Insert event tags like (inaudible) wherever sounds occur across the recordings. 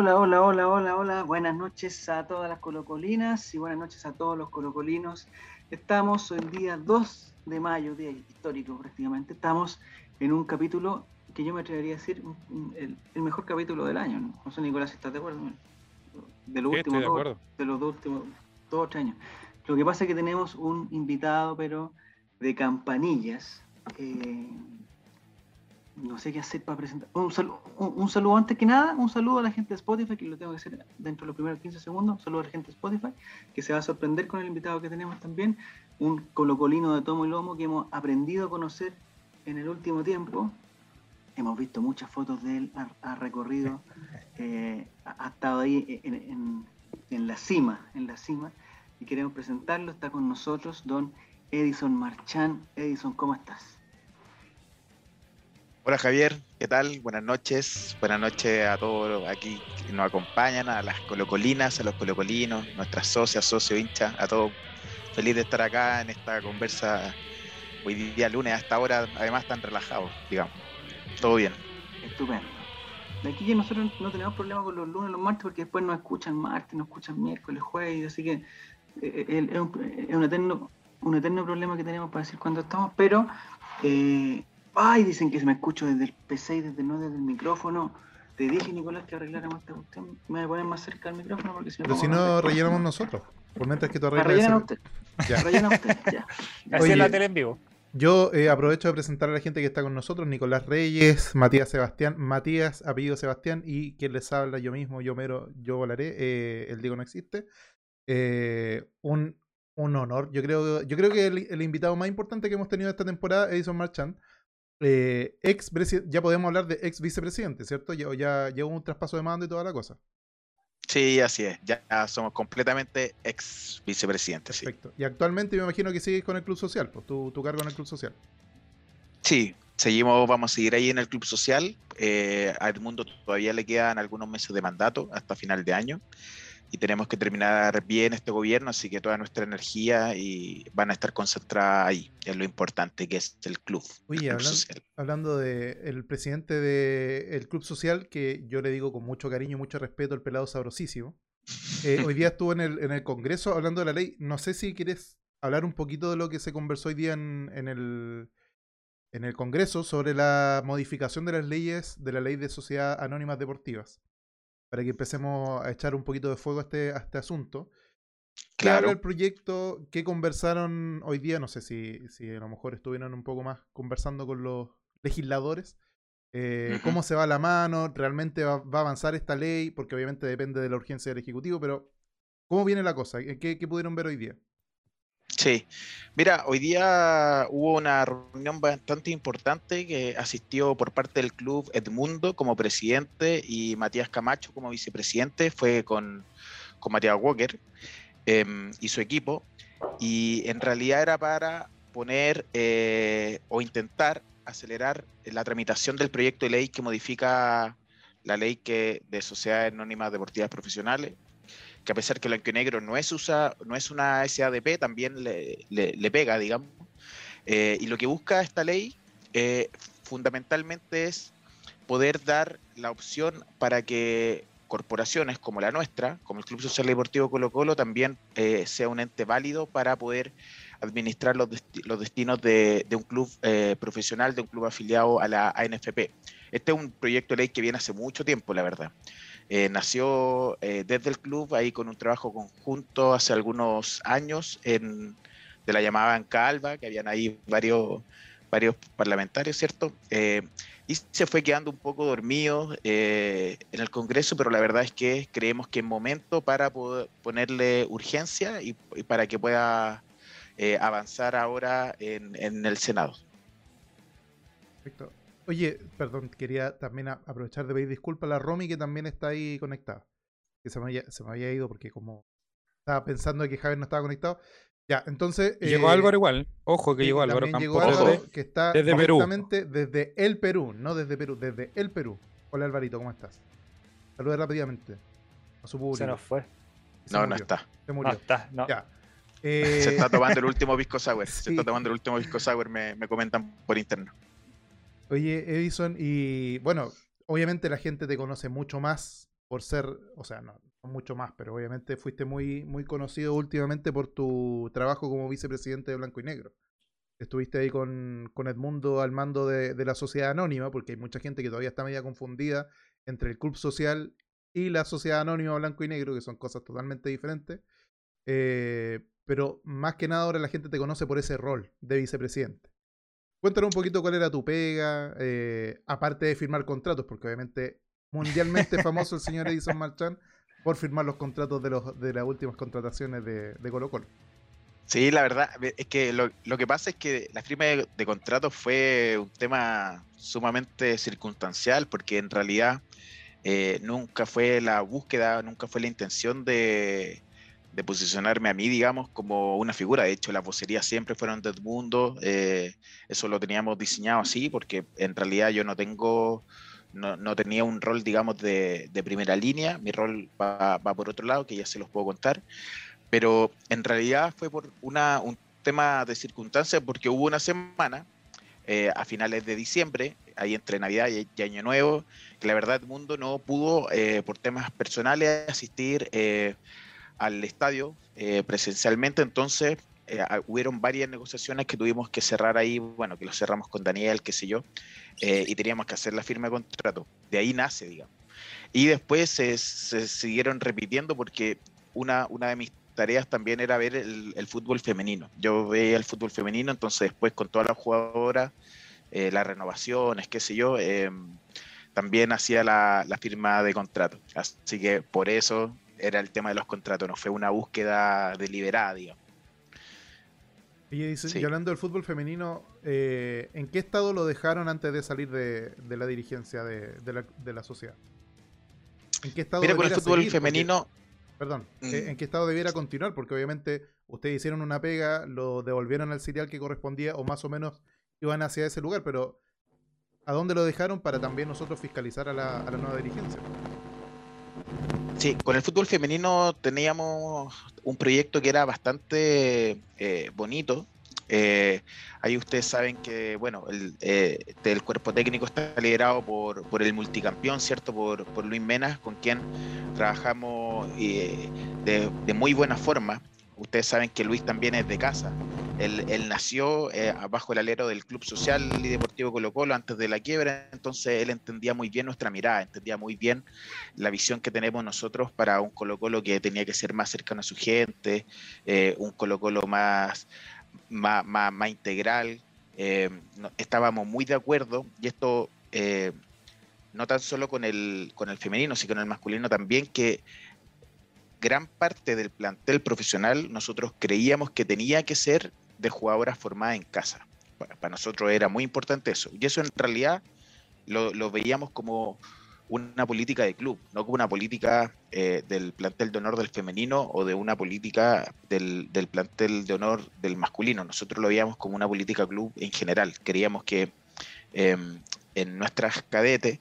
Hola, hola, hola, hola, hola. Buenas noches a todas las colocolinas y buenas noches a todos los colocolinos. Estamos el día 2 de mayo, día histórico prácticamente. Estamos en un capítulo que yo me atrevería a decir el, mejor capítulo del año. ¿no? sé, Nicolás, si estás de acuerdo. De los últimos dos, de los dos últimos dos tres años. Lo que pasa es que tenemos un invitado, pero de campanillas. Eh, no sé qué hacer para presentar. Un saludo, un, saludo antes que nada, un saludo a la gente de Spotify, que lo tengo que hacer dentro de los primeros 15 segundos. Un saludo a la gente de Spotify, que se va a sorprender con el invitado que tenemos también. Un colocolino de tomo y lomo que hemos aprendido a conocer en el último tiempo. Hemos visto muchas fotos de él, ha, recorrido, (laughs) eh, ha, estado ahí en, en la cima, en la cima. Y queremos presentarlo. Está con nosotros don Edison Marchán. Edison, ¿cómo estás? Hola Javier, ¿qué tal? Buenas noches. Buenas noches a todos aquí que nos acompañan, a las colocolinas, a los colocolinos, nuestras socias, socios, hinchas, a todos. Feliz de estar acá en esta conversa hoy día lunes a esta hora, además tan relajados, digamos. Todo bien. Estupendo. De aquí que nosotros no tenemos problema con los lunes, los martes, porque después nos escuchan martes, nos escuchan miércoles, jueves, así que eh, eh, es, un, eterno, un eterno problema que tenemos para decir cuándo estamos, pero eh, Ay, dicen que se me escucho desde el PC y desde no desde el micrófono. Te dije, Nicolás, que arregláramos esta cuestión. Me voy a poner más cerca del micrófono porque si no. Pero si no, rellenamos nosotros. Por mientras que tú arreglas. Rellenan usted. Ya. Rellenan usted, ya. (laughs) Así es la tele en vivo. Yo eh, aprovecho de presentar a la gente que está con nosotros, Nicolás Reyes, Matías Sebastián, Matías, apellido Sebastián, y quien les habla, yo mismo, yo mero, yo volaré, eh, el Diego no existe. Eh, un, un honor, yo creo, yo creo que el, el, invitado más importante que hemos tenido esta temporada, Edison Marchand, eh, ex ya podemos hablar de ex vicepresidente, ¿cierto? Ya, ya, hubo un traspaso de mando y toda la cosa. Sí, así es. Ya somos completamente ex vicepresidente. Perfecto. Y actualmente me imagino que sigues con el Club Social, pues tu, cargo en el Club Social. Sí, seguimos, vamos a seguir ahí en el Club Social. Eh, a Edmundo todavía le quedan algunos meses de mandato hasta final de año y tenemos que terminar bien este gobierno, así que toda nuestra energía y van a estar concentrada ahí, en lo importante que es el club. Oye, hablando, del el presidente del Club Social, que yo le digo con mucho cariño y mucho respeto, el pelado sabrosísimo, eh, hoy día (laughs) estuvo en el, en el Congreso hablando de la ley. No sé si quieres hablar un poquito de lo que se conversó hoy día en, en el, en el Congreso sobre la modificación de las leyes de la ley de sociedades anónimas deportivas para que empecemos a echar un poquito de fuego a este, a este asunto. Claro. ¿Qué el proyecto? ¿Qué conversaron hoy día? No sé si, si a lo mejor estuvieron un poco más conversando con los legisladores. Eh, ¿Cómo se va la mano? ¿Realmente va, a avanzar esta ley? Porque obviamente depende de la urgencia del Ejecutivo, pero ¿cómo viene la cosa? ¿Qué, qué pudieron ver hoy día? Sí, mira, hoy día hubo una reunión bastante importante que asistió por parte del club Edmundo como presidente y Matías Camacho como vicepresidente, fue con, con Matías Walker em, y su equipo, y en realidad era para poner eh, o intentar acelerar la tramitación del proyecto de ley que modifica la ley que de sociedades anónimas deportivas profesionales a pesar que Blanco y Negro no es, usa, no es una SADP, también le, le, pega, digamos. Eh, y lo que busca esta ley eh, fundamentalmente es poder dar la opción para que corporaciones como la nuestra, como el Club Social Deportivo Colo Colo, también eh, sea un ente válido para poder administrar los, los destinos de, de, un club profesional, de un club afiliado a la ANFP. Este es un proyecto de ley que viene hace mucho tiempo, la verdad. Eh, nació eh, desde el club ahí con un trabajo conjunto hace algunos años en, de la llamada Banca Alba, que habían ahí varios, varios parlamentarios, ¿cierto? Eh, y se fue quedando un poco dormido en el Congreso, pero la verdad es que creemos que es momento para ponerle urgencia y, para que pueda avanzar ahora en, en el Senado. Perfecto. Oye, perdón, quería también aprovechar de pedir disculpas a la Romy que también está ahí conectada. Que se me, había, ido porque como estaba pensando que Javier no estaba conectado. Ya, entonces. Llegó eh, Álvaro igual. Ojo que llegó Álvaro Llegó Álvaro, que está desde directamente desde el Perú, no desde Perú, desde el Perú. Hola Alvarito, ¿cómo estás? Salude rápidamente a su público. Se nos fue. no, no está. Se murió. No está, no. Ya. Se está (laughs) tomando el último Pisco Sour. Se está tomando el último Pisco Sour, me, me comentan por interno. Oye, Edison, y bueno, obviamente la gente te conoce mucho más por ser, o sea, no, mucho más, pero obviamente fuiste muy, muy conocido últimamente por tu trabajo como vicepresidente de Blanco y Negro. Estuviste ahí con, Edmundo al mando de, la sociedad anónima, porque hay mucha gente que todavía está media confundida entre el club social y la sociedad anónima Blanco y Negro, que son cosas totalmente diferentes. Eh, pero más que nada ahora la gente te conoce por ese rol de vicepresidente. Cuéntanos un poquito cuál era tu pega, eh, aparte de firmar contratos, porque obviamente mundialmente famoso el señor Edison Marchand por firmar los contratos de, los, de las últimas contrataciones de, de Colo Colo. Sí, la verdad es que lo, que pasa es que la firma de, contratos fue un tema sumamente circunstancial porque en realidad eh, nunca fue la búsqueda, nunca fue la intención de, posicionarme a mí, digamos, como una figura. De hecho, las vocerías siempre fueron de Edmundo, eh, eso lo teníamos diseñado así porque en realidad yo no tengo no, tenía un rol, digamos, de, primera línea, mi rol va, por otro lado, que ya se los puedo contar, pero en realidad fue por una, un tema de circunstancia, porque hubo una semana eh, a finales de diciembre, ahí entre Navidad y, Año Nuevo, que la verdad el mundo no pudo, eh, por temas personales, asistir eh, al estadio presencialmente, entonces eh, hubieron varias negociaciones que tuvimos que cerrar ahí, bueno, que lo cerramos con Daniel, qué sé yo, eh, y teníamos que hacer la firma de contrato. De ahí nace, digamos. Y después se, siguieron repitiendo porque una, una de mis tareas también era ver el, fútbol femenino. Yo veía el fútbol femenino, entonces después con todas las jugadoras, eh, las renovaciones, qué sé yo, em, también hacía la, la, firma de contrato. Así que por eso era el tema de los contratos, no fue una búsqueda deliberada, digamos. Y, hablando del fútbol femenino, eh, ¿en qué estado lo dejaron antes de salir de, la dirigencia de, la, sociedad? ¿En qué estado Mira, con el fútbol femenino. perdón, mm. ¿en qué estado debiera continuar? Porque obviamente ustedes hicieron una pega, lo devolvieron al sitial que correspondía, o más o menos iban hacia ese lugar, pero ¿a dónde lo dejaron para también nosotros fiscalizar a la, nueva dirigencia? Sí, con el fútbol femenino teníamos un proyecto que era bastante eh, bonito. Eh, ahí ustedes saben que, bueno, el, eh, el, cuerpo técnico está liderado por, por el multicampeón, ¿cierto? Por, por Luis Menas, con quien trabajamos de, de muy buena forma. Ustedes saben que Luis también es de casa. Él, nació eh, bajo el alero del Club Social y Deportivo Colo Colo antes de la quiebra, entonces él entendía muy bien nuestra mirada, entendía muy bien la visión que tenemos nosotros para un Colo Colo que tenía que ser más cercano a su gente, eh, un Colo Colo más, más, más, integral. Eh, estábamos muy de acuerdo y esto no tan solo con el, con el femenino, sino con el masculino también, que gran parte del plantel profesional nosotros creíamos que tenía que ser de jugadoras formadas en casa. Para, nosotros era muy importante eso. Y eso en realidad lo, veíamos como una política de club, no como una política eh, del plantel de honor del femenino o de una política del, plantel de honor del masculino. Nosotros lo veíamos como una política club en general. Queríamos que em, en nuestras cadetes,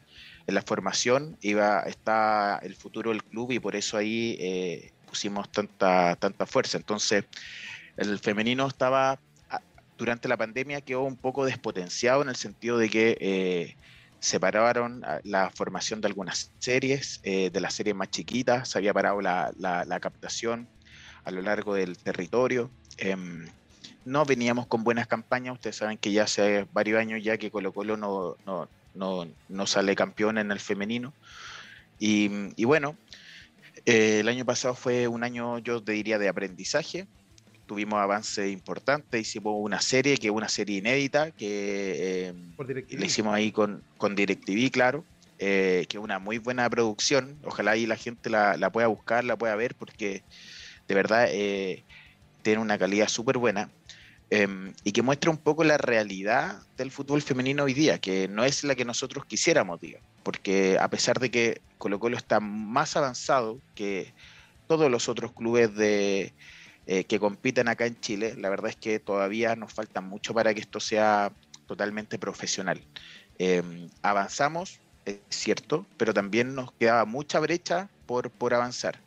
en la formación, iba está el futuro del club y por eso ahí eh, pusimos tanta, tanta fuerza. Entonces, el femenino estaba, durante la pandemia quedó un poco despotenciado en el sentido de que eh, separaron ah, la formación de algunas series, eh, de las series más chiquitas, se había parado la, captación a lo largo del territorio. Em, no veníamos con buenas campañas, ustedes saben que ya hace varios años ya que Colo Colo no, no, no sale campeón en el femenino. Y, y bueno, eh, el año pasado fue un año, yo te diría, de aprendizaje tuvimos avances importantes, hicimos una serie que es una serie inédita que eh, le hicimos ahí con, con DirecTV, claro, eh, que es una muy buena producción, ojalá ahí la gente la, la pueda buscar, la pueda ver, porque de verdad eh, tiene una calidad súper buena. Em, y que muestra un poco la realidad del fútbol femenino hoy día, que no es la que nosotros quisiéramos, diga, porque a pesar de que Colo Colo está más avanzado que todos los otros clubes de, eh, que compiten acá en Chile, la verdad es que todavía nos falta mucho para que esto sea totalmente profesional. Em, avanzamos, es cierto, pero también nos quedaba mucha brecha por, por avanzar.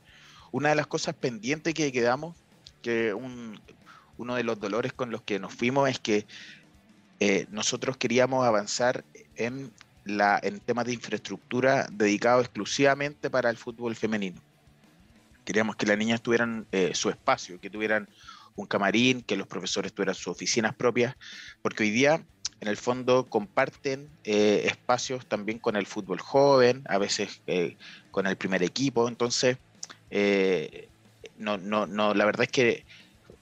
Una de las cosas pendientes que quedamos, que uno de los dolores con los que nos fuimos es que eh, nosotros queríamos avanzar en temas de infraestructura dedicado exclusivamente para el fútbol femenino. Queríamos que las niñas tuvieran eh, su espacio, que tuvieran un camarín, que los profesores tuvieran sus oficinas propias, porque hoy día en el fondo comparten eh, espacios también con el fútbol joven, a veces eh, con el primer equipo, entonces no, no, no, la verdad es que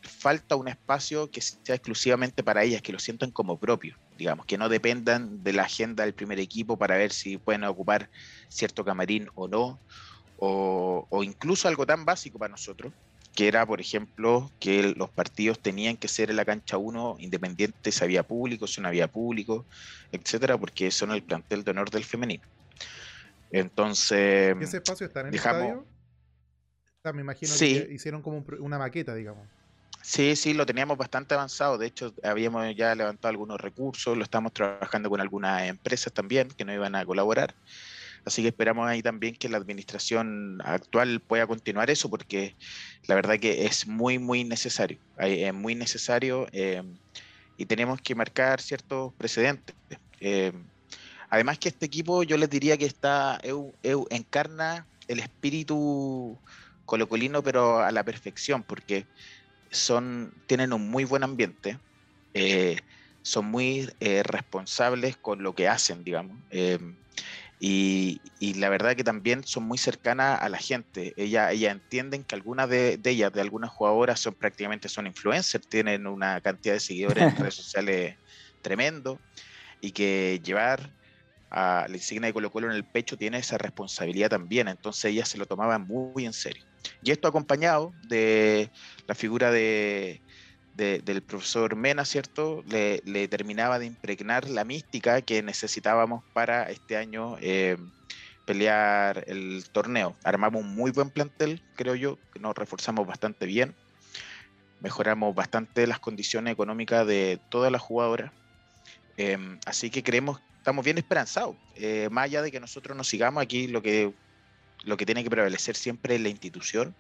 falta un espacio que sea exclusivamente para ellas, que lo sientan como propio, digamos, que no dependan de la agenda del primer equipo para ver si pueden ocupar cierto camarín o no, o, incluso algo tan básico para nosotros, que era, por ejemplo, que los partidos tenían que ser en la cancha 1 independiente si había público, si no había público, etcétera, porque son el plantel de honor del femenino. Entonces, ese espacio está en el estadio? me imagino que hicieron como una maqueta, digamos. Sí, sí, lo teníamos bastante avanzado. De hecho, habíamos ya levantado algunos recursos, lo estamos trabajando con algunas empresas también que nos iban a colaborar. Así que esperamos ahí también que la administración actual pueda continuar eso, porque la verdad que es muy, muy necesario. Es muy necesario eh, y tenemos que marcar ciertos precedentes. Eh, además que este equipo, yo les diría que está, encarna el espíritu colocolino, pero a la perfección, porque son, tienen un muy buen ambiente, eh, son muy eh, responsables con lo que hacen, digamos. Eh, y, la verdad que también son muy cercanas a la gente. Ellas ella entienden que algunas de, ellas, de algunas jugadoras, son prácticamente son influencers, tienen una cantidad de seguidores en (laughs) redes sociales tremendo y que llevar a la insignia de Colo Colo en el pecho tiene esa responsabilidad también. Entonces ellas se lo tomaban muy en serio. Y esto acompañado de la figura de, del profesor Mena, ¿cierto? Le, terminaba de impregnar la mística que necesitábamos para este año eh, pelear el torneo. Armamos un muy buen plantel, creo yo, que nos reforzamos bastante bien. Mejoramos bastante las condiciones económicas de todas las jugadoras. Em, así que creemos, estamos bien esperanzados. Eh, más allá de que nosotros nos sigamos aquí, lo que lo que tiene que prevalecer siempre es la institución.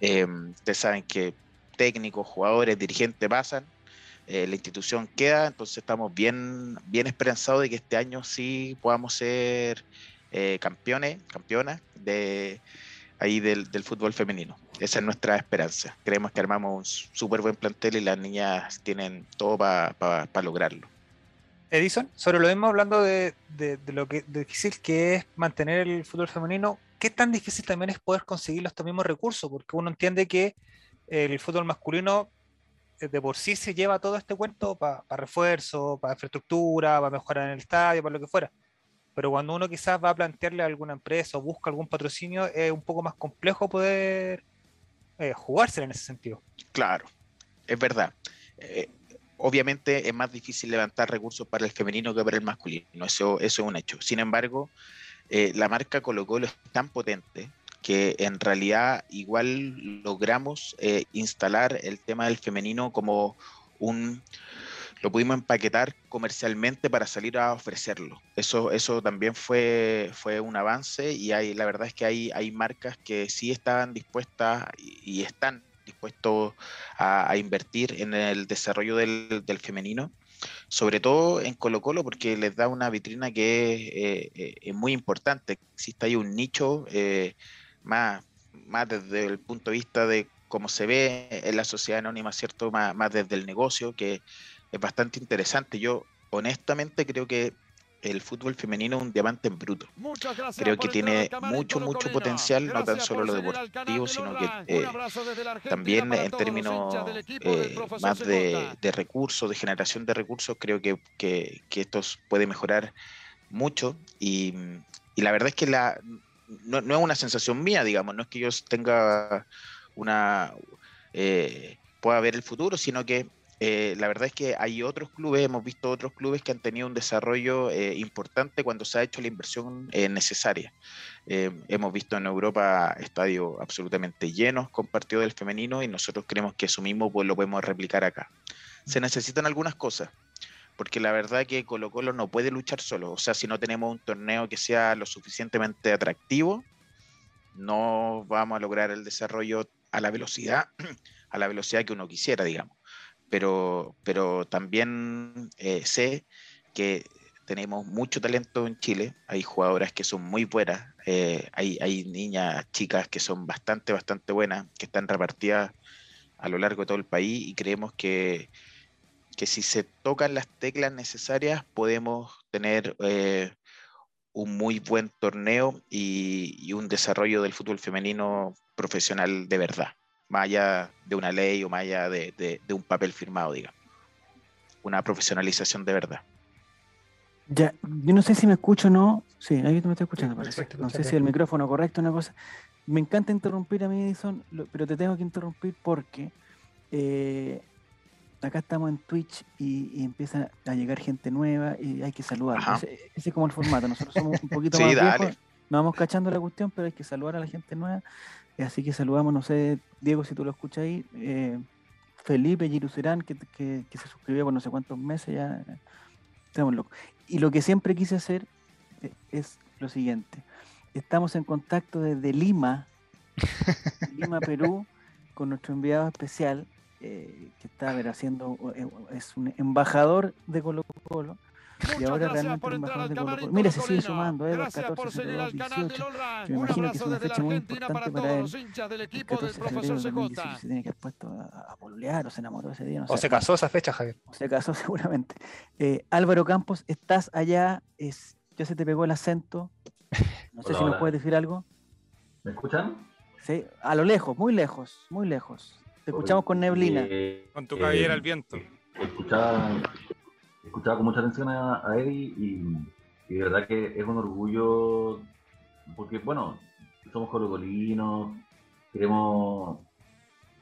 Eh, ustedes saben que técnicos, jugadores, dirigentes pasan, eh, la institución queda, entonces estamos bien, bien esperanzados de que este año sí podamos ser eh, campeones, campeonas de ahí del, fútbol femenino. Esa es nuestra esperanza. Creemos que armamos un súper buen plantel y las niñas tienen todo para lograrlo. Edison, sobre lo mismo hablando de, de, lo que difícil que es mantener el fútbol femenino, ¿qué tan difícil también es poder conseguir estos mismos recursos? Porque uno entiende que el fútbol masculino eh, de por sí se lleva todo este cuento para refuerzo, para infraestructura, para mejorar en el estadio, para lo que fuera. Pero cuando uno quizás va a plantearle a alguna empresa o busca algún patrocinio, es un poco más complejo poder eh, jugársela en ese sentido. Claro, es verdad. Eh, obviamente es más difícil levantar recursos para el femenino que para el masculino, eso, eso es un hecho. Sin embargo, eh, la marca Colo Colo es tan potente que en realidad igual logramos eh, instalar el tema del femenino como un lo pudimos empaquetar comercialmente para salir a ofrecerlo. Eso, eso también fue, fue un avance y hay, la verdad es que hay, hay marcas que sí estaban dispuestas y están dispuesto a, invertir en el desarrollo del, femenino, sobre todo en Colo Colo porque les da una vitrina que es, eh, eh, muy importante. Existe ahí un nicho eh, más, más desde el punto de vista de cómo se ve en la sociedad anónima, ¿cierto? Más, más desde el negocio, que es bastante interesante. Yo honestamente creo que el fútbol femenino es un diamante en bruto. Creo que tiene mucho, mucho potencial, no tan solo lo deportivo, sino que eh, también en términos eh, más de, recursos, de generación de recursos, creo que, que, esto puede mejorar mucho. Y, la verdad es que la, no, es una sensación mía, digamos, no es que yo tenga una... Eh, pueda ver el futuro, sino que eh, la verdad es que hay otros clubes, hemos visto otros clubes que han tenido un desarrollo eh, importante cuando se ha hecho la inversión eh, necesaria. hemos visto en Europa estadios absolutamente llenos con partido del femenino y nosotros creemos que eso mismo pues, lo podemos replicar acá. Se necesitan algunas cosas, porque la verdad que Colo Colo no puede luchar solo. O sea, si no tenemos un torneo que sea lo suficientemente atractivo, no vamos a lograr el desarrollo a la velocidad, (clears throat) a la velocidad que uno quisiera, digamos pero, pero también eh, sé que tenemos mucho talento en Chile, hay jugadoras que son muy buenas, eh, hay, hay niñas, chicas que son bastante, bastante buenas, que están repartidas a lo largo de todo el país y creemos que, que si se tocan las teclas necesarias podemos tener eh, un muy buen torneo y, un desarrollo del fútbol femenino profesional de verdad, más allá de una ley o más allá de, un papel firmado, digamos. Una profesionalización de verdad. Ya, yo no sé si me escucho o no. Sí, ahí me estoy escuchando. no sé si el micrófono correcto una cosa. Me encanta interrumpir a mí, Edison, pero te tengo que interrumpir porque eh, acá estamos en Twitch y, empieza a llegar gente nueva y hay que saludar. Ese, es como el formato. Nosotros somos un poquito (laughs) más viejos, nos vamos cachando la cuestión, pero hay que saludar a la gente nueva. Así que saludamos, no sé, Diego, si tú lo escuchas ahí. Eh, Felipe Giruserán, que, que, se suscribió por no sé cuántos meses, ya estamos locos. Y lo que siempre quise hacer eh, es lo siguiente. Estamos en contacto desde Lima, (laughs) Lima, Perú, con nuestro enviado especial, eh, que está haciendo, eh, es un embajador de Colo Colo. Y ahora realmente un embajador de Colo Colo. Mira, se sigue sumando, eh, 14, 18. me imagino que es una fecha muy importante para él. El 14 de febrero de 2018 se tiene que haber puesto a, polulear o se enamoró ese día. o se casó esa fecha, Javier. O se casó (laughs) seguramente. Eh, Álvaro Campos, estás allá, es, ya se te pegó el acento. (laughs) No sé si nos puedes decir algo. ¿Me escuchan? Sí, a lo lejos, muy lejos, muy lejos. Te escuchamos con neblina. con tu cabellera al viento. Escuchaba, escuchaba con mucha atención a, Eddie y, de verdad que es un orgullo porque, bueno, somos colocolinos, queremos.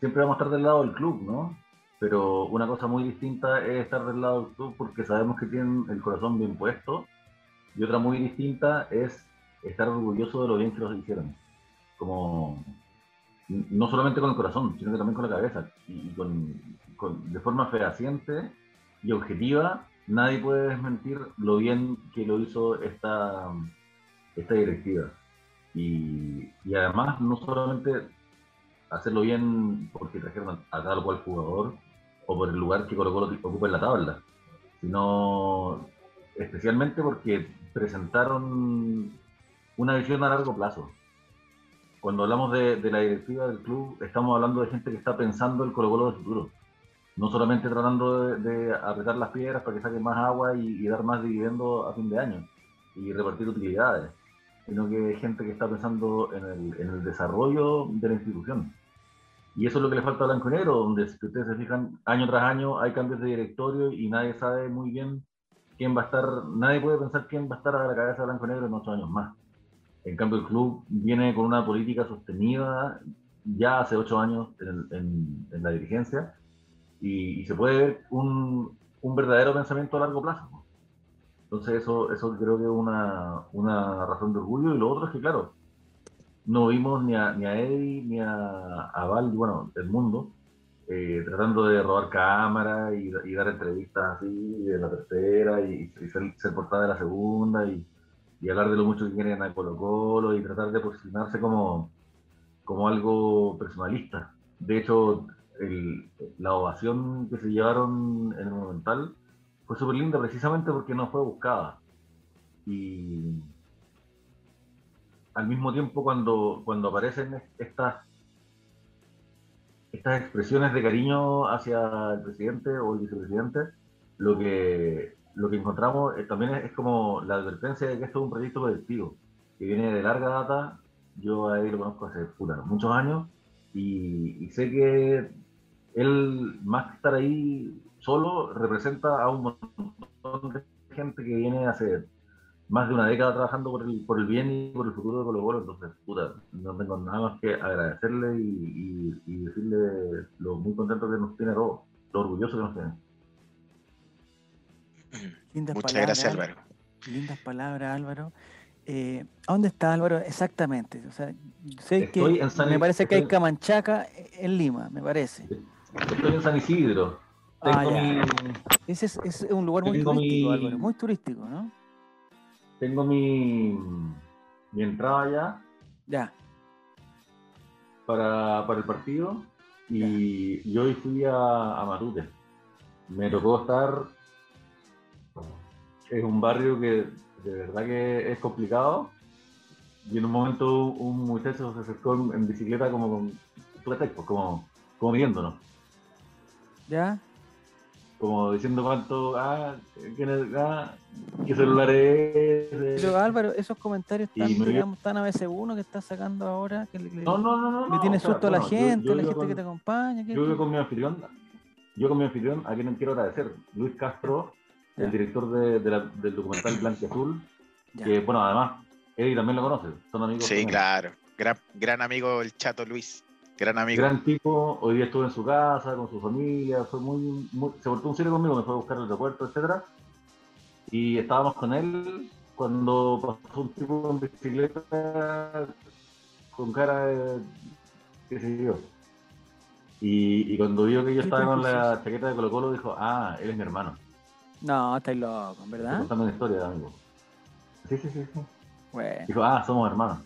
Siempre vamos a estar del lado del club, ¿no? Pero una cosa muy distinta es estar del lado del club porque sabemos que tienen el corazón bien puesto. Y otra muy distinta es estar orgulloso de lo bien que los hicieron. Como no solamente con el corazón, sino que también con la cabeza. Y, con, de forma fehaciente y objetiva, nadie puede desmentir lo bien que lo hizo esta, esta directiva. Y, además, no solamente hacerlo bien porque trajeron a, tal cual jugador o por el lugar que Colo Colo ocupa en la tabla, sino especialmente porque presentaron una visión a largo plazo cuando hablamos de, la directiva del club, estamos hablando de gente que está pensando el Colo Colo del futuro. No solamente tratando de, apretar las piedras para que saquen más agua y, dar más dividendos a fin de año y repartir utilidades, sino que gente que está pensando en el, desarrollo de la institución. Y eso es lo que le falta a Blanco Negro, donde si ustedes se fijan, año tras año hay cambios de directorio y nadie sabe muy bien quién va a estar, nadie puede pensar quién va a estar a la cabeza de Blanco Negro en ocho años más. En cambio, el club viene con una política sostenida ya hace ocho años en, la dirigencia y, se puede ver un, verdadero pensamiento a largo plazo. Entonces eso, eso creo que es una, razón de orgullo. Y lo otro es que, claro, no vimos ni a, ni a Eddie ni a, a Val, bueno, el mundo, eh, tratando de robar cámaras y, dar entrevistas así de la tercera y, ser, ser, portada de la segunda y, y hablar de lo mucho que quieren a Colo Colo y tratar de posicionarse como, como algo personalista. De hecho, la ovación que se llevaron en el Monumental fue súper linda precisamente porque no fue buscada. Y al mismo tiempo cuando, cuando aparecen estas, estas expresiones de cariño hacia el presidente o el vicepresidente, lo que lo que encontramos eh, también es, como la advertencia de que esto es un proyecto colectivo, que viene de larga data. Yo a él lo conozco hace muchos años y, sé que él, más que estar ahí solo, representa a un montón de gente que viene hace más de una década trabajando por el, por el bien y por el futuro de Colo Colo, entonces, puta, no tengo nada más que agradecerle y, y decirle lo muy contento que nos tiene todos, lo orgulloso que nos tiene. (clears throat) Muchas gracias, Álvaro. Lindas palabras, Álvaro. Eh, ¿A dónde está Álvaro exactamente? O sea, sé que me parece que hay Camanchaca en Lima, me parece. Estoy en San Isidro. Ah, Ese es, un lugar muy turístico, Álvaro, muy turístico, ¿no? Tengo mi, mi entrada ya. Ya. Para, para el partido. Y, yo hoy fui a, a Matute. Me tocó estar es un barrio que de verdad que es complicado. Y en un momento un muchacho se acercó en, bicicleta como con como, como midiéndonos. ¿Ya? Como diciendo cuánto, ah, quién es, ah, qué celular es. Pero Álvaro, esos comentarios me- digamos, están a veces uno que está sacando ahora, que le, No, no, no, no. le no, tiene o sea, susto a la bueno, yo- gente, yo a la gente con- que te acompaña. Yo vivo con mi anfitrión, yo con mi anfitrión, a quien quiero agradecer, Luis Castro, Ya. el director de, de la- del documental Blanco y Azul, Ya. que bueno, además, Eddie también lo conoce, son amigos. Sí, también. claro. Gran, gran amigo el chato Luis. Gran amigo. Gran tipo, hoy día estuve en su casa, con su familia, fue muy, muy- se portó un serio conmigo, me fue a buscar al aeropuerto, etcétera. Y estábamos con él cuando pasó un tipo en bicicleta con cara de qué sé yo. Y, y cuando vio que yo estaba con la chaqueta de Colo Colo, dijo, ah, él es mi hermano. No, estáis loco, Estoy ¿verdad? contando una historia, amigo. Sí, sí, sí, sí. Bueno, Dijo, ah, somos hermanos.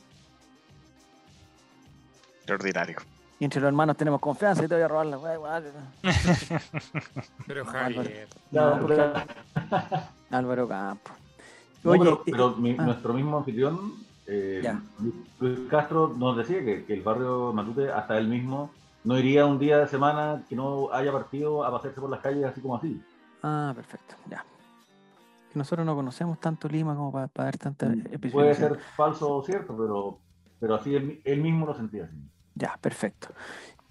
Extraordinario. Y entre los hermanos tenemos confianza y te voy a robar la weá, igual. (laughs) Pero No, Javier. No, porque- (laughs) pero- Álvaro Campos. No, pero, eh, pero mi- ah. nuestro mismo anfitrión, eh. Luis Castro, nos decía que, que el barrio Matute, hasta él mismo, no iría un día de semana que no haya partido a pasearse por las calles así como así. Ah, perfecto, ya. Que nosotros no conocemos tanto Lima como para, dar tanta Mm, Puede especificación. ser falso o cierto, pero, pero así él, él mismo lo sentía así. Ya, perfecto.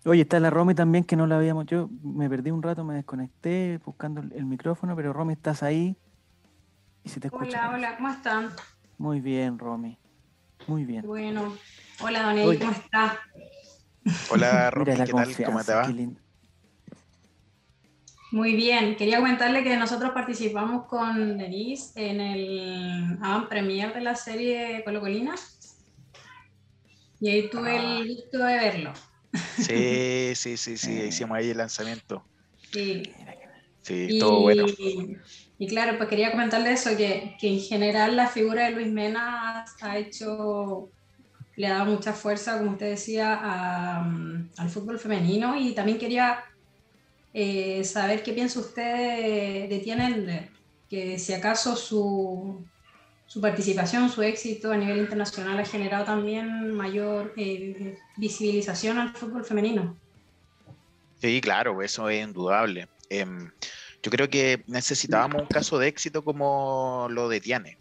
Oye, está la Romy también, que no la habíamos. Yo me perdí un rato, me desconecté buscando el, el micrófono, pero Romy, estás ahí y se te escucha. Hola, hola, ¿cómo están? Muy bien, Romy. Muy bien. Bueno, hola Don. Eddie, ¿cómo está? Hola, (laughs) Romy, Mira la ¿qué tal? ¿Cómo confianza, te va? qué lindo. Muy bien, quería comentarle que nosotros participamos con Denise en el avant premier de la serie Colocolina y ahí tuve Ah. el gusto de verlo. Sí, sí, sí, sí. (laughs) Hicimos ahí el lanzamiento. Sí. Sí, Y, todo bueno. y claro, pues quería comentarle eso, que, que en general la figura de Luis Mena ha hecho, le ha dado mucha fuerza, como usted decía, a, al fútbol femenino y también quería eh, saber qué piensa usted de, de que si acaso su, su participación, su éxito a nivel internacional ha generado también mayor eh, visibilización al fútbol femenino. Sí, claro, eso es indudable. Em, yo creo que necesitábamos un caso de éxito como lo de Tiane.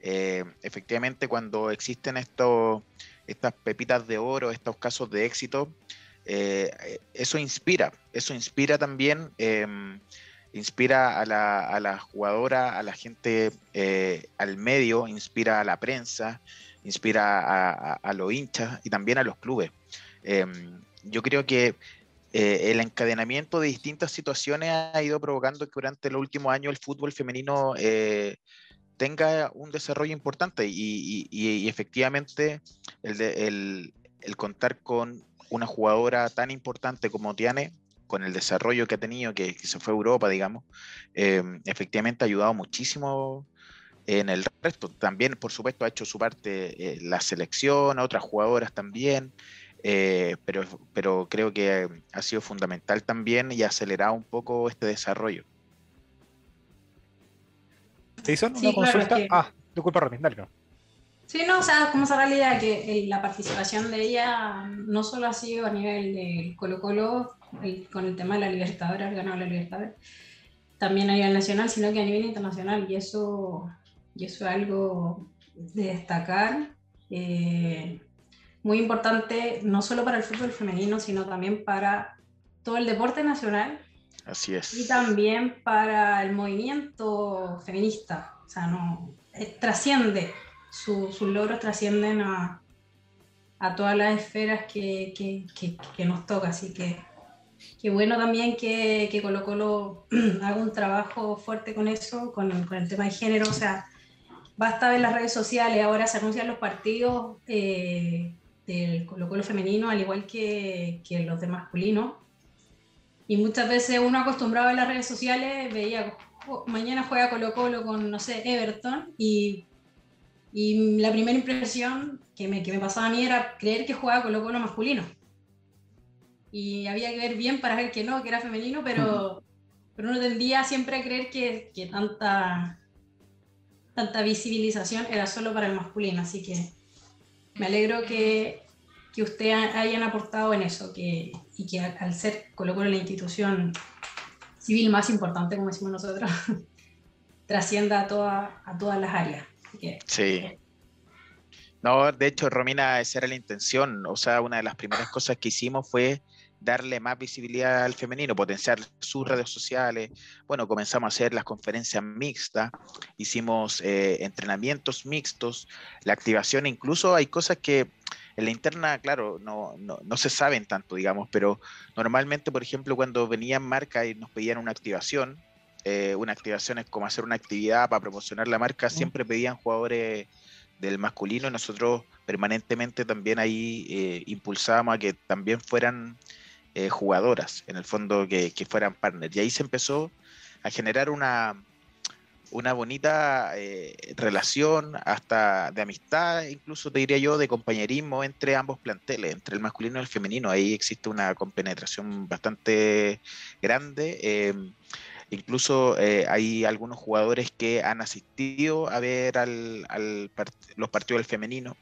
Eh, efectivamente, cuando existen estos, estas pepitas de oro, estos casos de éxito, eh, eso inspira, eso inspira también, em, inspira a la, a la jugadora, a la gente, eh, al medio, inspira a la prensa, inspira a, a- a los hinchas y también a los clubes. Em, yo creo que eh, el encadenamiento de distintas situaciones ha ido provocando que durante los últimos años el fútbol femenino eh, tenga un desarrollo importante y, efectivamente el- el contar con una jugadora tan importante como Tiane, con el desarrollo que ha tenido, que, que se fue a Europa, digamos, eh, efectivamente ha ayudado muchísimo en el resto. También, por supuesto, ha hecho su parte eh, la selección, otras jugadoras también. Eh, pero, pero creo que ha sido fundamental también y ha acelerado un poco este desarrollo. ¿Jason? Sí, ¿Una claro, consulta? es que- Ah, disculpa, Romy, dale. no. Sí, no, o sea, como la idea que el- la participación de ella no solo ha sido a nivel de Colo Colo, el- con el tema de la Libertadores, haber ganado la Libertadores, también a nivel nacional, sino que a nivel internacional, y eso, y eso es algo de destacar, eh, muy importante, no solo para el fútbol femenino, sino también para todo el deporte nacional Así es. y también para el movimiento feminista. O sea, no eh, trasciende, su- sus logros trascienden a, a todas las esferas que, que- que- nos toca. Así que qué bueno también que, que Colo Colo (clears throat) haga un trabajo fuerte con eso, con, el tema de género. O sea, basta ver las redes sociales, ahora se anuncian los partidos eh, del Colo Colo femenino, al igual que, que los de masculino. Y muchas veces uno acostumbrado a las redes sociales veía, "Oh, mañana juega Colo Colo con, no sé, Everton, y, y la primera impresión que me, que me pasaba a mí era creer que jugaba Colo Colo masculino. Y había que ver bien para ver que no, que era femenino, pero, pero uno tendía siempre a creer que, que tanta, tanta visibilización era solo para el masculino, así que me alegro que, que ustedes hayan aportado en eso que, y que al ser Colo Colo la institución civil más importante, como decimos nosotros, (laughs) trascienda a, toda, a todas las áreas. Así que, Sí. No, de hecho, Romina, esa era la intención. O sea, una de las primeras cosas que hicimos fue darle más visibilidad al femenino, potenciar sus redes sociales. Bueno, comenzamos a hacer las conferencias mixtas, hicimos eh, entrenamientos mixtos, la activación, incluso hay cosas que en la interna, claro, no, no, no se saben tanto, digamos, pero normalmente, por ejemplo, cuando venían marcas y nos pedían una activación, eh, una activación es como hacer una actividad para promocionar la marca, siempre pedían jugadores del masculino y nosotros permanentemente también ahí eh, impulsábamos a que también fueran eh, jugadoras, en el fondo que, que, fueran partners. Y ahí se empezó a generar una, una bonita relación, hasta de amistad, incluso te diría yo, de compañerismo entre ambos planteles, entre el masculino y el femenino. Ahí existe una compenetración bastante grande. Incluso eh, hay algunos jugadores que han asistido a ver al, los partidos del femenino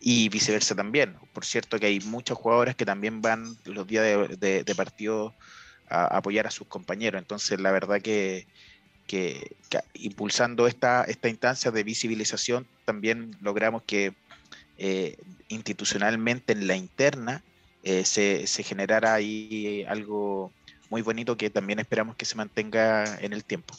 y viceversa también. Por cierto que hay muchos jugadores que también van los días de, de, partido a, apoyar a sus compañeros. Entonces, la verdad que, que, que, impulsando esta, esta instancia de visibilización, también logramos que eh, institucionalmente en la interna eh, se, se generara ahí algo muy bonito que también esperamos que se mantenga en el tiempo.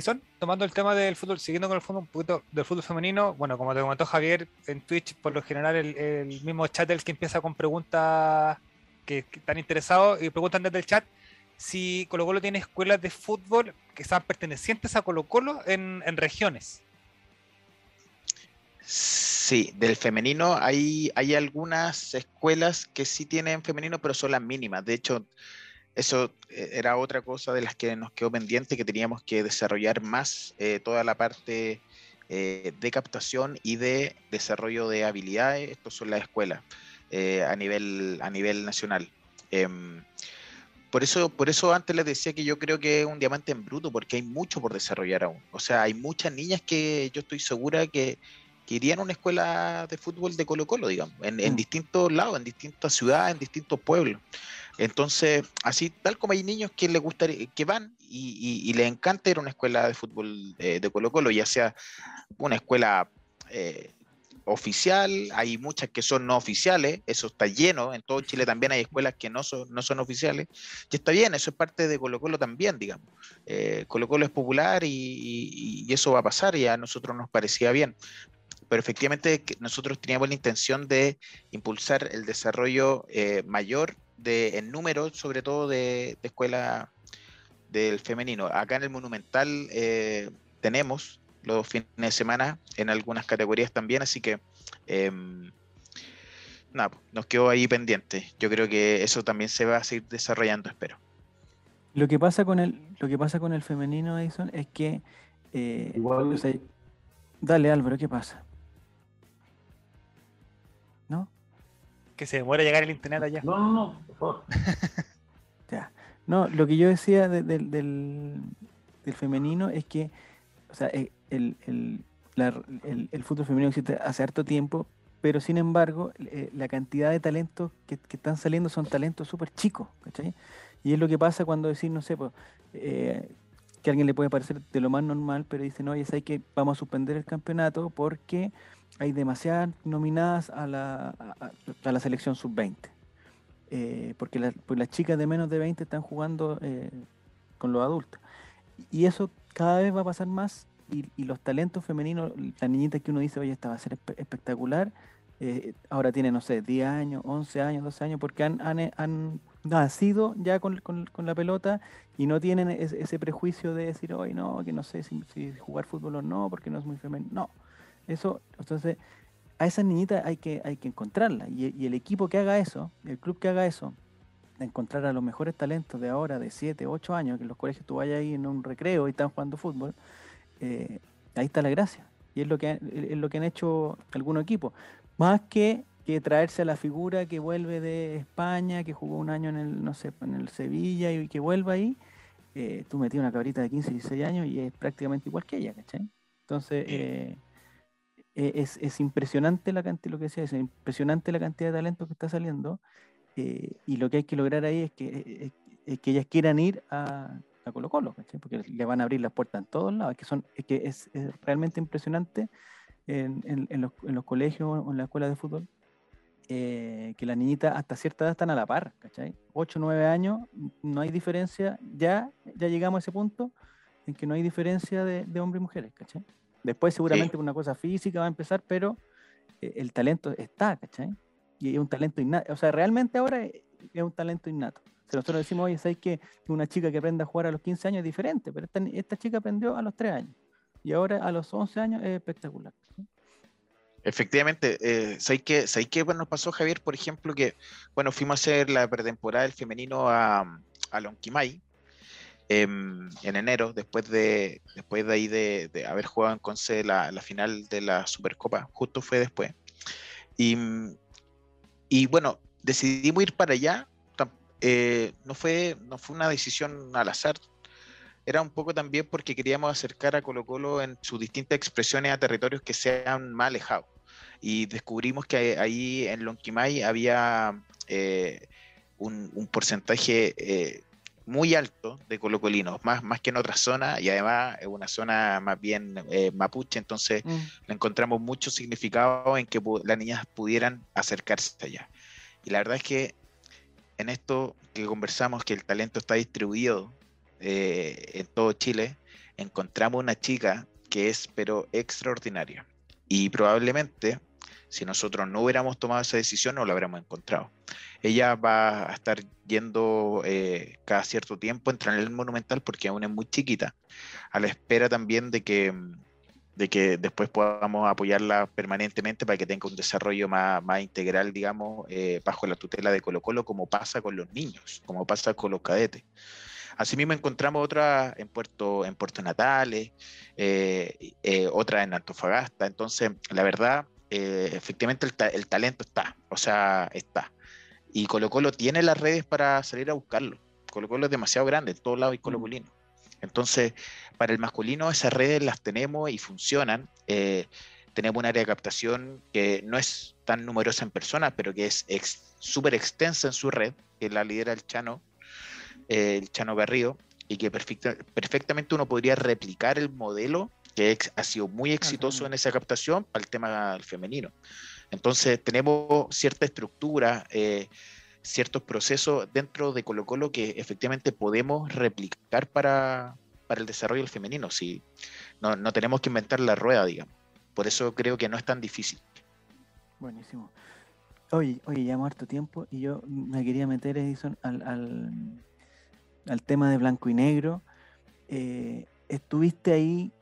Son, tomando el tema del fútbol, siguiendo con el fútbol, un poquito del fútbol femenino, bueno, como te comentó Javier, en Twitch por lo general el, mismo chat es el que empieza con preguntas que, están interesados y preguntan desde el chat si Colo Colo tiene escuelas de fútbol que están pertenecientes a Colo Colo en regiones. Sí, del femenino hay, hay algunas escuelas que sí tienen femenino, pero son las mínimas. De hecho, eso era otra cosa de las que nos quedó pendiente, que teníamos que desarrollar más eh, toda la parte eh, de captación y de desarrollo de habilidades. Estos son las escuelas eh, a, nivel, a nivel nacional. Eh, por eso, por eso antes les decía que yo creo que es un diamante en bruto, porque hay mucho por desarrollar aún. O sea, hay muchas niñas que yo estoy segura que, que irían a una escuela de fútbol de Colo Colo, digamos, en, en distintos lados, en distintas ciudades, en distintos pueblos. Entonces, así tal como hay niños que les gustaría, que van y, y, y les encanta ir a una escuela de fútbol de Colo Colo, ya sea una escuela eh, oficial, hay muchas que son no oficiales, eso está lleno, en todo Chile también hay escuelas que no son, no son oficiales, y está bien, eso es parte de Colo Colo también, digamos. Eh, Colo Colo es popular y, y, y, eso va a pasar y a nosotros nos parecía bien. Pero efectivamente nosotros teníamos la intención de impulsar el desarrollo eh, mayor de, en número, sobre todo de, de escuela del femenino. Acá en el Monumental eh, tenemos los fines de semana en algunas categorías también, así que eh, nada, nos quedó ahí pendiente. Yo creo que eso también se va a seguir desarrollando, espero. Lo que pasa con el, lo que pasa con el femenino, Edison, es que eh, Igual, o sea, dale Álvaro, ¿qué pasa? Que se demora llegar el internet allá. No, no, no, por favor. (laughs) ya. No, lo que yo decía de, de, del, del femenino es que, o sea, el, el, la, el, el, fútbol femenino existe hace harto tiempo, pero sin embargo, eh, la cantidad de talentos que, que están saliendo son talentos súper chicos, ¿cachai? Y es lo que pasa cuando decís, no sé, pues, eh, que a alguien le puede parecer de lo más normal, pero dicen, oye, ¿sabes que vamos a suspender el campeonato porque hay demasiadas nominadas a la, a, la selección sub-20? Eh, porque, la, pues las chicas de menos de 20 están jugando eh, con los adultos. Y eso cada vez va a pasar más y, los talentos femeninos, la niñita que uno dice, oye, esta va a ser espe espectacular, eh, ahora tiene, no sé, 10 años, 11 años, 12 años, porque han, han, han nacido ya con, con, con, la pelota y no tienen ese prejuicio de decir, hoy no, que no sé si, si, jugar fútbol o no, porque no es muy femenino. No, eso, entonces, a esa niñita hay que, hay que encontrarla. Y, y, el equipo que haga eso, el club que haga eso, de encontrar a los mejores talentos de ahora, de 7, 8 años, que en los colegios tú vayas ahí en un recreo y están jugando fútbol, eh, ahí está la gracia. Y es lo que, es lo que han hecho algunos equipos. Más que, que traerse a la figura que vuelve de España, que jugó un año en el, no sé, en el Sevilla y que vuelva ahí, eh, tú metías una cabrita de 15, 16 años y es prácticamente igual que ella, ¿cachai? Entonces, eh, eh, es, es, impresionante la cantidad, lo que decía, es impresionante la cantidad de talento que está saliendo y lo que hay que lograr ahí es que, es que ellas quieran ir a, a Colo Colo, ¿cachai? Porque le van a abrir las puertas en todos lados, es que, son, es, que es, realmente impresionante en, en, en, los, en, los, colegios o en la escuela de fútbol eh, que las niñitas hasta cierta edad están a la par, ¿cachai? 8 o 9 años, no hay diferencia, ya, ya llegamos a ese punto en que no hay diferencia de, de hombres y mujeres, ¿cachai? Después seguramente sí. una cosa física va a empezar, pero eh, el talento está, ¿cachai? Y es un talento innato, o sea, realmente ahora es, es un talento innato. Si nosotros decimos, oye, ¿sabes que una chica que aprende a jugar a los 15 años es diferente? Pero esta, esta chica aprendió a los 3 años y ahora a los 11 años es espectacular. Efectivamente, eh, ¿sabéis qué, ¿sabéis qué bueno, nos pasó, Javier? Por ejemplo, que bueno, fuimos a hacer la pretemporada del femenino a, a Lonquimay en enero, después de, después de ahí de, de haber jugado en Conce la, la, final de la Supercopa, justo fue después. Y, y bueno, decidimos ir para allá, eh, no, fue, no fue una decisión al azar, era un poco también porque queríamos acercar a Colo Colo en sus distintas expresiones a territorios que sean más alejados y descubrimos que ahí en Lonquimay había eh, un, un, porcentaje eh, muy alto de colocolinos, más, más que en otras zonas, y además es una zona más bien eh, mapuche, entonces mm. le encontramos mucho significado en que las niñas pudieran acercarse allá. Y la verdad es que en esto que conversamos, que el talento está distribuido eh, en todo Chile, encontramos una chica que es pero extraordinaria. Y probablemente si nosotros no hubiéramos tomado esa decisión, no la habríamos encontrado. Ella va a estar yendo eh, cada cierto tiempo, entra en el Monumental porque aún es muy chiquita, a la espera también de que, de que después podamos apoyarla permanentemente para que tenga un desarrollo más, más integral, digamos, eh, bajo la tutela de Colo Colo, como pasa con los niños, como pasa con los cadetes. Asimismo encontramos otra en Puerto, en Puerto Natales, eh, eh, otra en Antofagasta. Entonces, la verdad, eh, efectivamente el, ta el, talento está, o sea, está. Y Colo Colo tiene las redes para salir a buscarlo. Colo Colo es demasiado grande, en todos lados hay colocolino. Entonces, para el masculino esas redes las tenemos y funcionan. Eh, tenemos un área de captación que no es tan numerosa en personas, pero que es súper ex, extensa en su red, que la lidera el Chano, eh, el Chano Garrido, y que perfecta, perfectamente uno podría replicar el modelo que ha sido muy exitoso en esa captación para el tema femenino. Entonces tenemos cierta estructura, eh, ciertos procesos dentro de Colo Colo que efectivamente podemos replicar para, para el desarrollo del femenino. Si no, no, tenemos que inventar la rueda, digamos. Por eso creo que no es tan difícil. Buenísimo. Oye, oye, ya harto tiempo y yo me quería meter, Edison, al, al, al tema de blanco y negro. Eh, estuviste ahí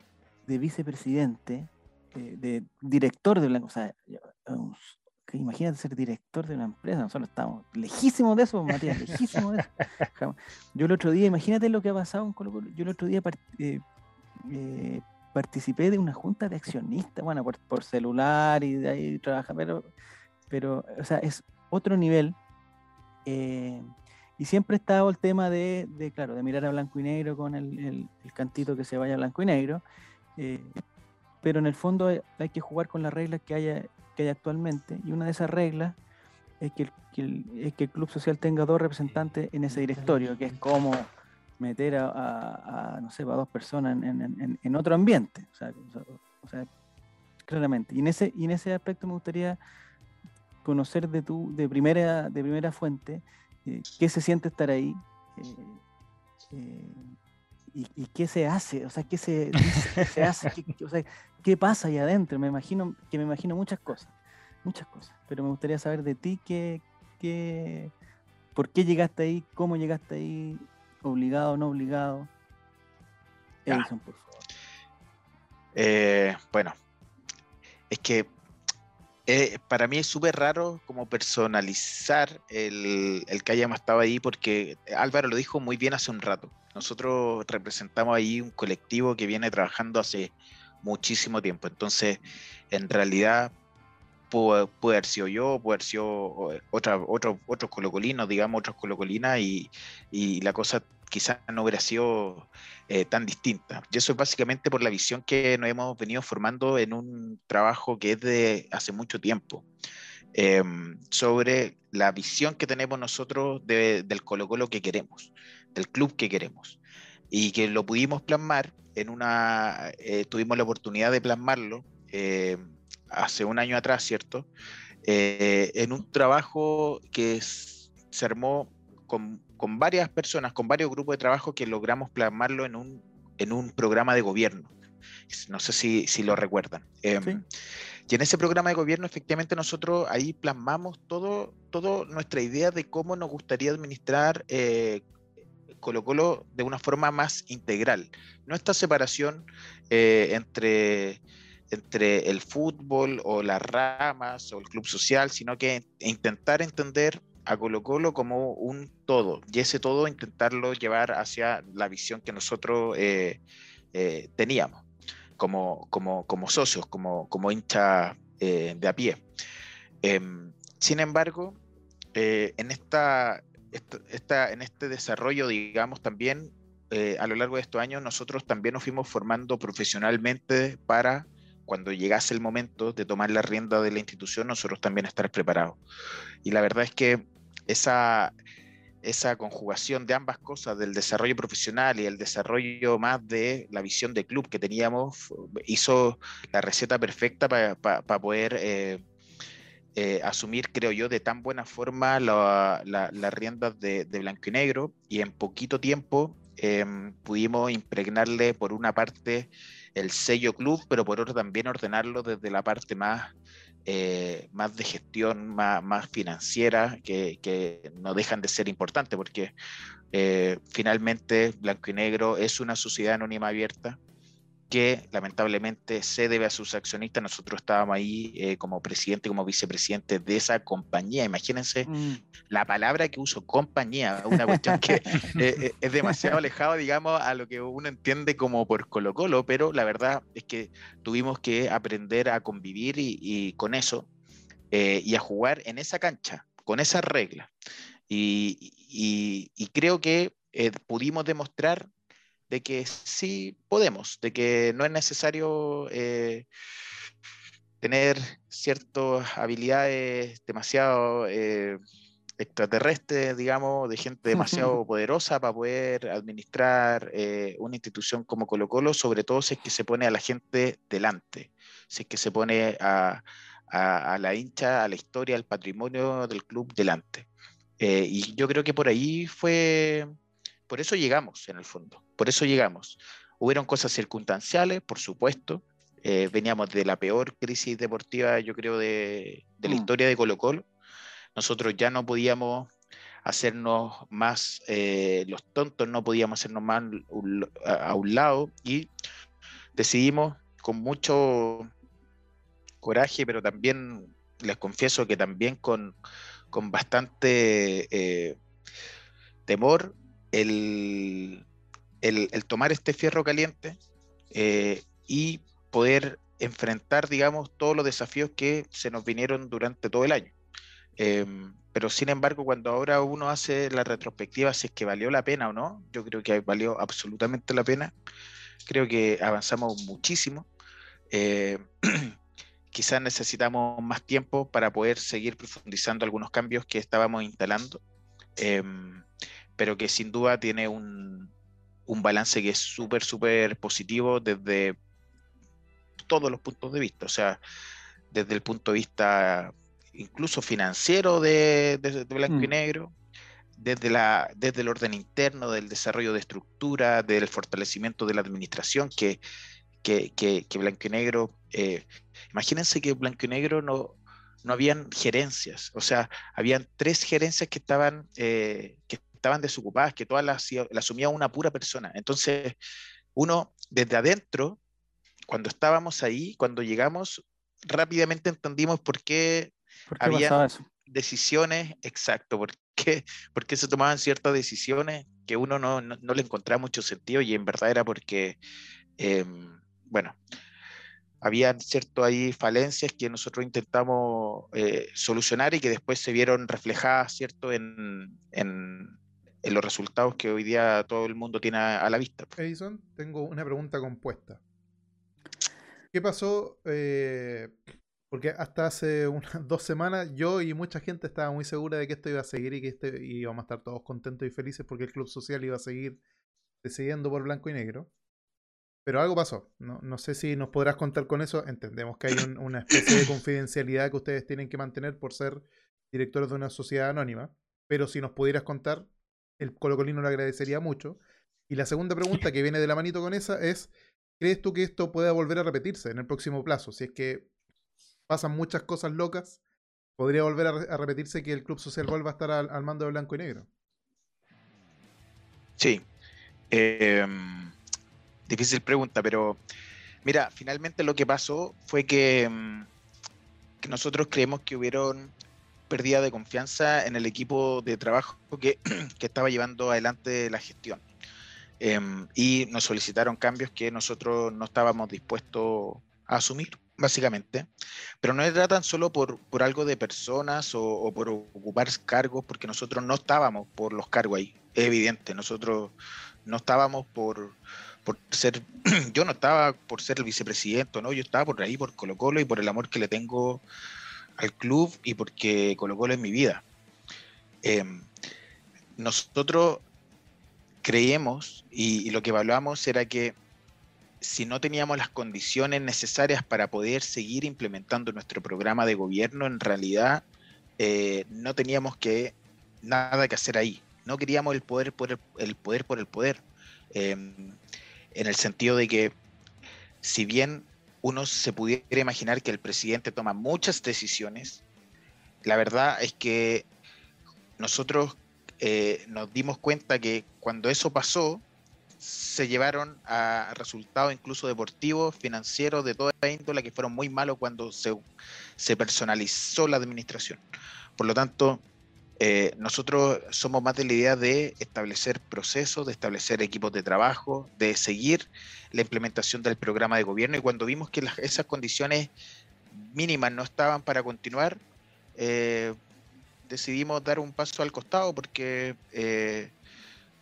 de vicepresidente, eh, de director de Blanco, o sea, que imagínate ser director de una empresa, nosotros estamos lejísimos de eso, Matías, lejísimos de eso. (laughs) Yo el otro día, imagínate lo que ha pasado en Colo Colo, yo el otro día part, eh, eh, participé de una junta de accionistas, bueno, por, por, celular y de ahí trabaja, pero, pero, o sea, es otro nivel. Eh, y siempre ha estado el tema de, de, claro, de mirar a blanco y negro con el, el, el cantito que se vaya a blanco y negro. Eh, pero en el fondo hay, que jugar con las reglas que haya, que hay actualmente y una de esas reglas es que, el, es que el club social tenga dos representantes en ese directorio, que es como meter a, no sé, a dos personas en, otro ambiente, o sea, o sea, claramente. Y en ese, y en ese aspecto me gustaría conocer de tu, de primera, de primera fuente, eh, qué se siente estar ahí, eh, eh, ¿Y, ¿Y, qué se hace? O sea, ¿qué se, qué se hace? ¿Qué, o sea, ¿qué pasa ahí adentro? Me imagino, que me imagino muchas cosas, muchas cosas. Pero me gustaría saber de ti qué, qué, por qué llegaste ahí, cómo llegaste ahí, obligado o no obligado. Edison, por favor. Eh, bueno, es que eh, para mí es súper raro como personalizar el, el, que hayamos estado ahí porque Álvaro lo dijo muy bien hace un rato. Nosotros representamos ahí un colectivo que viene trabajando hace muchísimo tiempo. Entonces, en realidad, pudo, haber sido yo, pudo haber sido otra, otro, otros colocolinos, digamos, otros colocolinas, y, y la cosa quizás no hubiera sido eh, tan distinta. Y eso es básicamente por la visión que nos hemos venido formando en un trabajo que es de hace mucho tiempo, em, sobre la visión que tenemos nosotros del Colo Colo que queremos, del club que queremos, y que lo pudimos plasmar en una, eh, tuvimos la oportunidad de plasmarlo eh, hace un año atrás, ¿cierto? en un trabajo que se armó con con varias personas, con varios grupos de trabajo que logramos plasmarlo en un, en un programa de gobierno. No sé si, si lo recuerdan. Em, y en ese programa de gobierno, efectivamente, nosotros ahí plasmamos todo, todo nuestra idea de cómo nos gustaría administrar eh, Colo Colo de una forma más integral. No esta separación eh, entre, entre el fútbol o las ramas o el club social, sino que intentar entender a Colo Colo como un todo y ese todo intentarlo llevar hacia la visión que nosotros eh, eh, teníamos como, como, como, socios, como, como hinchas de a pie. Em, sin embargo, en, esta, esta, en este desarrollo, digamos, también a lo largo de estos años, nosotros también nos fuimos formando profesionalmente para cuando llegase el momento de tomar la rienda de la institución, nosotros también estar preparados. Y la verdad es que esa, esa conjugación de ambas cosas, del desarrollo profesional y el desarrollo más de la visión de club que teníamos, hizo la receta perfecta para poder eh, eh, asumir, creo yo, de tan buena forma las la, riendas de, blanco y negro y en poquito tiempo em, pudimos impregnarle por una parte el sello club, pero por otra también ordenarlo desde la parte más eh, más de gestión, más, más financiera, que, que, no dejan de ser importantes, porque eh, finalmente Blanco y Negro es una sociedad anónima abierta que lamentablemente se debe a sus accionistas. Nosotros estábamos ahí eh, como presidente, como vicepresidente de esa compañía. Imagínense mm. la palabra que uso, compañía, una cuestión que (laughs) eh, eh, es demasiado alejado, digamos, a lo que uno entiende como por Colo Colo, pero la verdad es que tuvimos que aprender a convivir y, con eso y a jugar en esa cancha, con esas reglas. Y, y creo que pudimos demostrar de que sí podemos, de que no es necesario eh, tener ciertas habilidades demasiado eh, extraterrestres, digamos, de gente (laughs) demasiado poderosa para poder administrar eh, una institución como Colo Colo, sobre todo si es que se pone a la gente delante, si es que se pone a, a la hincha, a la historia, al patrimonio del club delante. y yo creo que por ahí fue por eso llegamos, en el fondo, por eso llegamos. Hubieron cosas circunstanciales, por supuesto. Eh, veníamos de la peor crisis deportiva, yo creo, de, la mm. historia de Colo Colo. Nosotros ya no podíamos hacernos más eh, los tontos, no podíamos hacernos más a, un lado y decidimos con mucho coraje, pero también les confieso que también con, con bastante eh, temor, el, tomar este fierro caliente eh, y poder enfrentar, digamos, todos los desafíos que se nos vinieron durante todo el año. Em, pero sin embargo, cuando ahora uno hace la retrospectiva, si es que valió la pena o no, yo creo que valió absolutamente la pena. Creo que avanzamos muchísimo. Eh, (clears throat) quizás necesitamos más tiempo para poder seguir profundizando algunos cambios que estábamos instalando. Em, pero que sin duda tiene un, balance que es súper, súper positivo desde todos los puntos de vista, o sea, desde el punto de vista incluso financiero de, blanco y mm. negro, desde, la, desde el orden interno, del desarrollo de estructura, del fortalecimiento de la administración, que, que, blanco y negro, eh, imagínense que blanco y negro no, no habían gerencias, o sea, habían tres gerencias que estaban, eh, que estaban desocupadas, que todas las, asumía una pura persona. Entonces, uno desde adentro, cuando estábamos ahí, cuando llegamos, rápidamente entendimos por qué, había decisiones, exacto, por qué, por qué, se tomaban ciertas decisiones que uno no, no, le encontraba mucho sentido y en verdad era porque, em, bueno, habían cierto ahí falencias que nosotros intentamos eh, solucionar y que después se vieron reflejadas cierto en, en, en, los resultados que hoy día todo el mundo tiene a, a la vista. Edison, tengo una pregunta compuesta. ¿Qué pasó? Eh, porque hasta hace unas (laughs) dos semanas yo y mucha gente estaba muy segura de que esto iba a seguir y que este, íbamos a estar todos contentos y felices porque el Club Social iba a seguir decidiendo por blanco y negro. Pero algo pasó. No, no, sé si nos podrás contar con eso. Entendemos que hay un, una especie de confidencialidad que ustedes tienen que mantener por ser directores de una sociedad anónima. Pero si nos pudieras contar, el Colocolino lo agradecería mucho. Y la segunda pregunta que viene de la manito con esa es, ¿crees tú que esto pueda volver a repetirse en el próximo plazo? Si es que pasan muchas cosas locas, ¿podría volver a, repetirse que el Club Social vuelva a estar al, mando de blanco y negro? Sí. Eh, difícil pregunta, pero mira, finalmente lo que pasó fue que, que nosotros creemos que hubieron pérdida de confianza en el equipo de trabajo que, (clears throat) que estaba llevando adelante la gestión. Eh, y nos solicitaron cambios que nosotros no estábamos dispuestos a asumir, básicamente. Pero no era tan solo por, por algo de personas o, por ocupar cargos, porque nosotros no estábamos por los cargos ahí, es evidente. Nosotros no estábamos por, por ser, (clears throat) yo no estaba por ser el vicepresidente, no, yo estaba por ahí, por Colo Colo y por el amor que le tengo al club y porque Colo Colo es mi vida. Eh, nosotros creíamos y, lo que evaluamos era que si no teníamos las condiciones necesarias para poder seguir implementando nuestro programa de gobierno, en realidad eh, no teníamos que nada que hacer ahí. No queríamos el poder por el, poder por el poder. Eh, en el sentido de que si bien uno se pudiera imaginar que el presidente toma muchas decisiones, la verdad es que nosotros eh, nos dimos cuenta que cuando eso pasó, se llevaron a resultados incluso deportivos, financieros, de toda índole, que fueron muy malos cuando se, se personalizó la administración. Por lo tanto, eh, nosotros somos más de la idea de establecer procesos, de establecer equipos de trabajo, de seguir la implementación del programa de gobierno. Y cuando vimos que las, esas condiciones mínimas no estaban para continuar, eh, decidimos dar un paso al costado porque eh,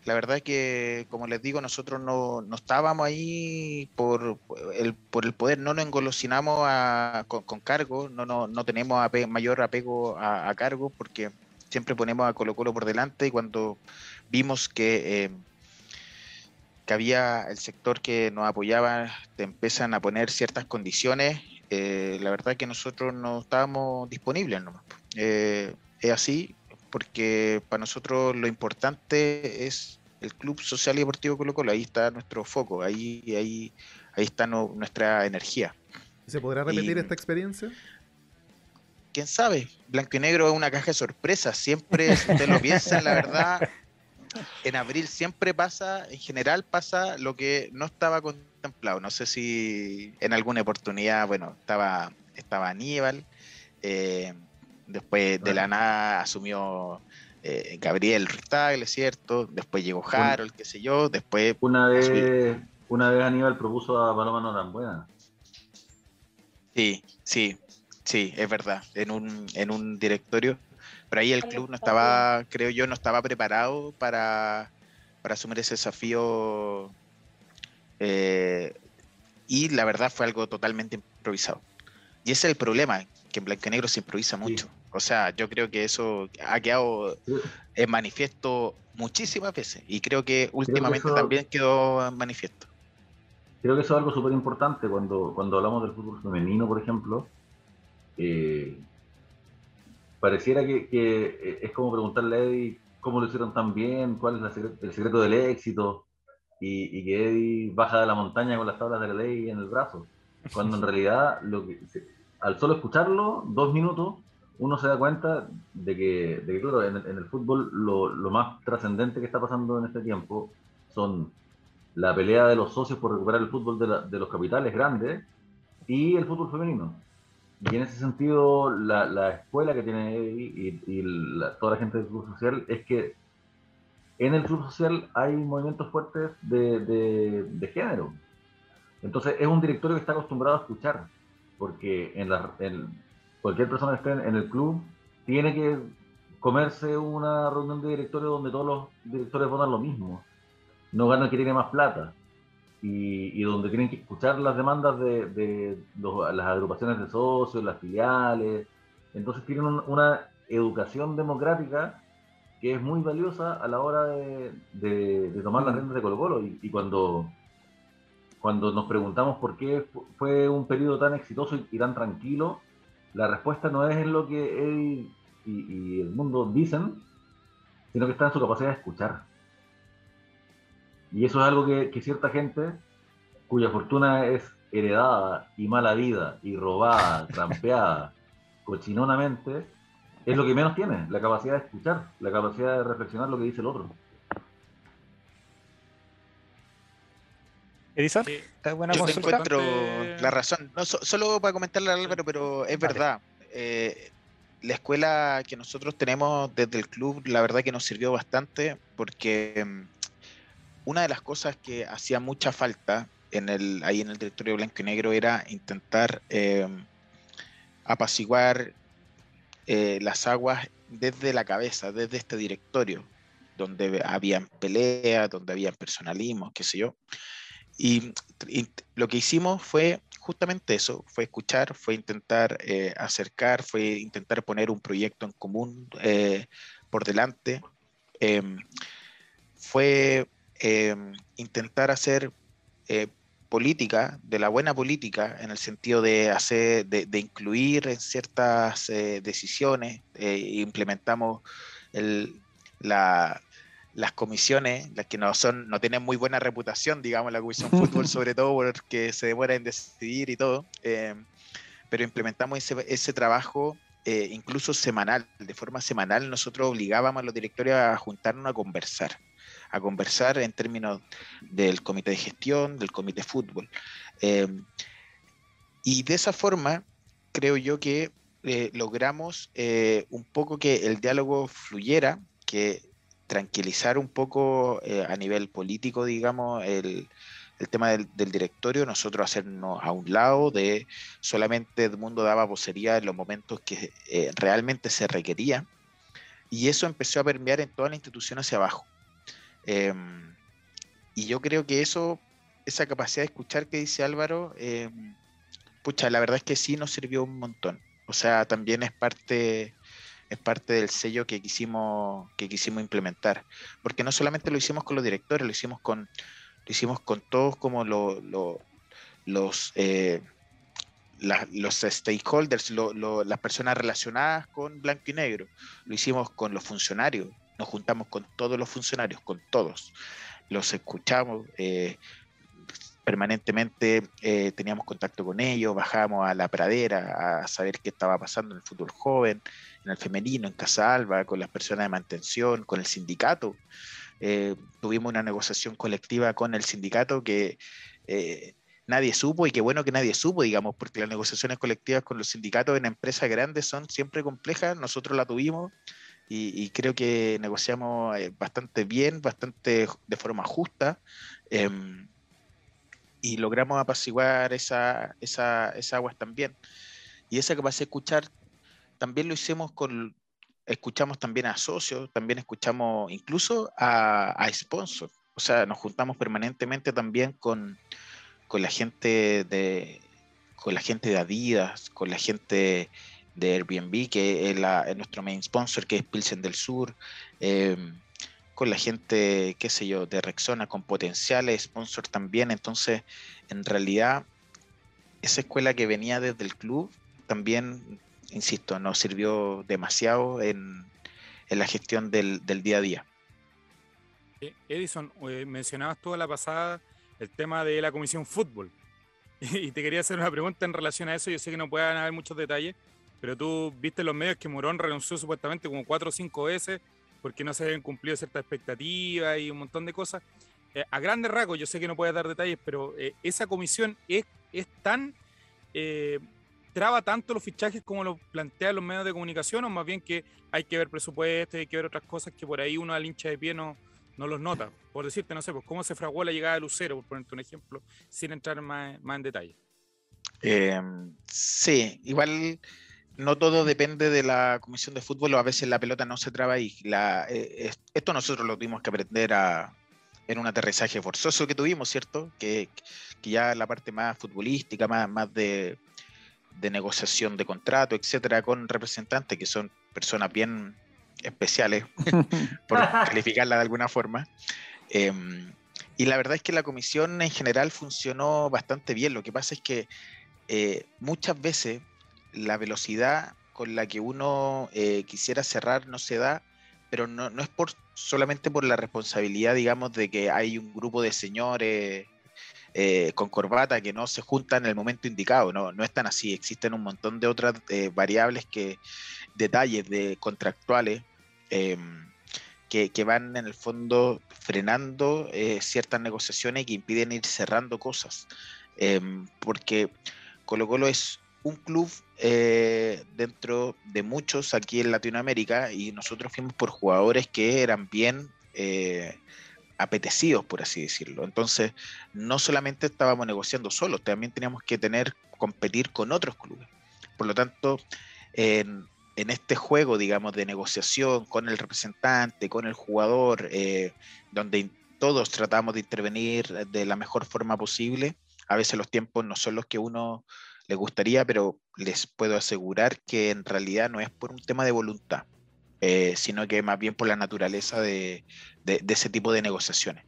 la verdad es que, como les digo, nosotros no, estábamos ahí por el, por el poder, no nos engolosinamos a, con, con cargo, no, tenemos mayor apego a, a cargo porque siempre ponemos a Colo Colo por delante y cuando vimos que, eh, que había el sector que nos apoyaba, te empiezan a poner ciertas condiciones, eh, la verdad que nosotros no estábamos disponibles nomás. Eh, es así, porque para nosotros lo importante es el Club Social y Deportivo Colo Colo, ahí está nuestro foco, ahí, ahí, ahí está no, nuestra energía. ¿Se podrá repetir y, esta experiencia? Quién sabe, blanco y negro es una caja de sorpresas. Siempre, si usted lo piensa, la verdad, en abril siempre pasa, en general pasa lo que no estaba contemplado. No sé si en alguna oportunidad, bueno, estaba, estaba Aníbal, eh, después de la nada asumió eh, Gabriel Rutagle, ¿cierto? Después llegó Harold, qué sé yo, después... Una vez, una vez Aníbal propuso a Paloma Norambuena. Sí, sí, Sí, es verdad, en un, en un directorio. Pero ahí el club no estaba, creo yo, no estaba preparado para, para asumir ese desafío. Eh, y la verdad fue algo totalmente improvisado. Y ese es el problema, que en Blanco y Negro se improvisa mucho. Sí. O sea, yo creo que eso ha quedado en manifiesto muchísimas veces. Y creo que últimamente creo que eso, también quedó en manifiesto. Creo que eso es algo súper importante cuando, cuando hablamos del fútbol femenino, por ejemplo eh, pareciera que, que, eh, es como preguntarle a Eddie cómo lo hicieron tan bien, cuál es la el secreto del éxito, y, y, que Eddie baja de la montaña con las tablas de la ley en el brazo. Cuando en (laughs) realidad, lo que, al solo escucharlo, dos minutos, uno se da cuenta de que, de que claro, en, en, el fútbol lo, lo más trascendente que está pasando en este tiempo son la pelea de los socios por recuperar el fútbol de, la, de los capitales grandes y el fútbol femenino. Y en ese sentido, la, la escuela que tiene Eddie y, y la, toda la gente del Club Social es que en el Club Social hay movimientos fuertes de, de, de género. Entonces es un directorio que está acostumbrado a escuchar, porque en la, cualquier persona que esté en el club tiene que comerse una reunión de directorio donde todos los directores votan lo mismo. No gana el que tiene más plata. Y, donde tienen que escuchar las demandas de, las agrupaciones de socios, las filiales. Entonces tienen una educación democrática que es muy valiosa a la hora de, tomar las mm. riendas de Colo Colo. Y, cuando, cuando nos preguntamos por qué fue un periodo tan exitoso y, tan tranquilo, la respuesta no es en lo que él y, el mundo dicen, sino que está en su capacidad de escuchar. Y eso es algo que, que cierta gente, cuya fortuna es heredada y mala vida y robada, (laughs) trampeada, cochinonamente, es lo que menos tiene, la capacidad de escuchar, la capacidad de reflexionar lo que dice el otro. Edison, buena Yo encuentro la razón. No, solo para comentarle a Álvaro, pero es verdad. Eh, la escuela que nosotros tenemos desde el club, la verdad que nos sirvió bastante porque mm, una de las cosas que hacía mucha falta en el, ahí en el directorio blanco y negro era intentar eh, apaciguar eh, las aguas desde la cabeza, desde este directorio, donde habían peleas, donde habían personalismos, qué sé yo. Y, lo que hicimos fue justamente eso, fue escuchar, fue intentar eh, acercar, fue intentar poner un proyecto en común por delante, em, fue em, intentar hacer política, de la buena política, en el sentido de hacer, de, incluir en ciertas eh, decisiones, eh, implementamos las comisiones, las que no son, no tienen muy buena reputación, digamos, la comisión (laughs) fútbol, sobre todo porque se demora en decidir y todo, eh, pero implementamos ese, trabajo incluso semanal, de forma semanal, nosotros obligábamos a los directorios a juntarnos a conversar a conversar en términos del comité de gestión, del comité de fútbol. Eh, y de esa forma, creo yo que eh, logramos eh, un poco que el diálogo fluyera, que tranquilizar un poco a nivel político, digamos, el, tema del, directorio, nosotros hacernos a un lado de solamente el mundo daba vocería en los momentos que realmente se requería. Y eso empezó a permear en toda la institución hacia abajo. Em, y yo creo que eso, esa capacidad de escuchar que dice Álvaro, em, pucha, la verdad es que sí nos sirvió un montón. O sea, también es parte, es parte del sello que quisimos, que quisimos implementar. Porque no solamente lo hicimos con los directores, lo hicimos con, lo hicimos con todos como los eh, los stakeholders, las personas relacionadas con blanco y negro. Lo hicimos con los funcionarios, nos juntamos con todos los funcionarios, con todos, los escuchamos. Eh, permanentemente eh, teníamos contacto con ellos, bajábamos a la pradera a saber qué estaba pasando en el fútbol joven, en el femenino, en Casa Alba, con las personas de mantención, con el sindicato. Eh, tuvimos una negociación colectiva con el sindicato que nadie supo y qué bueno que nadie supo, digamos, porque las negociaciones colectivas con los sindicatos en empresas grandes son siempre complejas, nosotros la tuvimos y, creo que negociamos eh, bastante bien, bastante de forma justa. Em, y logramos apaciguar esa, esa, esas aguas también. Y esa capacidad de escuchar también lo hicimos con, escuchamos también a socios, también escuchamos incluso a, a sponsors. O sea, nos juntamos permanentemente también con, con la gente de con la gente de Adidas, con la gente de Airbnb, que es, nuestro main sponsor, que es Pilsen del Sur, em, con la gente, qué sé yo, de Rexona, con potenciales sponsors también. Entonces, en realidad, esa escuela que venía desde el club también, insisto, nos sirvió demasiado en, la gestión del, día a día. Edison, eh, mencionabas toda la pasada el tema de la comisión fútbol. (laughs) Y te quería hacer una pregunta en relación a eso. Yo sé que no puedan haber muchos detalles, pero tú viste en los medios que Morón renunció supuestamente como cuatro o cinco veces porque no se habían cumplido ciertas expectativas y un montón de cosas. Eh, a grandes rasgos, yo sé que no puedes dar detalles, pero eh, esa comisión es, es tan. Eh, traba tanto los fichajes como lo plantean los medios de comunicación, o más bien que hay que ver presupuestos, hay que ver otras cosas que por ahí uno al hincha de pie no, no los nota. Por decirte, no sé, pues cómo se fraguó la llegada de Lucero, por ponerte un ejemplo, sin entrar más, más en detalle. Sí, igual no todo depende de la comisión de fútbol o a veces la pelota no se traba y la, eh, es- esto nosotros lo tuvimos que aprender a, en un aterrizaje forzoso que tuvimos, ¿cierto? Que, que ya la parte más futbolística, más, más de, de negociación de contrato, etcétera, con representantes que son personas bien especiales, (laughs) por (laughs) calificarla de alguna forma. Em, y la verdad es que la comisión en general funcionó bastante bien. Lo que pasa es que eh, muchas veces la velocidad con la que uno eh, quisiera cerrar no se da, pero no, no es por solamente por la responsabilidad, digamos, de que hay un grupo de señores eh, con corbata que no se juntan en el momento indicado. No, no es tan así. Existen un montón de otras eh, variables que, detalles de contractuales que, que van en el fondo frenando ciertas negociaciones y que impiden ir cerrando cosas. Porque Colo Colo es un club eh, dentro de muchos aquí en Latinoamérica y nosotros fuimos por jugadores que eran bien eh, apetecidos, por así decirlo. Entonces, no solamente estábamos negociando solos, también teníamos que tener, competir con otros clubes. Por lo tanto, en, este juego, digamos, de negociación con el representante, con el jugador, eh, donde todos tratamos de intervenir de la mejor forma posible, a veces los tiempos no son los que uno le gustaría, pero les puedo asegurar que en realidad no es por un tema de voluntad, eh, sino que más bien por la naturaleza de, de, de ese tipo de negociaciones.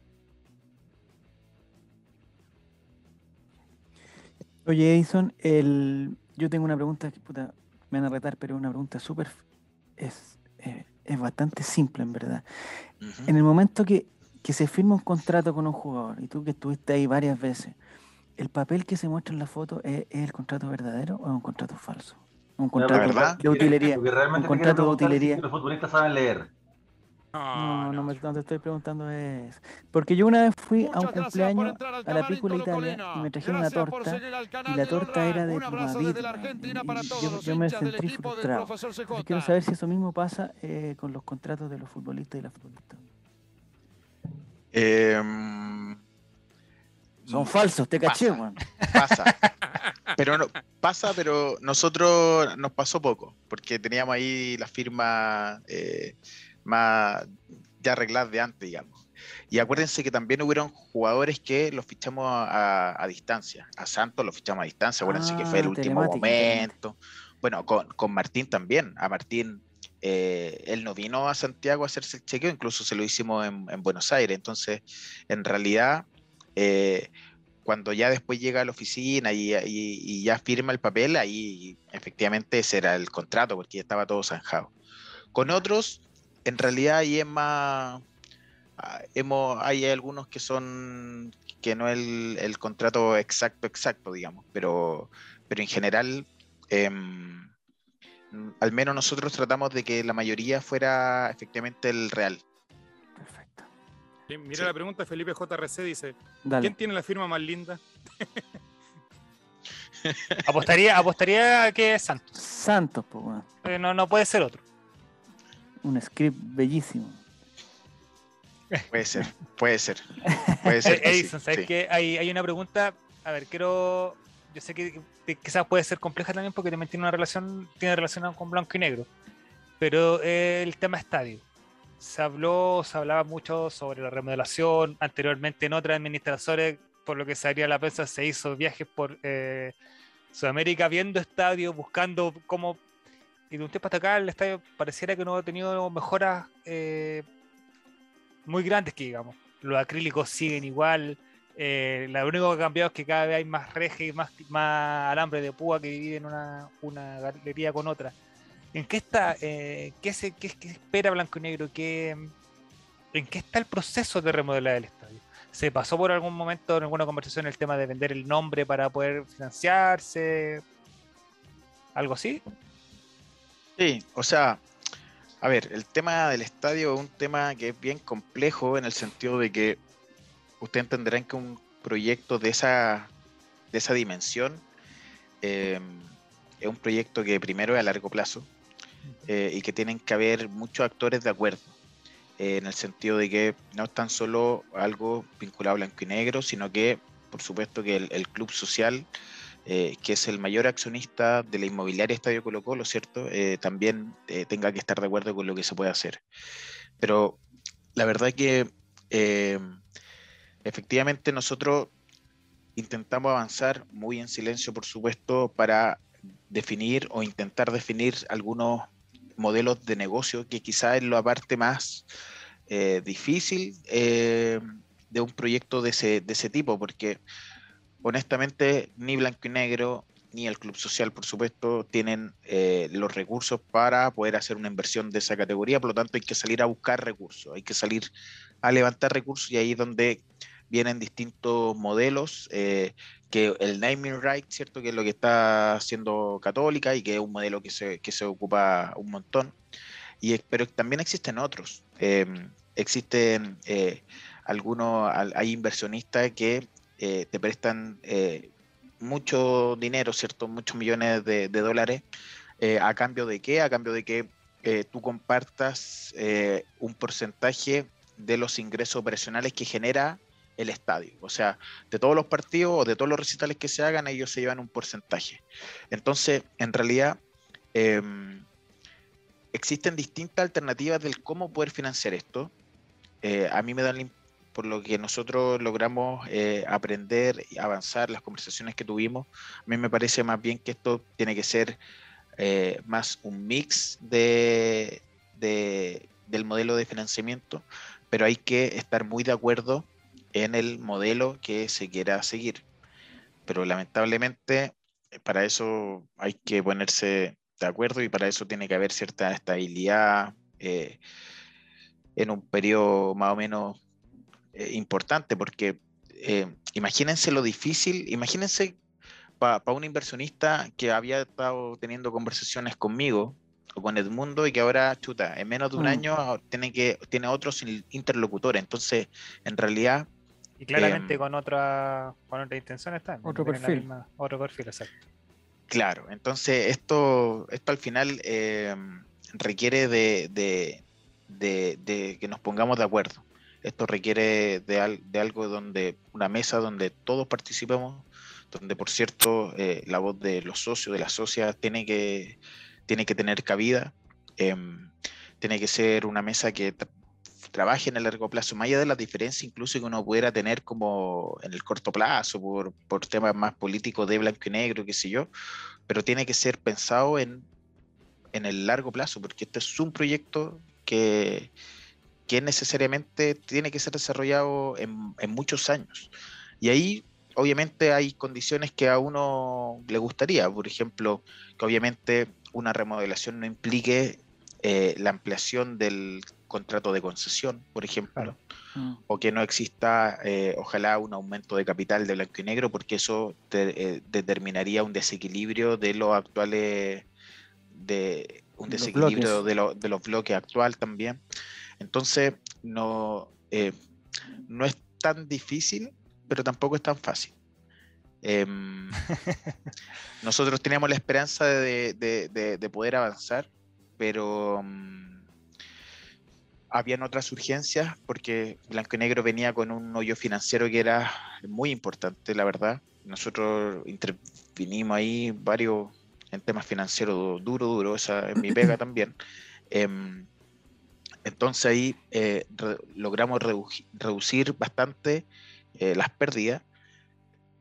Oye, Edison, el... yo tengo una pregunta que puta, me van a retar, pero es una pregunta súper. Es, eh, es bastante simple, en verdad. En el momento que, que se firma un contrato con un jugador, y tú que estuviste ahí varias veces, ¿el papel que se muestra en la foto es, es el contrato verdadero o es un contrato falso? Un contrato verdad. de utilería. Un contrato de si utilería. los futbolistas saben leer. No, no, me, no te estoy preguntando es. Porque yo una vez fui a un cumpleaños a la Pícola Italia y me trajeron una torta y la torta era de Un abrazo Plumavit, desde la man, Argentina y- para y todos yo, los yo me sentí frustrado. quiero saber si eso mismo pasa eh, con los contratos de los futbolistas y las futbolistas. Em, Son falsos, te caché, Pasa. man. pasa. (laughs) Pero no, pasa, pero nosotros nos pasó poco, porque teníamos ahí las firmas eh, más ya arregladas de antes, digamos. Y acuérdense que también hubieron jugadores que los fichamos a, a- a distancia. A Santos los fichamos a distancia, acuérdense que fue el Ah, último momento. Bueno, con, con Martín también. A Martín, eh, él no vino a Santiago a hacerse el chequeo, incluso se lo hicimos en, en Buenos Aires. Entonces, en realidad, eh, cuando ya después llega a la oficina y, ya firma el papel, ahí efectivamente ese era el contrato, porque ya estaba todo zanjado. Con otros, en realidad ahí es más, ah, hay algunos que son, que no es el, contrato exacto, exacto, digamos, pero, pero en general, em, al menos nosotros tratamos de que la mayoría fuera efectivamente el real. Mira Sí. la pregunta, Felipe JRC dice, Dale. ¿quién tiene la firma más linda? (laughs) Apostaría, apostaría que es Santos. Santos, pues. Eh, No, no puede ser otro. Un script bellísimo. Puede ser, puede ser. Puede (laughs) ser que sí, Edison, ¿sabes sí. qué? Hay, hay una pregunta. A ver, quiero. Yo sé que que quizás puede ser compleja también porque también tiene una relación, tiene relación con blanco y negro. Pero eh, el tema estadio. Se habló, se hablaba mucho sobre la remodelación. Anteriormente en otras administraciones, por lo que se haría la prensa, se hizo viajes por eh, Sudamérica viendo estadios, buscando cómo. Y de un tiempo hasta acá el estadio pareciera que no ha tenido mejoras eh, muy grandes que digamos. Los acrílicos siguen igual. eh, lo único que ha cambiado es que cada vez hay más reje y más, alambre de púa que dividen una galería con otra. ¿En qué está? eh, qué, se, qué, espera Blanco y Negro? ¿Qué, ¿En qué está el proceso de remodelar el estadio? ¿Se pasó por algún momento en alguna conversación el tema de vender el nombre para poder financiarse? ¿Algo así? Sí, o sea, a ver, el tema del estadio es un tema que es bien complejo en el sentido de que ustedes entenderán que un proyecto de esa, de esa dimensión eh, es un proyecto que primero es a largo plazo eh, y que tienen que haber muchos actores de acuerdo. eh, en el sentido de que no es tan solo algo vinculado a blanco y negro, sino que, por supuesto, que el, club social, eh, que es el mayor accionista de la inmobiliaria Estadio Colo Colo, ¿cierto? También tenga que estar de acuerdo con lo que se puede hacer. Pero la verdad es que efectivamente nosotros intentamos avanzar muy en silencio, por supuesto, para definir o intentar definir algunos modelos de negocio que quizás es la parte más eh, difícil eh, de un proyecto de ese, de ese tipo, porque honestamente ni Blanco y Negro ni el Club Social, por supuesto, tienen eh, los recursos para poder hacer una inversión de esa categoría, por lo tanto hay que salir a buscar recursos, hay que salir a levantar recursos y ahí es donde vienen distintos modelos, eh, que el naming right, ¿cierto? Que es lo que está haciendo Católica y que es un modelo que se, que se ocupa un montón. Y, pero también existen otros. Em, existen eh, algunos, hay inversionistas que eh, te prestan mucho dinero, ¿cierto? Muchos millones de, de dólares. ¿A cambio de qué? A cambio de que tú compartas un porcentaje de los ingresos operacionales que genera el estadio. O sea, de todos los partidos o de todos los recitales que se hagan, ellos se llevan un porcentaje. Entonces, en realidad, em, existen distintas alternativas del cómo poder financiar esto. Eh, a mí me dan, por lo que nosotros logramos eh, aprender y avanzar, las conversaciones que tuvimos, a mí me parece más bien que esto tiene que ser eh, más un mix de, del modelo de financiamiento, pero hay que estar muy de acuerdo en el modelo que se quiera seguir. Pero lamentablemente eh, para eso hay que ponerse de acuerdo y para eso tiene que haber cierta estabilidad eh, en un periodo más o menos eh, importante, porque imagínense lo difícil, imagínense para un inversionista que había estado teniendo conversaciones conmigo o con Edmundo y que ahora, chuta, en menos de un mm. año tiene, que, tiene otros interlocutores. Entonces, en realidad, y claramente em, con otra con otra intención está. Otro perfil. otro perfil, exacto. Claro, entonces esto, esto al final em, requiere de, que nos pongamos de acuerdo. Esto requiere de, de, algo donde, una mesa donde todos participemos, donde por cierto eh, la voz de los socios, de las socias, tiene que, tiene que tener cabida. Em, tiene que ser una mesa que trabaje en el largo plazo, más allá de las diferencias incluso que uno pudiera tener como en el corto plazo, por, por temas más políticos de blanco y negro, qué sé yo, pero tiene que ser pensado en, en el largo plazo, porque este es un proyecto que, que necesariamente tiene que ser desarrollado en, en muchos años. Y ahí obviamente hay condiciones que a uno le gustaría, por ejemplo, que obviamente una remodelación no implique eh, la ampliación del contrato de concesión, por ejemplo, mm. o que no exista, eh, ojalá, un aumento de capital de blanco y negro, porque eso eh, determinaría un desequilibrio de los actuales, de un desequilibrio de, de, los bloques actual también. Entonces, no, eh, no es tan difícil, pero tampoco es tan fácil. Em, (laughs) nosotros teníamos la esperanza de, de poder avanzar, pero mm, habían otras urgencias porque Blanco y Negro venía con un hoyo financiero que era muy importante, la verdad. Nosotros intervinimos ahí varios en temas financieros duro, duro, esa es mi (laughs) pega también. Em, entonces ahí eh, logramos reducir bastante eh, las pérdidas,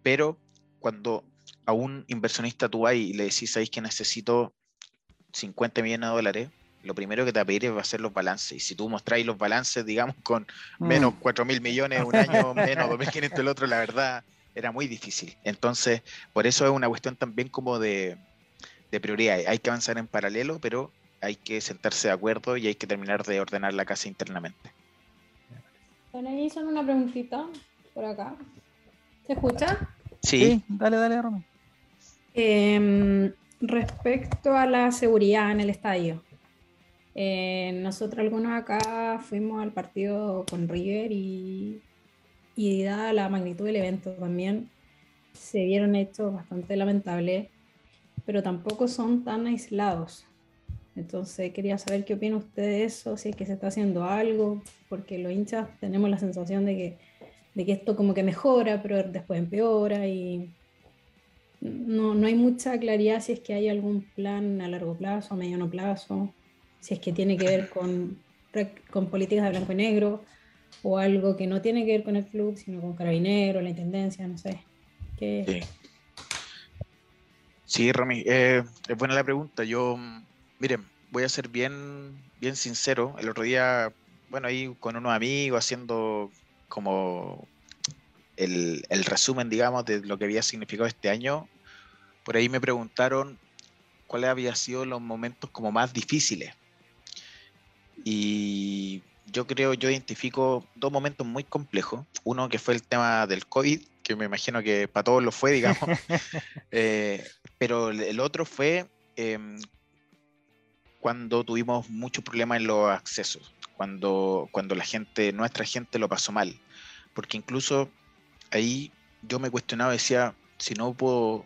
pero cuando a un inversionista tú vas y le decís, sabéis que necesito 50 millones de dólares, lo primero que te va a pedir va a ser los balances. Y si tú mostráis los balances, digamos, con mm. menos 4 mil millones un año, (laughs) menos 2.500 el otro, la verdad era muy difícil. Entonces, por eso es una cuestión también como de, de prioridad. Hay que avanzar en paralelo, pero hay que sentarse de acuerdo y hay que terminar de ordenar la casa internamente. Bueno, son una preguntita por acá. ¿Se escucha? Sí. dale, dale, Romy. Em, respecto a la seguridad en el estadio, eh, nosotros algunos acá fuimos al partido con River y, dada la magnitud del evento también se vieron hechos bastante lamentables, pero tampoco son tan aislados. Entonces quería saber qué opina usted de eso, si es que se está haciendo algo, porque los hinchas tenemos la sensación de que, de que esto como que mejora, pero después empeora y no, no hay mucha claridad si es que hay algún plan a largo plazo, a mediano plazo, si es que tiene que ver con, con políticas de blanco y negro o algo que no tiene que ver con el club, sino con Carabinero, la Intendencia, no sé. ¿Qué, Sí, Sí, Rami, eh, es buena la pregunta. Yo, miren, voy a ser bien, bien sincero. El otro día, bueno, ahí con unos amigos haciendo como el, el resumen, digamos, de lo que había significado este año, por ahí me preguntaron cuáles habían sido los momentos como más difíciles. Y yo creo, yo identifico dos momentos muy complejos. Uno que fue el tema del COVID, que me imagino que para todos lo fue, digamos. (laughs) Eh, pero el- otro fue em, cuando tuvimos muchos problemas en los accesos, cuando, cuando la gente, nuestra gente lo pasó mal. Porque incluso ahí yo me cuestionaba, decía, si no puedo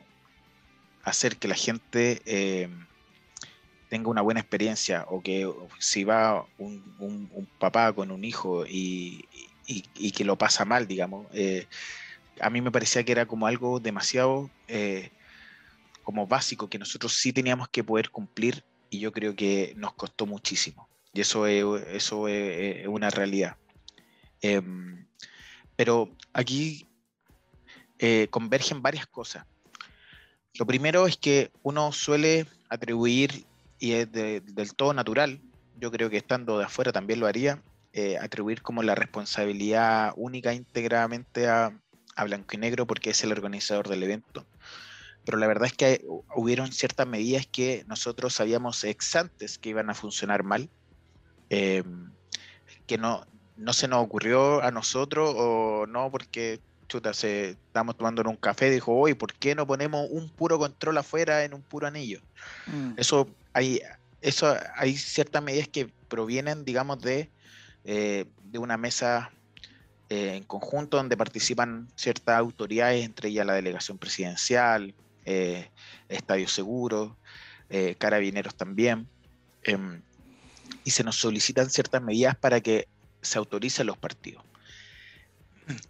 hacer que la gente em, tenga una buena experiencia o que si va un, un- un papá con un hijo y, y- que lo pasa mal, digamos, eh, a mí me parecía que era como algo demasiado eh, como básico que nosotros sí teníamos que poder cumplir y yo creo que nos costó muchísimo. Y eso es, eso es, es una realidad. Em, pero aquí eh, convergen varias cosas. Lo primero es que uno suele atribuir, y es de- del todo natural, yo creo que estando de afuera también lo haría, eh, atribuir como la responsabilidad única íntegramente a, a Blanco y Negro porque es el organizador del evento. Pero la verdad es que hu- hubieron ciertas medidas que nosotros sabíamos ex antes que iban a funcionar mal, eh, que no, no se nos ocurrió a nosotros o no porque chuta, se, estábamos tomando en un café, dijo, oye, ¿por qué no ponemos un puro control afuera en un puro anillo? Mm. Eso hay, eso hay ciertas medidas que provienen, digamos, de, eh, de una mesa eh, en conjunto donde participan ciertas autoridades, entre ellas la delegación presidencial, eh, Estadio Seguro, eh, Carabineros también, em, y se nos solicitan ciertas medidas para que se autoricen los partidos.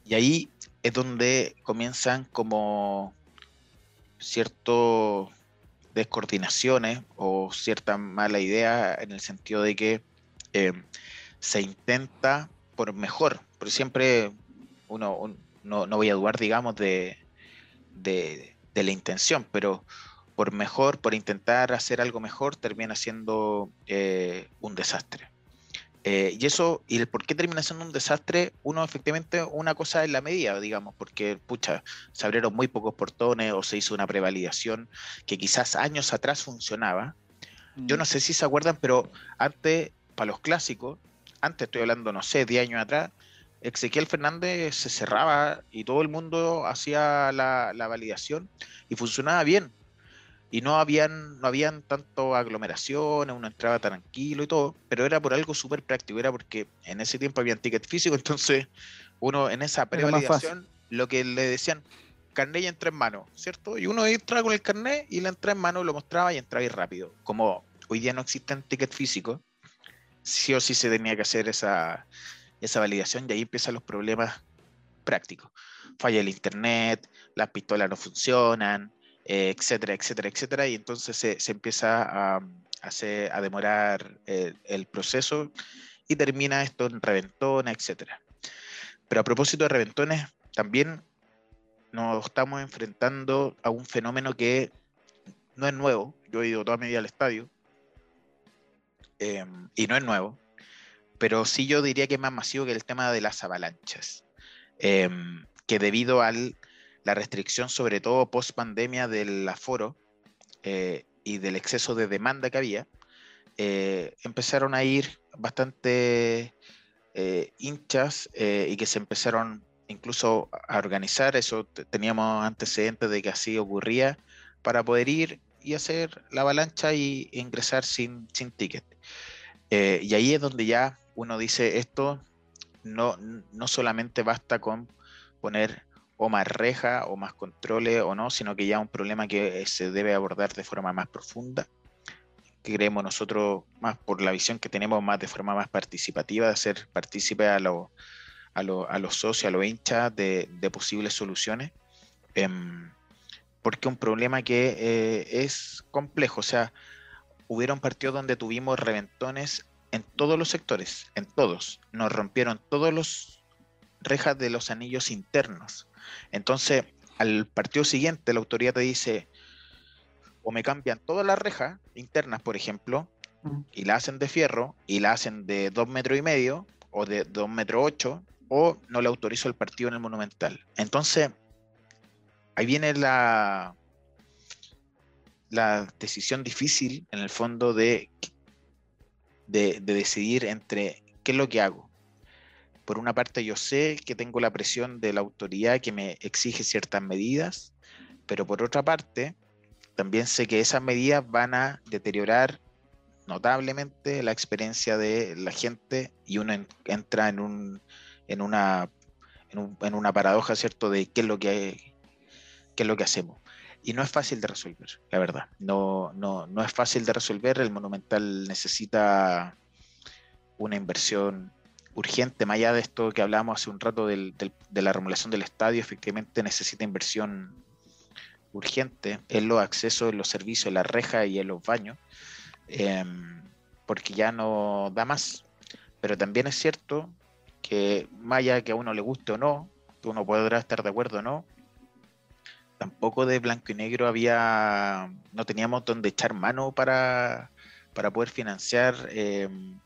Y ahí es donde comienzan como ciertos descoordinaciones o cierta mala idea en el sentido de que eh, se intenta por mejor, pero siempre uno un- no, no voy a dudar, digamos, de, de, la intención, pero por mejor, por intentar hacer algo mejor, termina siendo eh, un desastre. Eh, y eso, y el por qué termina siendo un desastre, uno efectivamente, una cosa es la medida, digamos, porque, pucha, se abrieron muy pocos portones o se hizo una prevalidación que quizás años atrás funcionaba. Yo no sé si se acuerdan, pero antes, para los clásicos, antes estoy hablando, no sé, 10 años atrás, Ezequiel Fernández se cerraba y todo el mundo hacía la, la validación y funcionaba bien. Y no habían, no habían tanto aglomeraciones, uno entraba tranquilo y todo, pero era por algo súper práctico, era porque en ese tiempo había ticket físico, (laughs) entonces uno en esa prevalidación lo que le decían, carnet y entra en mano, ¿cierto? Y uno entraba con el carnet y le entraba en mano, lo mostraba y entraba ahí rápido. Como hoy día no existen tickets físicos, sí o sí se tenía que hacer esa, esa validación y ahí empiezan los problemas prácticos. Falla el internet, las pistolas no funcionan, eh, etcétera, etcétera, etcétera, y entonces se, se empieza a, a demorar eh, el proceso y termina esto en reventones, etcétera. Pero a propósito de reventones, también nos estamos enfrentando a un fenómeno que no es nuevo. Yo he ido toda mi vida al estadio eh, y no es nuevo, pero sí yo diría que es más masivo que el tema de las avalanchas, que debido a la restricción, sobre todo post pandemia del aforo eh, y del exceso de demanda que había, eh, empezaron a ir bastante eh, hinchas eh, y que se empezaron incluso a organizar, eso te- teníamos antecedentes de que así ocurría, para poder ir y hacer la avalancha y ingresar sin, sin ticket. Eh, y ahí es donde ya uno dice esto no, no solamente basta con poner o más reja o más controles o no, sino que ya un problema que eh, se debe abordar de forma más profunda, que creemos nosotros, más por la visión que tenemos más de forma más participativa, de hacer partícipe a, los a, a los socios, a los hinchas de, de posibles soluciones. Em, porque un problema que eh, es complejo, o sea, hubieron partidos donde tuvimos reventones en todos los sectores, en todos. Nos rompieron todos los rejas de los anillos internos. Entonces, al partido siguiente, la autoridad te dice, o me cambian todas las rejas internas, por ejemplo, y la hacen de fierro, y la hacen de dos metros y medio, o de dos metros ocho, o no le autorizo el partido en el Monumental. Entonces, ahí viene la, la decisión difícil, en el fondo, de, de, de decidir entre qué es lo que hago. Por una parte, yo sé que tengo la presión de la autoridad que me exige ciertas medidas, pero por otra parte, también sé que esas medidas van a deteriorar notablemente la experiencia de la gente y uno en- entra en, un, en, una, en, en una paradoja, ¿cierto?, de qué es lo que, qué es lo que hacemos. Y no es fácil de resolver, la verdad. No, no, no es fácil de resolver. El Monumental necesita una inversión urgente, más allá de esto que hablábamos hace un rato del- de la remodelación del estadio, efectivamente necesita inversión urgente en los accesos, en los servicios, en las rejas y en los baños, em, porque ya no da más. Pero también es cierto que más allá que a uno le guste o no, que uno podrá estar de acuerdo o no, tampoco de blanco y negro había, no teníamos donde echar mano para, para poder financiar em,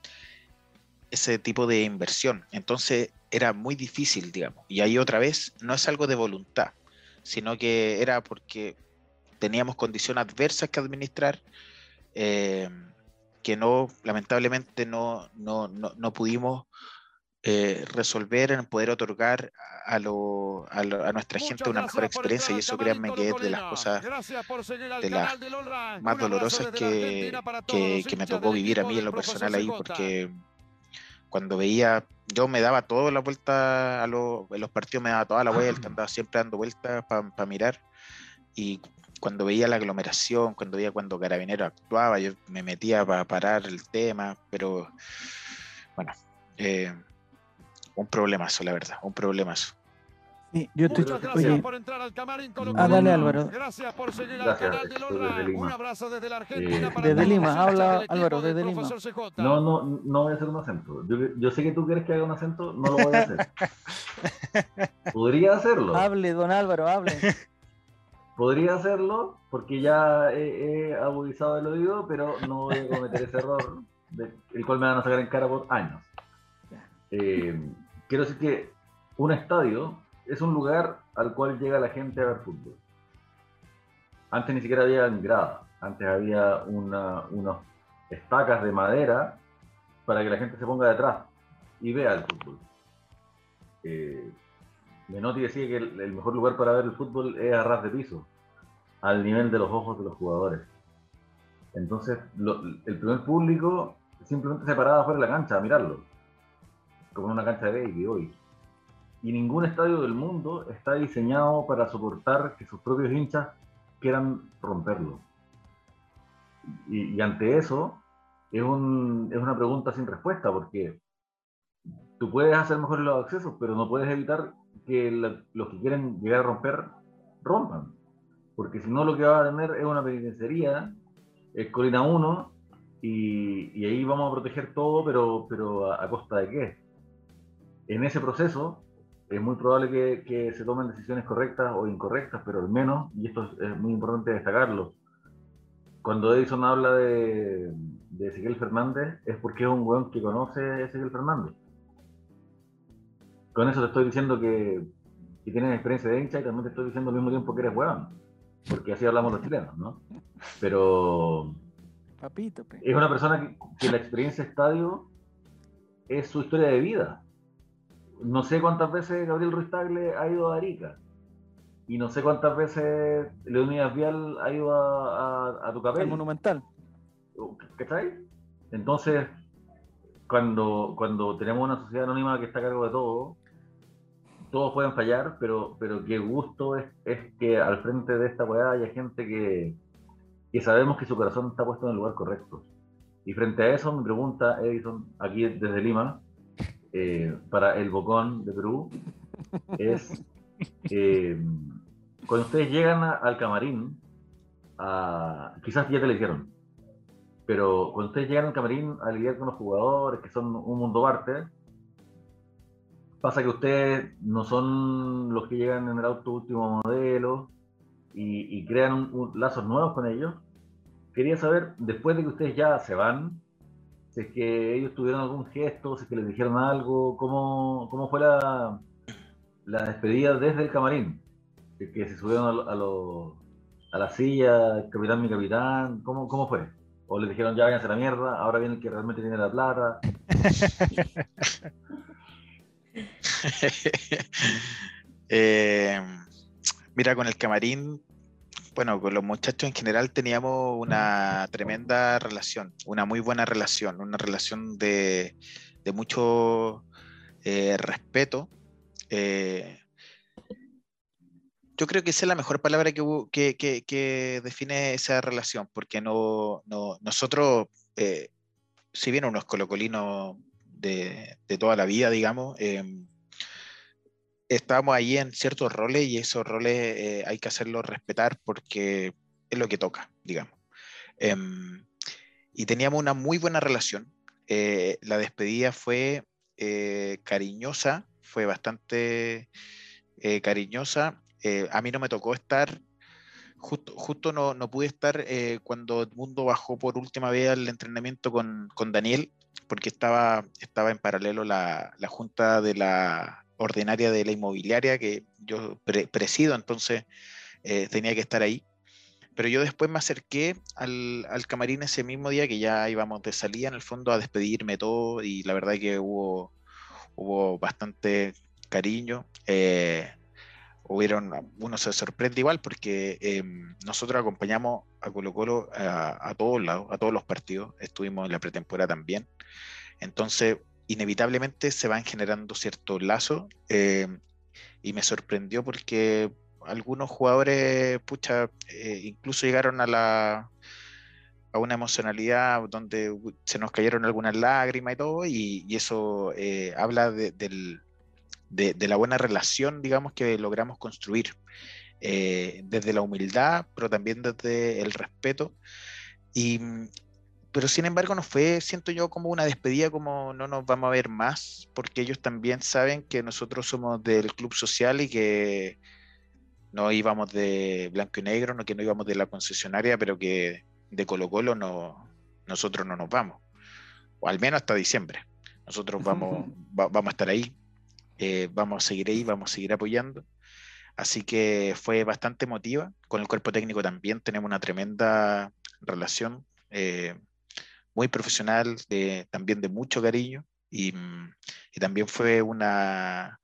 ese tipo de inversión. Entonces era muy difícil, digamos. Y ahí otra vez, no es algo de voluntad, sino que era porque teníamos condiciones adversas que administrar, eh, que no, lamentablemente no, no, no, no pudimos eh, resolver en poder otorgar a, lo- a, lo- a nuestra gente una mejor experiencia y eso créanme que es de las cosas de las más dolorosas que, que, que me tocó vivir a mí en lo personal ahí porque cuando veía yo me daba toda la vuelta a los, en los partidos me daba toda la vuelta andaba siempre dando vueltas para mirar. Y cuando veía la aglomeración cuando veía cuando Carabinero actuaba yo me metía para parar el tema pero bueno eh, un problemazo la verdad un problemazo Sí, yo estoy. Muchas Oye, gracias por entrar al camarín ah, dale Álvaro. Gracias por seguir Gracias, al canal de estoy Lorra. desde Lima. Un abrazo desde la Argentina Eh, para Desde Lima, habla, Álvaro, desde Lima. No, no, no voy a hacer un acento. Yo, yo sé que tú quieres que haga un acento, no lo voy a hacer. (laughs) Podría hacerlo. Hable, don Álvaro, hable. Podría hacerlo porque ya he, he agudizado el oído, pero no voy a cometer ese error, de- el cual me van a sacar en cara por años. Eh, quiero decir que un estadio es un lugar al cual llega la gente a ver fútbol. Antes ni siquiera había grada, antes había una, unas estacas de madera para que la gente se ponga detrás y vea el fútbol. Eh, Menotti decía que el, el mejor lugar para ver el fútbol es a ras de piso, al nivel de los ojos de los jugadores. Entonces, lo- el primer público simplemente se paraba fuera de la cancha a mirarlo, como en una cancha de baby hoy. Y ningún estadio del mundo está diseñado para soportar que sus propios hinchas quieran romperlo. Y, ante eso, es, un- es una pregunta sin respuesta, porque tú puedes hacer mejor los accesos, pero no puedes evitar que los que quieren llegar a romper, rompan. Porque si no, lo que va a tener es una penitenciaría, es Colina 1, y, y ahí vamos a proteger todo, pero, pero a, a costa de qué? En ese proceso es muy probable que, que se tomen decisiones correctas o incorrectas, pero al menos, y esto es, muy importante destacarlo, cuando Edison habla de, de Ezequiel Fernández es porque es un weón que conoce a Ezequiel Fernández. Con eso te estoy diciendo que, que tienes experiencia de hincha y también te estoy diciendo al mismo tiempo que eres weón. Porque así hablamos los chilenos, ¿no? Pero Papito, pe. es una persona que, que la experiencia estadio es su historia de vida. No sé cuántas veces Gabriel Ruiz Tagle ha ido a Arica. Y no sé cuántas veces Leonidas Vial ha ido a, a, a Tucapel. El monumental. ¿Cachai? Entonces, cuando, cuando tenemos una sociedad anónima que está a cargo de todo, todos pueden fallar, pero, pero qué gusto es, es que al frente de esta weá haya gente que, que sabemos que su corazón está puesto en el lugar correcto. Y frente a eso, mi pregunta, Edison, aquí desde Lima, eh, para el Bocón de Perú, es, eh, cuando ustedes llegan al camarín, quizás ya te lo hicieron, pero cuando ustedes llegan al camarín a lidiar con los jugadores, que son un mundo aparte, pasa que ustedes no son los que llegan en el auto último modelo y, y crean un- un- lazos nuevos con ellos. Quería saber, después de que ustedes ya se van, es que ellos tuvieron algún gesto, si es que les dijeron algo, cómo, cómo fue la, la despedida desde el camarín, si es que se subieron a, a, a la silla, capitán, mi capitán, ¿cómo, cómo fue? O les dijeron ya váyanse a la mierda, ahora viene el que realmente tiene la plata. (laughs) Eh, mira, con el camarín, bueno, con los muchachos en general teníamos una tremenda relación, una muy buena relación, una relación de, de mucho eh, respeto. Eh, yo creo que esa es la mejor palabra que, que, que- que define esa relación, porque no, no- nosotros, eh, si bien unos colocolinos de, de toda la vida, digamos, em, estábamos ahí en ciertos roles y esos roles eh, hay que hacerlos respetar porque es lo que toca, digamos. Em, y teníamos una muy buena relación. Eh, la despedida fue eh, cariñosa, fue bastante eh, cariñosa. Eh, a mí no me tocó estar, justo, justo no, no pude estar eh, cuando Edmundo bajó por última vez al entrenamiento con, con Daniel, porque estaba, estaba en paralelo la, la junta de la ordinaria de la inmobiliaria que yo pre- presido, entonces eh, tenía que estar ahí. Pero yo después me acerqué al, al camarín ese mismo día que ya íbamos de salida en el fondo a despedirme todo y la verdad que hubo, hubo bastante cariño. eh, hubieron, uno se sorprende igual porque eh, nosotros acompañamos a Colo Colo a, a todos lados, a todos los partidos, estuvimos en la pretemporada también. Entonces, inevitablemente se van generando ciertos lazos eh, y me sorprendió porque algunos jugadores, pucha, eh, incluso llegaron a la a una emocionalidad donde se nos cayeron algunas lágrimas y todo, y, eso eh, habla de, del- de- la buena relación, digamos, que logramos construir, desde la humildad, pero también desde el respeto. Y, pero sin embargo no fue, siento yo, como una despedida, como no nos vamos a ver más, porque ellos también saben que nosotros somos del club social y que no íbamos de blanco y negro, no que no íbamos de la concesionaria, pero que de Colo Colo no, nosotros no nos vamos, o al menos hasta diciembre. Nosotros vamos, va- vamos a estar ahí, eh, vamos a seguir ahí, vamos a seguir apoyando. Así que fue bastante emotiva. Con el cuerpo técnico también tenemos una tremenda relación, eh, muy profesional, de, también de mucho cariño. Y, mm, y también fue una,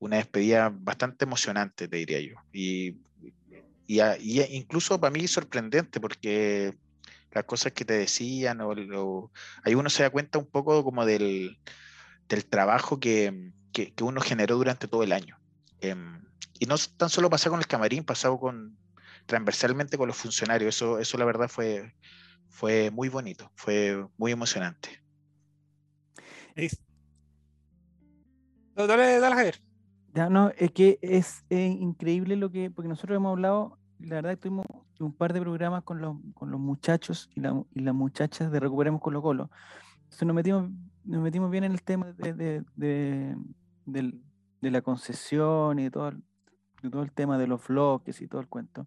una despedida bastante emocionante, te diría yo. Y, y, y incluso para mí sorprendente, porque las cosas que te decían, o, lo- ahí uno se da cuenta un poco como del, del trabajo que, que, que uno generó durante todo el año. Em, y no tan solo pasaba con el camarín, pasaba con transversalmente con los funcionarios. Eso, eso la verdad fue, fue muy bonito, fue muy emocionante. No, dale, dale, Javier. Ya, no, es que es, eh, increíble lo que, porque nosotros hemos hablado, la verdad que tuvimos un par de programas con los, con los muchachos y, la- y las muchachas de Recuperemos Colo Colo. Entonces nos metimos, nos metimos bien en el tema de, de- de- la concesión y de todo, el- de todo el tema de los bloques y todo el cuento.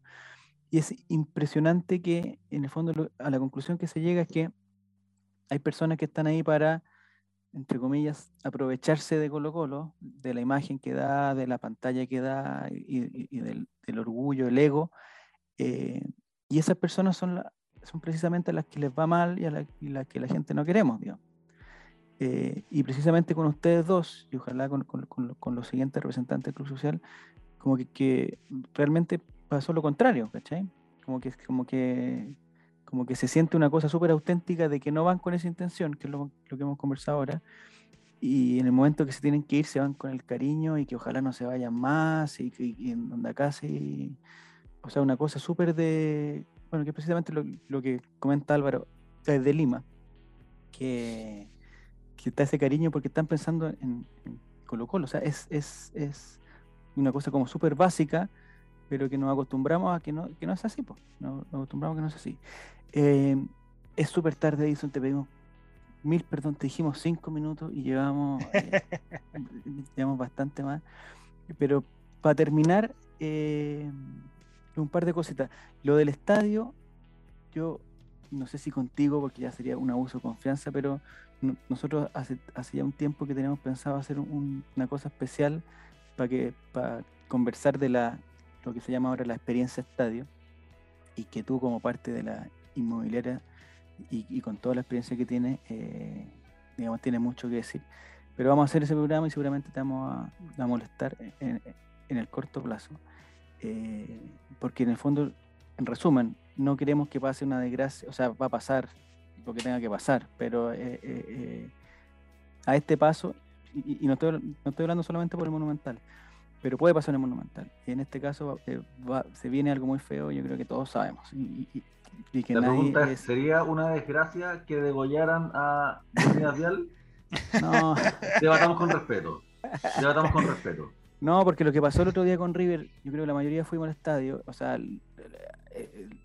Y es impresionante que, en el fondo, a la conclusión que se llega es que hay personas que están ahí para entre comillas, aprovecharse de Colo Colo, de la imagen que da, de la pantalla que da y, del, orgullo, el ego. eh, y esas personas son, la- son precisamente las que les va mal y a las que la gente no queremos, digamos. Eh, y precisamente con ustedes dos, y ojalá con, con- con los siguientes representantes del Club Social, como que, que realmente pasó lo contrario, ¿cachai? Como que, como que, como que se siente una cosa súper auténtica de que no van con esa intención, que es lo, lo que hemos conversado ahora, y en el momento que se tienen que ir se van con el cariño y que ojalá no se vayan más y que en donde sí, o sea, una cosa súper de, bueno, que es precisamente lo, lo que comenta Álvaro, desde Lima, que, que está ese cariño porque están pensando en, en Colo Colo. O sea, es, es, es una cosa como súper básica, pero que nos acostumbramos a que no, que no es así, pues. Nos, nos acostumbramos a que no es así. Eh, es súper tarde, Edison, te pedimos mil perdón, te dijimos cinco minutos y llevamos, (laughs) eh, llevamos bastante más. Pero para terminar, eh, un par de cositas. Lo del estadio, yo no sé si contigo, porque ya sería un abuso de confianza, pero no- nosotros hace, hace ya un tiempo que tenemos pensado hacer un- una cosa especial para que para conversar de la lo que se llama ahora la experiencia estadio y que tú como parte de la inmobiliaria y, y con toda la experiencia que tienes, eh, digamos, tienes mucho que decir. Pero vamos a hacer ese programa y seguramente te vamos a, a molestar en, en el corto plazo. Eh, porque en el fondo, en resumen, no queremos que pase una desgracia, o sea, va a pasar lo que tenga que pasar, pero eh, eh, eh, a este paso, y, y no, estoy, no estoy hablando solamente por el Monumental, pero puede pasar en el Monumental. Y en este caso eh, va- se viene algo muy feo, yo creo que todos sabemos. Y, y- y que La nadie pregunta es, es- ¿sería una desgracia que degollaran a Vial? (laughs) No, Debatamos con respeto. Debatamos con respeto. no, porque lo que pasó el otro día con River, yo creo que la mayoría fuimos al estadio, o sea, el- el- el-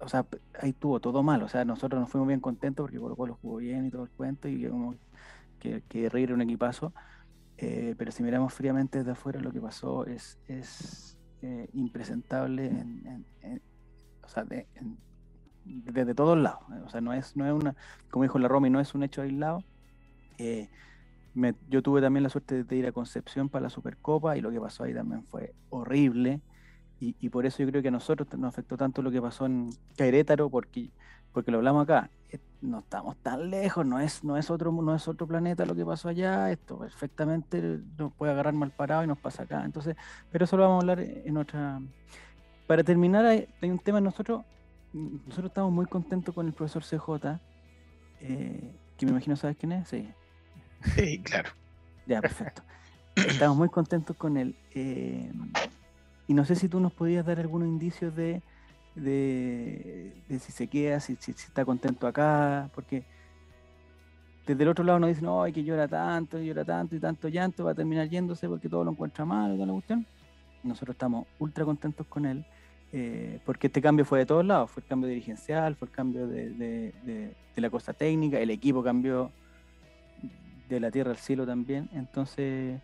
o sea, ahí tuvo todo mal, o sea, nosotros nos fuimos bien contentos porque Colo Colo jugó bien y todo el cuento, y como que, que River era un equipazo, eh, pero si miramos fríamente desde afuera, lo que pasó es, es eh, impresentable en, en- en- o sea, de- desde todos lados, eh, o sea, no es, no es una, como dijo la Romy, no es un hecho aislado. Eh, me- yo tuve también la suerte de ir a Concepción para la Supercopa y lo que pasó ahí también fue horrible. Y, y por eso yo creo que a nosotros nos afectó tanto lo que pasó en Querétaro, porque, porque lo hablamos acá. Eh, No estamos tan lejos, no es, no, es otro, no es otro planeta lo que pasó allá. Esto perfectamente nos puede agarrar mal parado y nos pasa acá. Entonces, pero eso lo vamos a hablar en otra. Para terminar, hay, hay un tema. Nosotros, nosotros estamos muy contentos con el profesor CJ, eh, que me imagino sabes quién es. Sí. Sí, claro. Ya, perfecto. Estamos muy contentos con él. eh, y no sé si tú nos podías dar algunos indicios de, de, si se queda, si, está contento acá, porque desde el otro lado nos dicen, no, hay que llora tanto, llora tanto y tanto llanto, va a terminar yéndose porque todo lo encuentra mal, toda la cuestión. Nosotros estamos ultra contentos con él, eh, porque este cambio fue de todos lados, fue el cambio dirigencial, fue el cambio de la cosa técnica, el equipo cambió de la tierra al cielo también. Entonces,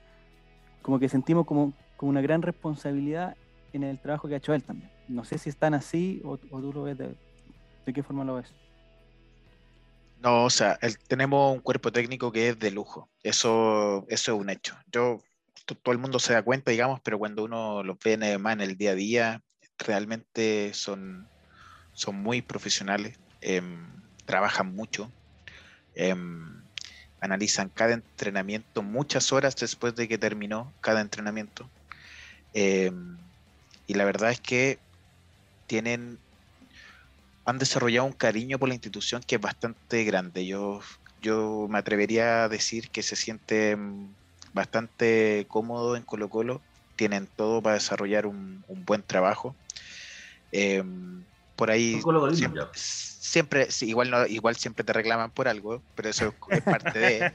como que sentimos como, como una gran responsabilidad en el trabajo que ha hecho él también. No sé si están así o, o tú lo ves de, de qué forma lo ves. No, o sea, tenemos un cuerpo técnico que es de lujo. Eso, eso es un hecho. Yo, to- todo el mundo se da cuenta, digamos, pero cuando uno los ve más en el día a día, realmente son, son muy profesionales, em, trabajan mucho, em, analizan cada entrenamiento muchas horas después de que terminó cada entrenamiento. em, y la verdad es que tienen han desarrollado un cariño por la institución que es bastante grande. Yo, yo me atrevería a decir que se sienten bastante cómodos en Colo Colo, tienen todo para desarrollar un, un buen trabajo. Eh, por ahí siempre, sí, igual, no, igual siempre te reclaman por algo, pero eso es parte de,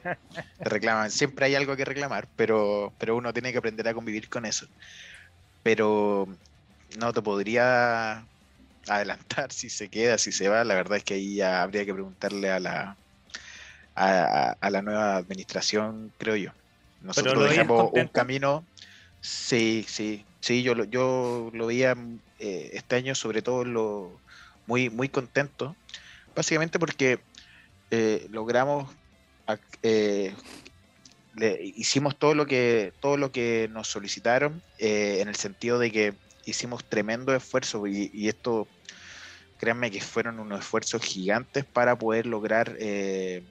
te reclaman, siempre hay algo que reclamar, pero, pero uno tiene que aprender a convivir con eso. Pero no te podría adelantar si se queda, si se va. La verdad es que ahí ya habría que preguntarle a la a, la nueva administración, creo yo. Nosotros lo veías dejamos un camino. Sí, sí, sí, yo lo, yo lo veía eh, este año sobre todo lo muy, muy contento. Básicamente porque eh, logramos eh, le- hicimos todo lo que todo lo que nos solicitaron eh, en el sentido de que hicimos tremendo esfuerzo y, esto créanme que fueron unos esfuerzos gigantes para poder lograr eh,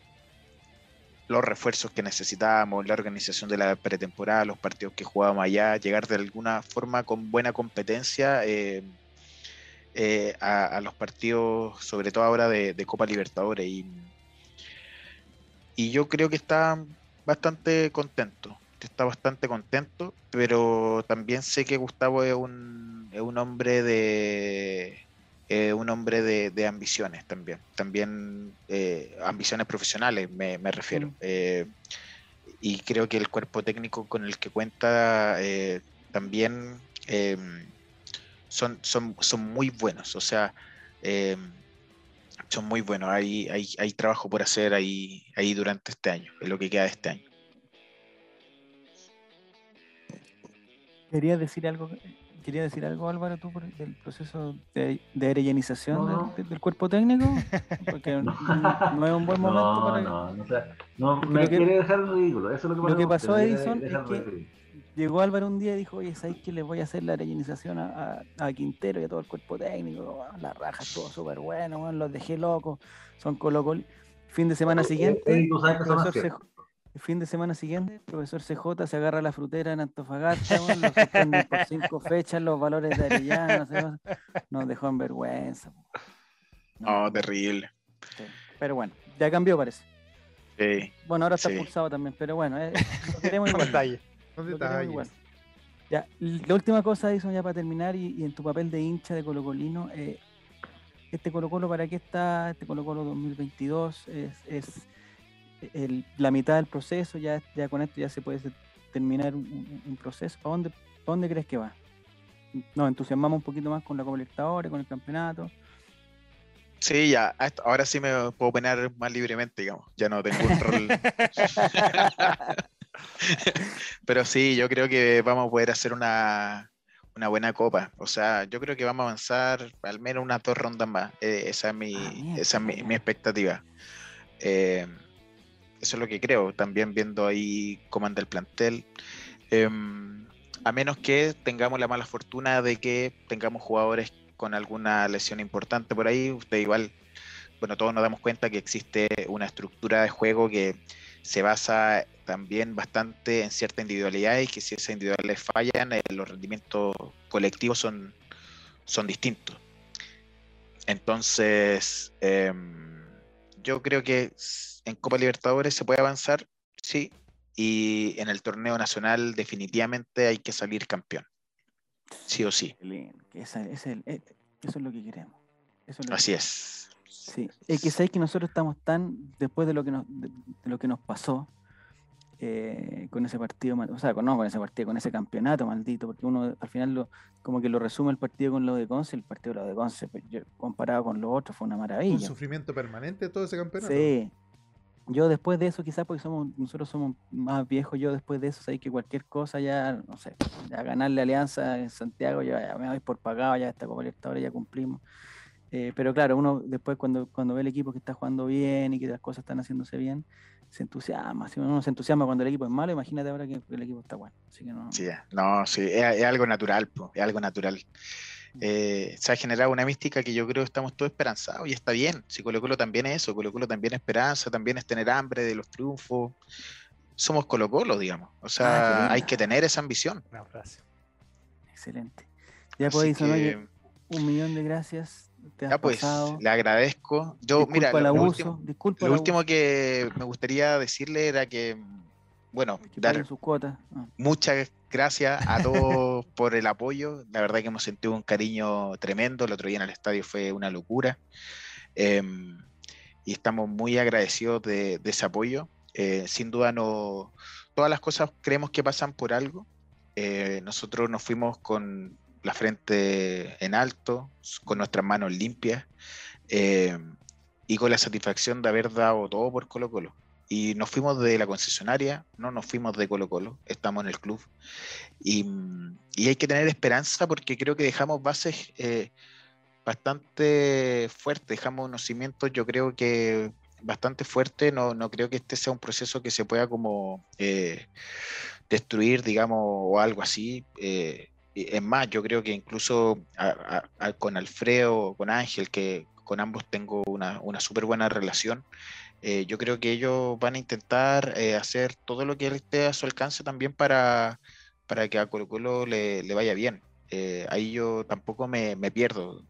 los refuerzos que necesitábamos, la organización de la pretemporada, los partidos que jugábamos allá, llegar de alguna forma con buena competencia eh, a, a los partidos, sobre todo ahora de, de Copa Libertadores. Y, y yo creo que está bastante contento, está bastante contento, pero también sé que Gustavo es un, es un hombre de, eh, un hombre de, de ambiciones también, también eh, ambiciones profesionales me, me refiero. Mm. Eh, y creo que el cuerpo técnico con el que cuenta también son, son, son muy buenos, o sea, son muy buenos. Hay, hay, hay trabajo por hacer ahí, ahí durante este año, en lo que queda de este año. ¿Querías decir algo, quería decir algo Álvaro, tú por el- del proceso de, de arellanización No, del- cuerpo técnico? (laughs) Porque no, no es un buen momento No, para... no, no, o sea, no Porque me lo que- quiere dejar ridículo. Eso es lo que, lo que pasó, Edison, es que-. Llegó Álvaro un día y dijo, oye, ¿sabes que les voy a hacer la rellenización a, a- a Quintero y a todo el cuerpo técnico? weón, La raja estuvo súper bueno, los dejé locos, son colocol. Fin de semana siguiente, el profesor. CJ fin de semana siguiente, el profesor CJ se agarra la frutera en Antofagasta, weón, lo suspenden por cinco (laughs) fechas, los valores de Arellano, no sé más, nos dejó en vergüenza. No, terrible. sí. Pero bueno, ya cambió parece. Sí. Bueno, ahora está Sí. expulsado también, pero bueno, eh, (laughs) lo queremos igual. Detalles. Ya, la última cosa, Edison, ya para terminar, y, y en tu papel de hincha de Colo Colino, eh, este Colo Colo, ¿para qué está? Este Colo Colo 2022 es, es el- la mitad del proceso, ya, ya con esto ya se puede terminar un, proceso. ¿Para dónde, ¿Para dónde crees que va? Nos entusiasmamos un poquito más con la Copa Libertadores, con el campeonato. Sí, ya, ahora sí me puedo opinar más libremente, digamos. Ya no tengo un rol. (laughs) (laughs) Pero sí, yo creo que vamos a poder hacer una, una buena copa. O sea, yo creo que vamos a avanzar al menos unas dos rondas más. Eh, esa es mi, Ah, esa es mi, mi expectativa. Eh, eso es lo que creo. También viendo ahí cómo anda el plantel. Em, a menos que tengamos la mala fortuna de que tengamos jugadores con alguna lesión importante por ahí. Usted igual, bueno, todos nos damos cuenta que existe una estructura de juego que se basa también bastante en cierta individualidad y que si esas individualidades fallan, eh, los rendimientos colectivos son, son distintos. Entonces, em, yo creo que en Copa Libertadores se puede avanzar, sí, y en el torneo nacional definitivamente hay que salir campeón, sí o sí. Eh, eso es lo que queremos. Eso es lo que Así es. Sí, es que sabéis que nosotros estamos tan, después de lo que nos, de, de lo que nos pasó eh, con ese partido, o sea, con, no con ese partido, con ese campeonato maldito, porque uno al final lo, como que lo resume el partido con lo de Conce, el partido de lo de Conce, pues, comparado con lo otro, fue una Un maravilla. sufrimiento permanente todo ese campeonato. Sí. Yo después de eso, quizás porque somos, nosotros somos más viejos, yo después de eso, sabéis que cualquier cosa ya, no sé, ya ganarle Alianza en Santiago, ya, ya me voy por pagado, ya esta Copa Libertadores ya cumplimos. Eh, pero claro, uno después cuando, cuando ve el equipo que está jugando bien y que las cosas están haciéndose bien, se entusiasma. Si uno se entusiasma cuando el equipo es malo, imagínate ahora que el equipo está bueno. Así que no. Sí, no, sí, es, es algo natural, po, es algo natural. Eh, se ha generado una mística que yo creo que estamos todos esperanzados y está bien. Si Colo Colo también es eso, Colo Colo también es esperanza, también es tener hambre de los triunfos. Somos Colo Colo, digamos. O Ah, sea, linda. hay que tener esa ambición. Una frase. Excelente. Ya podéis, ¿no? que, un millón de gracias. Te has ya pues, pasado. le agradezco. Yo, Disculpa mira, el lo, abuso. último, disculpa lo último que me gustaría decirle era que, bueno, que dar sus cuotas. Ah. muchas gracias a todos (laughs) por el apoyo. La verdad que hemos sentido un cariño tremendo. El otro día en el estadio fue una locura. Em, y estamos muy agradecidos de, de ese apoyo. Eh, sin duda, no, todas las cosas creemos que pasan por algo. Eh, nosotros nos fuimos con la frente en alto, con nuestras manos limpias eh, y con la satisfacción de haber dado todo por Colo Colo y nos fuimos de la concesionaria, no nos fuimos de Colo Colo, estamos en el club. Y, hay que tener esperanza porque creo que dejamos bases eh, bastante fuertes, dejamos unos cimientos, yo creo que bastante fuertes, no, no creo que este sea un proceso que se pueda como eh, destruir, digamos, o algo así. eh, es más, yo creo que incluso a- con Alfredo, con Ángel, que con ambos tengo una, una súper buena relación, eh, yo creo que ellos van a intentar eh, hacer todo lo que esté a su alcance también para, para que a Colo Colo le, vaya bien. Eh, ahí yo tampoco me, me pierdo.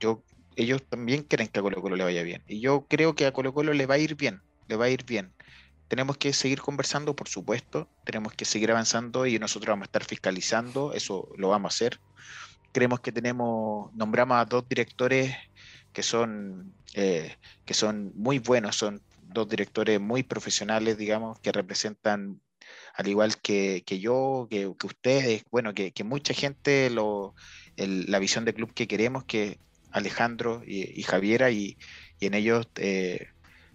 Yo, ellos también quieren que a Colo Colo le vaya bien. Y yo creo que a Colo Colo le va a ir bien, le va a ir bien. Tenemos que seguir conversando, por supuesto, tenemos que seguir avanzando y nosotros vamos a estar fiscalizando, eso lo vamos a hacer. creemos que tenemos, nombramos a dos directores que son, eh, que son muy buenos, son dos directores muy profesionales, digamos, que representan, al igual que, que yo, que, que ustedes, bueno, que, que mucha gente, lo, el- la visión de club que queremos, que Alejandro y, y Javiera, y, y en ellos, eh,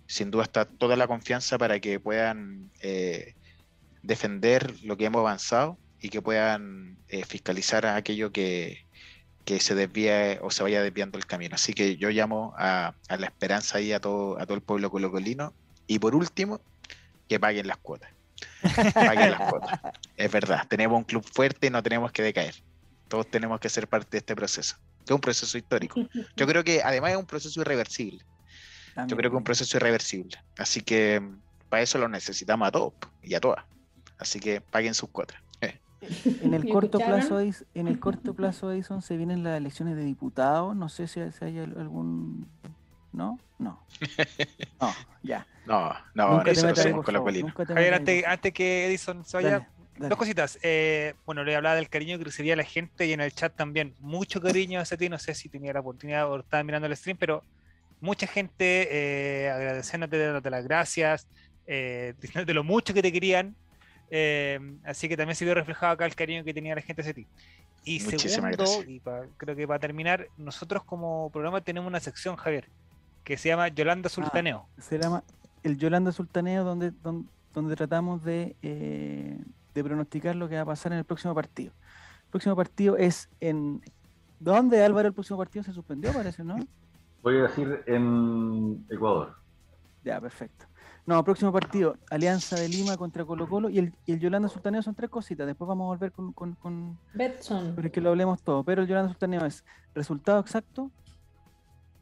sin duda, está toda la confianza para que puedan eh, defender lo que hemos avanzado y que puedan eh, fiscalizar a aquello que, que se desvíe o se vaya desviando el camino. Así que yo llamo a, a la esperanza ahí a todo, a todo el pueblo colocolino. Y por último, que paguen las cuotas. (laughs) Paguen las cuotas. Es verdad, tenemos un club fuerte y no tenemos que decaer. Todos tenemos que ser parte de este proceso. Que es un proceso histórico. Yo creo que además es un proceso irreversible. Yo También. creo que es un proceso irreversible. Así que para eso lo necesitamos a todos y a todas. Así que paguen sus cuotas. Eh, En el ¿Me corto plazo, en el corto (laughs) plazo, Edison, se vienen las elecciones de diputados. No sé si, si hay al- algún. ¿No? No. (laughs) No, ya. No, no, Nunca te nosotros metas colocolinos. nunca te Javier, antes, antes que Edison se vaya, Dale, dale. dos cositas. Eh, bueno, le hablaba del cariño que recibía la gente y en el chat también. Mucho cariño hacia ti. No sé si tenía la oportunidad o estaba mirando el stream, pero mucha gente eh, agradeciéndote, dándote las gracias, eh, (laughs) diciéndote lo mucho que te querían. Eh, así que también se vio reflejado acá el cariño que tenía la gente hacia ti. Y Muchísimas segundo, gracias. y pa- creo que para terminar, nosotros como programa tenemos una sección, Javier, que se llama Yolanda Sultaneo. Se llama el Yolanda Sultaneo, donde, donde, donde tratamos de, eh, de pronosticar lo que va a pasar en el próximo partido. El próximo partido es en. ¿Dónde, Álvaro? El próximo partido se suspendió, parece, ¿no? (laughs) Voy a decir en Ecuador. Ya, perfecto. No, próximo partido, Alianza de Lima contra Colo Colo y el, y el Yolanda Sultaneo son tres cositas. Después vamos a volver con, con, con- Betson. el que lo hablemos todo. Pero el Yolanda Sultaneo es resultado exacto,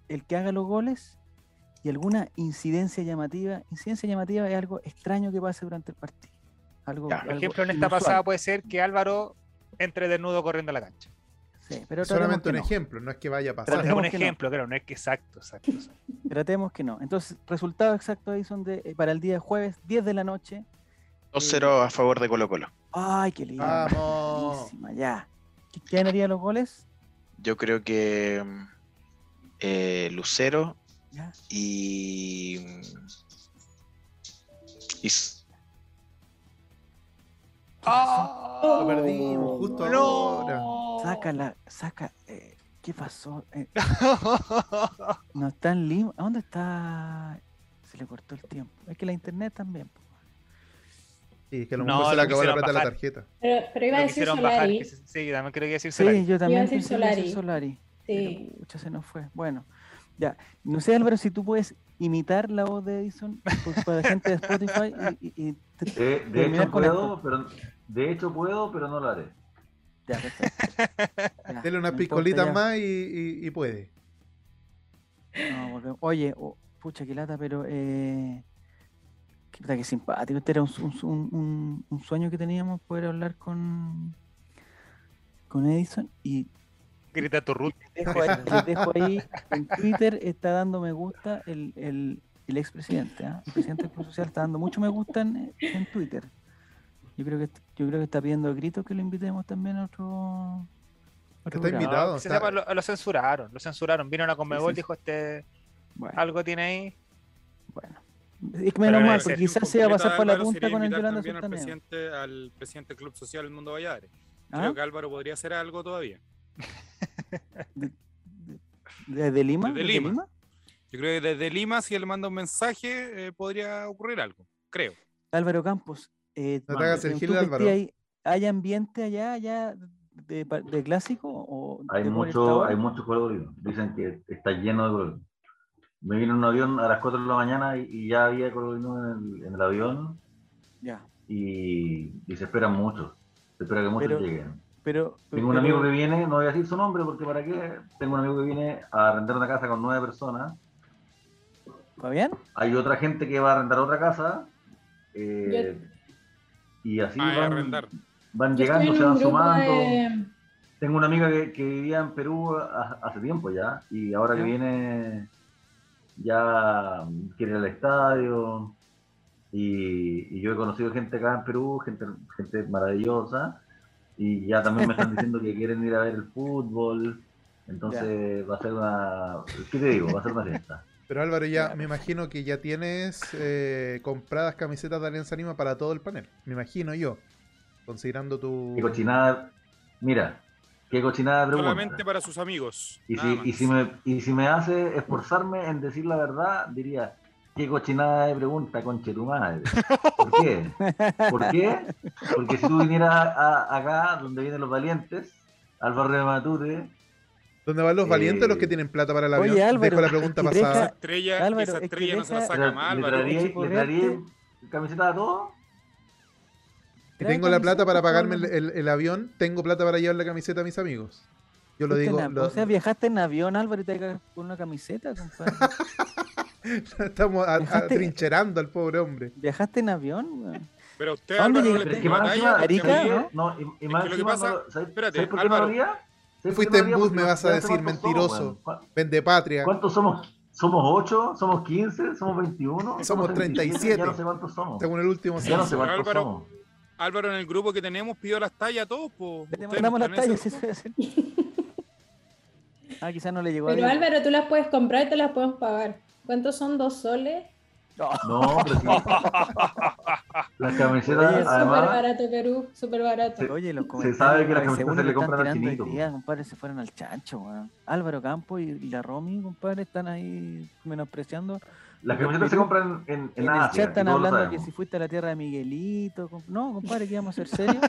el que haga los goles y alguna incidencia llamativa. Incidencia llamativa es algo extraño que pase durante el partido. Algo, Ya, Por algo ejemplo, en esta inusual. pasada puede ser que Álvaro entre desnudo corriendo a la cancha. Sí, pero tratemos Solamente un no. ejemplo, no es que vaya a pasar. es un que no. ejemplo, claro, no es que exacto, exacto. exacto. Tratemos que no. Entonces, resultados exactos ahí son de, eh, para el día jueves, 10 de la noche. 2-0 a favor de Colo Colo. Ay, qué lindo. Vamos. Buenísima, ya. ¿Qui- ¿Quién haría los goles? Yo creo que mm, eh, Lucero Ya. y. y s- Lo perdimos justo ahora. Saca la, saca. eh, ¿Qué pasó? Eh, (laughs) no está en Lima. ¿A dónde está? Se le cortó el tiempo. Es que la internet también. po. Sí, que a lo No, mejor se le acabó la plata de la tarjeta. Pero, pero iba a decir Solari. se- sí, también creo que decir Sí, Solari. yo también decir iba a ser Solari. Solari. Sí. Pero, se nos fue. Bueno, ya. No sé, Álvaro, si tú puedes imitar la voz de Edison para la gente de Spotify y, y- y te- De, de terminar hecho con puedo, esto. pero de hecho puedo, pero no lo haré. Ya, perfecto. (laughs) Ya, Dele unas ya. más y, y- y puede. No, volvemos. Oye, oh, pucha, qué lata, pero eh, qué, puta, qué simpático. Este era un, su- un- un- un sueño que teníamos, poder hablar con, con Edison. Y Grita tu les dejo ahí, les dejo ahí en Twitter, está dando me gusta el, el, el expresidente. ¿ah? El presidente del Club Social está dando mucho me gusta en, en Twitter. Yo creo que yo creo que está pidiendo a gritos que lo invitemos también a otro. otro Está invitado. No, que se está- sepa, lo, lo censuraron, lo censuraron. Vino a Conmebol, sí, sí. dijo este Bueno, algo tiene ahí. bueno. Es que menos mal, porque quizás se va a pasar por la punta con el Yolanda también al presidente, al presidente del Club Social del Mundo Valladares. ¿Ah? Creo que Álvaro podría hacer algo todavía. (laughs) ¿Desde Lima? Desde ¿Desde Lima. Yo creo que desde Lima, si él manda un mensaje, eh, podría ocurrir algo. Creo. Álvaro Campos. Eh, No te hagas el ¿tú gil, que Álvaro. estés ahí, ¿Hay ambiente allá, allá de, clásico? O Hay de mucho, hay. Dicen que está lleno de colorinos. Me vine en un avión a las 4 de la mañana y, y ya había colorinos en el, en el avión Ya. y, y se esperan mucho. Se espera que muchos Pero- lleguen. Pero, Tengo un pero- amigo que viene, no voy a decir su nombre porque para qué. Tengo un amigo que viene a arrendar una casa con nueve personas. ¿Fabián? Hay otra gente que va a arrendar otra casa. eh, y así Ah, van, van llegando, se van sumando. de. Tengo una amiga que, que vivía en Perú ha- hace tiempo ya, y ahora que viene ya quiere ir al estadio. Y, y yo he conocido gente acá en Perú, gente, gente maravillosa, Y ya también me están diciendo que quieren ir a ver el fútbol. Entonces va a ser una. ¿Qué te digo? Va a ser una fiesta. Pero Álvaro, ya me imagino que ya tienes eh, compradas camisetas de Alianza Lima para todo el panel. Me imagino yo. Considerando tu. Qué cochinada. Mira, qué cochinada de pregunta. Solamente para sus amigos. Y si, y, si me, y si me hace esforzarme en decir la verdad, diría, qué cochinada de pregunta, conche tu madre. ¿Por qué? ¿Por qué? Porque si tú vinieras a- acá, donde vienen los valientes, al barrio de Matute, ¿Dónde van los valientes los que Eh, tienen plata para el Oye, avión? Álvaro, Dejo la es pregunta que pasada. deja- Esa estrella, Álvaro, esa es que estrella no se la deja- saca ¿le, más, le Álvaro. le traería camiseta a todos? Tengo la plata para pagarme el, el- el avión, tengo plata para llevar la camiseta a mis amigos. Yo lo digo. lo- O sea, viajaste en avión, Álvaro, y te cagas con una camiseta, compadre. (laughs) estamos a- Viajaste- atrincherando al pobre hombre. ¿Viajaste en avión? Pero usted, ¿A dónde Álvaro, no le pasa- no lo- ¿sabes- espérate, ¿sabes por qué no lo Álvaro. Fuiste en bus, me vas a decir somos, mentiroso. weón. ¿Cu- Vende patria. ¿Cuántos somos? ¿Somos 8? ¿Somos 15? ¿Somos 21? Somos 37. Ya no sé cuántos somos. Según el último Ya no sé cuántos Álvaro, somos. Álvaro, en el grupo que tenemos pidió las tallas a todos. Po. Ustedes mandamos las tallas. ese sí, sí, sí. (laughs) Ah, quizás no le llegó a Pero. Álvaro, tú las puedes comprar y te las podemos pagar. ¿Cuántos son dos soles? No, pero sí. (laughs) Las Oye, camisetas, súper barato, Perú, súper barato. Sí. Oye, los se sabe que camisetas segundo se le compran al chinito, día, compadre, se fueron al chancho, weón. Álvaro Campo y, y la Romy, compadre, están ahí menospreciando. las camisetas se compran en, en, En el Asia. chat están hablando que si fuiste a la tierra de Miguelito. No, compadre, que íbamos a ser serios. (laughs)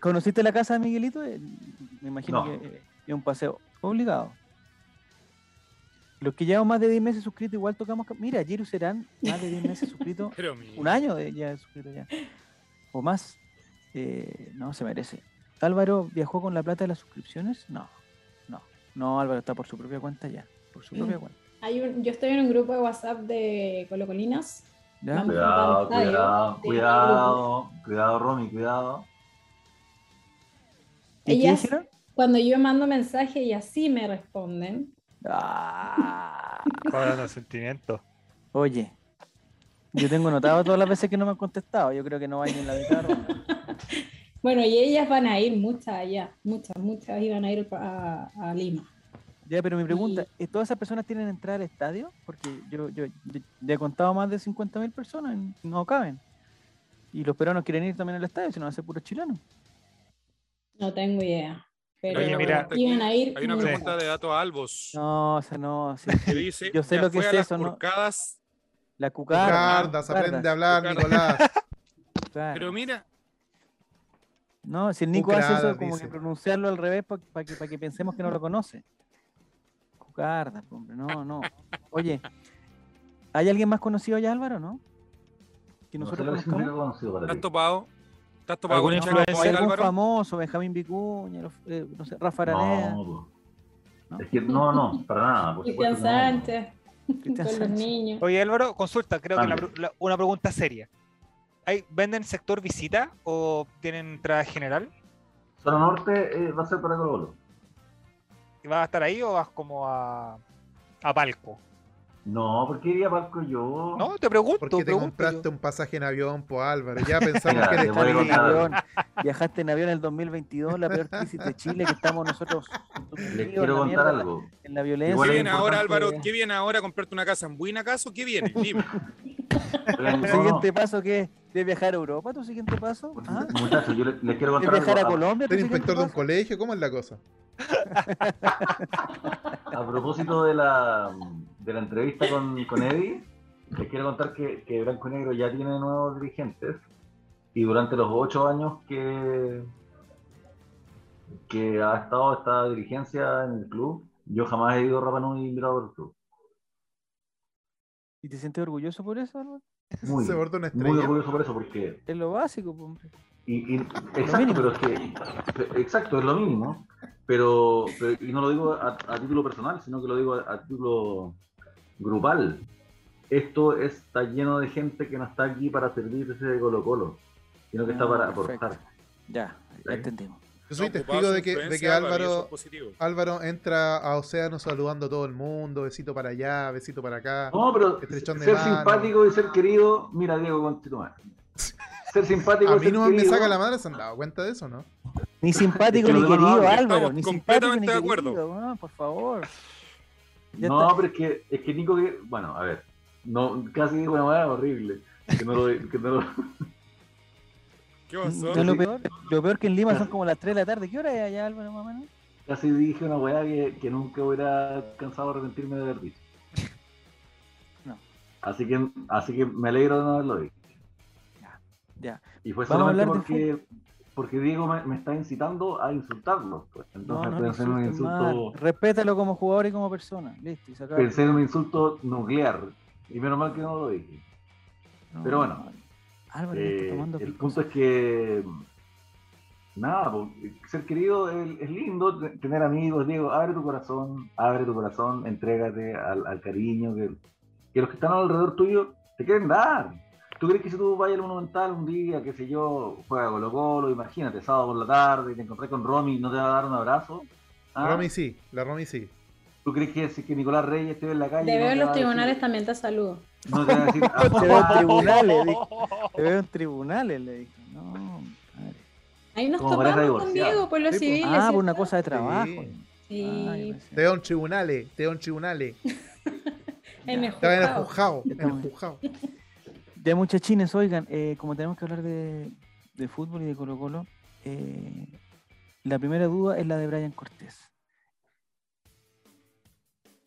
¿Conociste la casa de Miguelito? Eh, Me imagino No. que es un paseo obligado. Los que llevamos más de 10 meses suscritos, igual tocamos. ca- Mira, Jiru Serán, más de 10 meses suscritos. (laughs) Pero mi- un año de ya suscrito ya. O más. Eh, no, se merece. ¿Álvaro viajó con la plata de las suscripciones? No. No. No, Álvaro está por su propia cuenta ya. Por su propia Mm. cuenta. Hay un, yo estoy en un grupo de WhatsApp de Colocolinas. Cuidado, cuidado, de cuidado, cuidado, Romy, cuidado. ¿Y qué Ellas-? Cuando yo mando mensaje y así me responden. Ah, Hablando de sentimientos. oye, yo tengo notado todas las veces que no me han contestado. Yo creo que no hay ni en la de carro. Bueno, y ellas van a ir muchas allá, muchas, muchas iban a ir a, a Lima. Ya, pero mi pregunta, ¿eh, ¿todas esas personas tienen entrada al estadio? Porque yo, yo, yo ya he contado más de 50.000 personas, y no caben. Y los peruanos quieren ir también al estadio, si no va a ser puro chileno. No tengo idea. Pero Oye, mira, iban a ir Hay una pregunta de datos Albos No, o sea, no. sí, que (laughs) dice: Yo sé ya lo que es a las eso, ¿no? curcadas, La cucarda. Cucardas, cucardas, aprende a hablar, Cucardas. Nicolás. cucardas. Pero mira, No, si el Nico hace eso, como dice. que pronunciarlo al revés para que, pa' que pensemos que no lo conoce. Cucardas, hombre, no, no. Oye, ¿hay alguien más conocido allá, Álvaro, no? Que No nosotros lo significa conozcamos. conocido ¿te has topado? ¿Te has topado ¿Algún con No, Chelo ¿Hay Boy, algún Álvaro? famoso, Benjamín Vicuña, los- eh, no sé, Rafa Araneda? No. ¿No? es que no, no, para nada. Por Cristian supuesto. Sánchez, Cristian con los niños. Oye, Álvaro, consulta, creo que la la- una pregunta seria. ¿Hay, ¿Venden sector visita o tienen entrada general? Zona Norte eh, va a ser para Colo Colo. ¿Y ¿Vas a estar ahí o vas como a, a palco? No, ¿por qué iría a Palco yo? No, te pregunto. ¿Por qué te pregunto compraste yo. un pasaje en avión, po Álvaro? Ya (laughs) pensamos Mira, que te voy en avión, viajaste en avión en el 2022, la peor crisis de Chile, que estamos nosotros (laughs) Les quiero la contar mierda, algo. En la ¿Qué viene ahora, Álvaro? ¿Qué viene ahora? ¿Comprarte una casa en Buena casa? ¿Qué viene? Dime. Oigan, ¿Tu no, no. siguiente paso qué es? ¿De viajar a Europa? ¿Tu siguiente paso? ¿Ah? Muchachos, yo les, les quiero ¿De contar viajar a. Colombia? ¿Tu ¿Eres siguiente inspector de un colegio? ¿Cómo es la cosa? (laughs) A, propósito de la, de la entrevista con, con Eddie, les quiero contar que, que Blanco y Negro ya tiene nuevos dirigentes y durante los ocho años que, que ha estado esta dirigencia en el club, yo jamás he ido a Rapa Nui y mirado el club. ¿Y te sientes orgulloso por eso? Álvaro? Muy, (laughs) Se bordó una muy estrella. orgulloso por eso, porque Es lo básico, hombre. Y, y- exacto, pero es que, exacto, es lo mínimo, pero, pero- y no lo digo a, a título personal, sino que lo digo a, a título grupal. Esto está lleno de gente que no está aquí para servirse de Colo Colo, sino que está Ah, para aportar. Ya, ya ¿Sí? entendimos. Yo soy testigo de que, de que Álvaro, y Álvaro, entra a Océano saludando a todo el mundo, besito para allá, besito para acá. No, pero Estrechón de ser mano. simpático y ser querido, mira Diego Conchetumar. (laughs) ser simpático. A es mí no me saca la madre, ¿se han dado cuenta de eso, no? Ni simpático (laughs) ni querido, no. Álvaro. Estamos Ni simpático ni completamente de acuerdo. querido, weón, por favor. Ya No, está. pero es que, es que Nico, que- bueno, a ver, no, casi digo una manera horrible. Que no lo, que no lo- (laughs) ¿Qué pasó? No, lo, peor, lo peor que en Lima son como las 3 de la tarde. ¿Qué hora es allá, Álvaro, más o menos? casi dije una weá que, que nunca hubiera alcanzado a arrepentirme de haber dicho. (laughs) No. Así que, así que me alegro de no haberlo dicho. Ya. Y fue Vamos a solamente porque, porque Diego me, me está incitando a insultarlo. Pues. No, Entonces no, pensé en un insulto, más. Respétalo como jugador y como persona. Listo. Y se acaba. pensé en un insulto nuclear. Y menos mal que no lo dije. No, pero bueno. Eh, está tomando el punto es que nada, ser querido es, es lindo, te- tener amigos, Diego, abre tu corazón, abre tu corazón, entrégate al, al cariño, que, que los que están alrededor tuyo te quieren dar. ¿Tú crees que si tú vayas al Monumental un día, qué sé yo, juega Colo Colo, imagínate, sábado por la tarde, y te encontrás con Romy, ¿no te va a dar un abrazo? ¿Ah? Romy sí, la Romy sí. ¿Tú crees que si que Nicolás Reyes te ve en la calle? Te no veo en los decir- tribunales también te saludo. No te va a decir, Te veo en "Ah, tribunales, dije. Te veo en tribunales, le dije. (laughs) No, madre. Ahí nos Como topamos con. Diego por los Sí, pues. civiles. Ah, por una cosa de trabajo. Sí. Sí, Ay, pues, Te veo en tribunales, te veo en tribunales. (laughs) en el Te veo en el juzgado. juzgado, en el Estamos- juzgado. Ya muchachines, oigan, eh, como tenemos que hablar de, de fútbol y de Colo Colo, eh, la primera duda es la de Brian Cortés.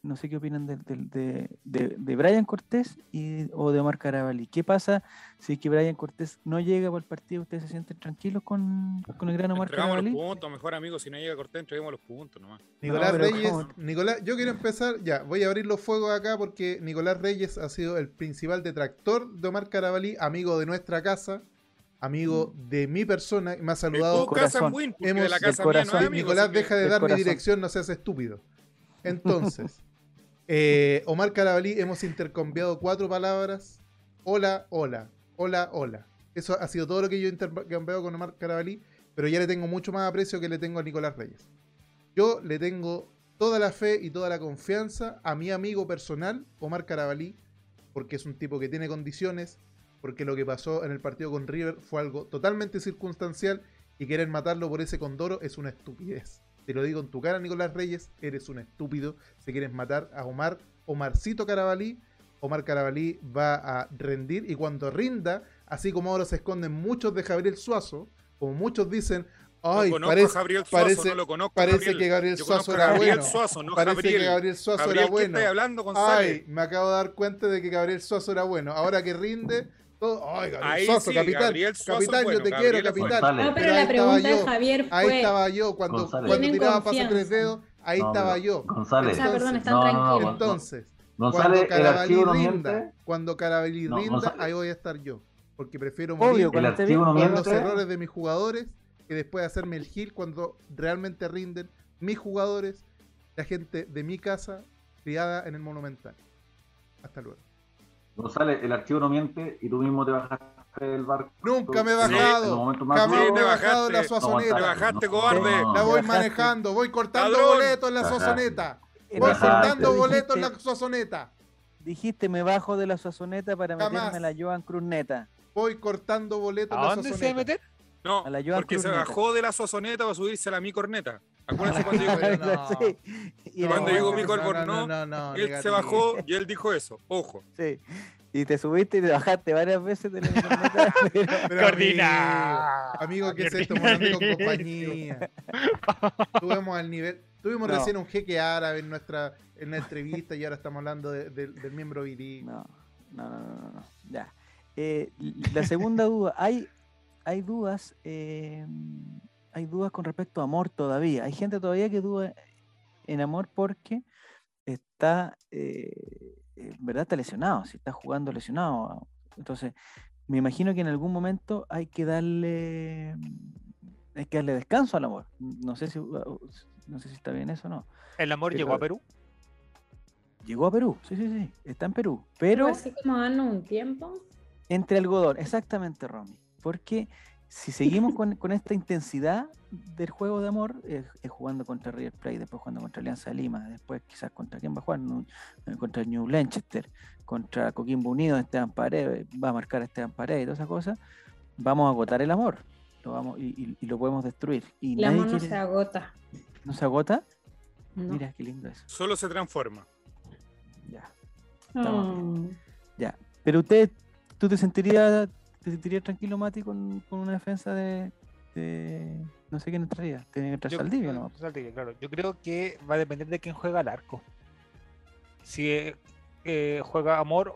No sé qué opinan del- del- de, de, de Brian Cortés y, o de Omar Carabalí. ¿Qué pasa si es que Brian Cortés no llega para el partido? ¿Ustedes se sienten tranquilos con, con el gran Omar Entregamos los Carabalí? puntos, mejor amigo, si no llega Cortés, entreguemos los puntos nomás. Nicolás No, Reyes, ¿cómo? Nicolás, yo quiero empezar, ya, voy a abrir los fuegos acá porque Nicolás Reyes ha sido el principal detractor de Omar Carabalí, amigo de nuestra casa, amigo de mi persona, me ha De saludado. tu casa corazón. Win, Hemos- de la casa mía no corazón. es amigo. Nicolás, deja de dar mi dirección, no seas estúpido. Entonces, (laughs) eh, Omar Carabalí, hemos intercambiado cuatro palabras. Hola, hola, hola, hola. Eso ha sido todo lo que yo he intercambiado con Omar Carabalí, pero ya le tengo mucho más aprecio que le tengo a Nicolás Reyes. Yo le tengo toda la fe y toda la confianza a mi amigo personal, Omar Carabalí, porque es un tipo que tiene condiciones, porque lo que pasó en el partido con River fue algo totalmente circunstancial y querer matarlo por ese condoro es una estupidez. Te lo digo en tu cara, Nicolás Reyes, eres un estúpido. Si quieres matar a Omar, Omarcito Carabalí, Omar Carabalí va a rendir y cuando rinda, así como ahora se esconden muchos de Gabriel Suazo, como muchos dicen, ay, no parece, Gabriel Suazo, parece- no lo conozco. parece Gabriel. que Gabriel Suazo era Gabriel bueno. Suazo, no parece Gabriel. que Gabriel Suazo era ¿qué bueno. hablando? Ay, me acabo de dar cuenta de que Gabriel Suazo era bueno. Ahora que rinde, todo. Ay, Gabriel sí, capitán. Gabriel Suazo es capitán, bueno, yo te Gabriel quiero, capitán. González. No, pero, Pero la estaba pregunta de yo. Javier Ahí estaba yo cuando, González. cuando tiraba pase tres dedos, ahí No, estaba yo. González. O sea, perdón, están No, no, no, tranquilos. Entonces, González, cuando Carabalí rinda, miente. cuando Carabalí No, rinda, ahí voy a estar yo. Porque prefiero Obvio, morir con los errores de mis jugadores que después hacerme el gil cuando realmente rinden mis jugadores, la gente de mi casa criada en el Monumental. Hasta luego. González, el archivo no miente y tú mismo te bajaste del barco. Nunca me he en bajado. en Jamás me he te bajado de la bajaste. Suazoneta. Te bajaste, No, cobarde. no, La no. voy Bajaste. manejando, voy cortando Ladrón. boletos en la. En Voy cortando boletos en la Suazoneta. Dijiste, me bajo de la Suazoneta para Jamás. meterme a la Joan Cruz Voy cortando boletos ¿A en la dónde se va a meter? No, A la Joan porque se Neta. bajó de la sozoneta para subirse a la mi corneta. Acuérdense cuando. Sí. Llegó momento- Mico no, no, no, no, él se bajó y él dijo eso. Ojo. Sí. Y te subiste y te bajaste varias veces de la (laughs) Coordina. Amigo, amigo, ¿qué es esto? Morando con compañía. Tuvimos al nivel. Tuvimos No. recién un jeque árabe en nuestra en la entrevista y ahora estamos hablando de- de- del miembro viril. No, no, no, no, no, no. Ya. Eh, la segunda duda, hay, hay dudas, eh, hay dudas con respecto a amor todavía. Hay gente todavía que duda en amor porque está, eh, en verdad está lesionado, si está jugando lesionado. Entonces, me imagino que en algún momento hay que darle, hay que darle descanso al amor. No sé si, no sé si está bien eso o no. ¿El amor llegó a Perú? Llegó a Perú, sí, sí, sí, está en Perú. Pero Así como darnos un tiempo. entre algodón, exactamente, Romy. Porque si seguimos con, con esta intensidad del juego de amor, eh, eh, jugando contra River Plate, después jugando contra Alianza de Lima, después quizás contra quién va a jugar, eh, contra New Blanchester, contra Coquimbo Unido, Esteban Paredes, va a marcar a Esteban Paredes y todas esas cosas, vamos a agotar el amor. Lo vamos, y, y- y lo podemos destruir. Y El nadie amor no quiere- se agota. ¿No se agota? No. Mira, qué lindo eso. Solo se transforma. Ya. estamos Mm. Ya. Pero usted, ¿tú te sentirías, te sentirías tranquilo, Mati, con, con una defensa de, de- No sé quién entraría. Tiene que entrar Yo- Saldivia, ¿no? Saldivia, claro. Yo creo que va a depender de quién juega al arco. Si eh, eh, juega Amor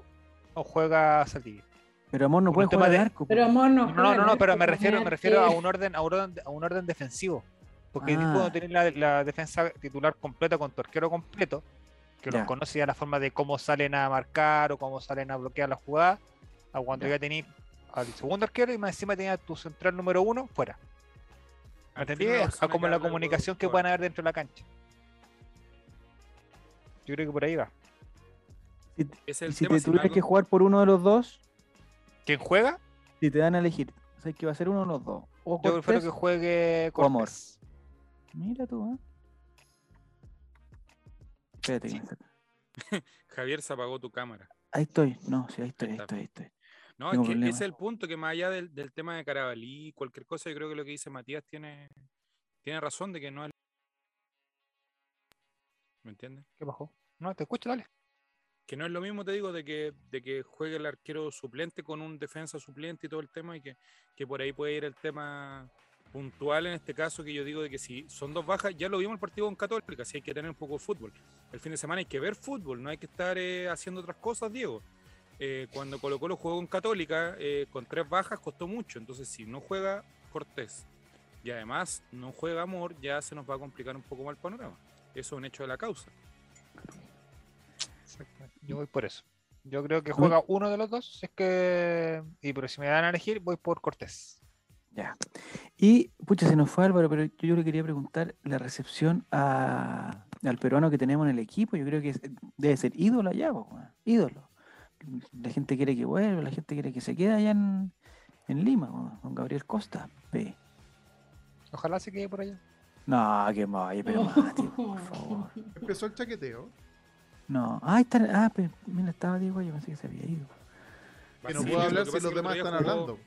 o juega Saldivia. Pero Amor no Por puede jugar al de- arco. Pero amor no. No, no, no, pero me refiero, me refiero a un orden, a un orden, a un orden defensivo. Porque Ah. cuando tienes la, la defensa titular completa con tu arquero completo, que Ya. los conoce ya la forma de cómo salen a marcar o cómo salen a bloquear la jugada, a cuando Ya. ya tenéis al segundo arquero y más encima tenías tu central número uno fuera. ¿Me Al entendí? A es como la comunicación que puedan haber dentro de la cancha. Yo creo que por ahí va. Es Y si tema. te tuvieras algo- que jugar por uno de los dos, ¿Quién juega? si te dan a elegir, o sea, que va a ser uno de los dos. O Yo prefiero que juegue o Amor. Mira tú, ¿eh? Espérate, me- (laughs) Javier se apagó tu cámara. ahí estoy. No, sí, ahí estoy, ahí estoy, ahí estoy. No, es que ese es el punto, que más allá del, del tema de Carabalí, cualquier cosa, yo creo que lo que dice Matías tiene, tiene razón de que no es... ¿Me entiendes? ¿Qué bajó? No, te escucho, dale. Que no es lo mismo, te digo, de que, de que juegue el arquero suplente con un defensa suplente y todo el tema, y que, que por ahí puede ir el tema puntual en este caso, que yo digo de que si son dos bajas, ya lo vimos el partido con Católica, si hay que tener un poco de fútbol. El fin de semana hay que ver fútbol, no hay que estar eh, haciendo otras cosas, Diego. Eh, cuando Colo Colo jugó con Católica, eh, con tres bajas costó mucho, entonces si no juega Cortés y además no juega Amor, ya se nos va a complicar un poco más el panorama. Eso es un hecho de la causa. Yo voy por eso. Yo creo que juega uno de los dos. Es que. Y pero si me dan a elegir, voy por Cortés. Ya. Y, pucha, se nos fue Álvaro, pero yo, le quería preguntar la recepción a- al peruano que tenemos en el equipo. Yo creo que es- debe ser ídolo allá, po, ídolo. La gente quiere que vuelva, la gente quiere que se quede allá en, en Lima, con Gabriel Costa. P. Ojalá se quede por allá. No, que vaya, pero (laughs) Mati, por favor. Empezó el chaqueteo. No, ah, está, ah, pero, mira, estaba Diego, yo pensé que se había ido. Que no Sí, puedo hablar si los demás están jugó- hablando.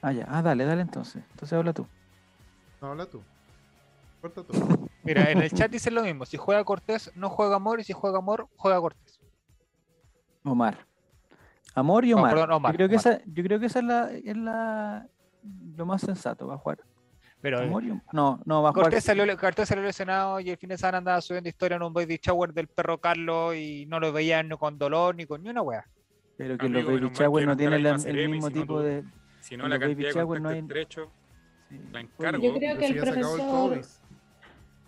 Ah, ya, ah, dale, dale entonces. Entonces habla tú. No, habla tú. Corta tú. Mira, en el chat dicen lo mismo. Si juega Cortés, no juega Amor. Y si juega Amor, juega Cortés. Omar. Amor y No, Omar. perdón, Omar, yo, creo que Omar. esa, yo creo que esa es la, es la lo más sensato. Va a jugar Pero eh, Amor y Omar. No, no, va a jugar. Cortés salió, Cortés salió lesionado y el fin de semana andaba subiendo historia en un baby shower del perro Carlos y no lo veían ni con dolor ni con ni una wea. Pero que Amigo, los baby shower no tienen el mismo si no tipo tú- de. Si no, la cantidad de shower no hay- estrecho sí. la encargo. Yo creo que el profesor,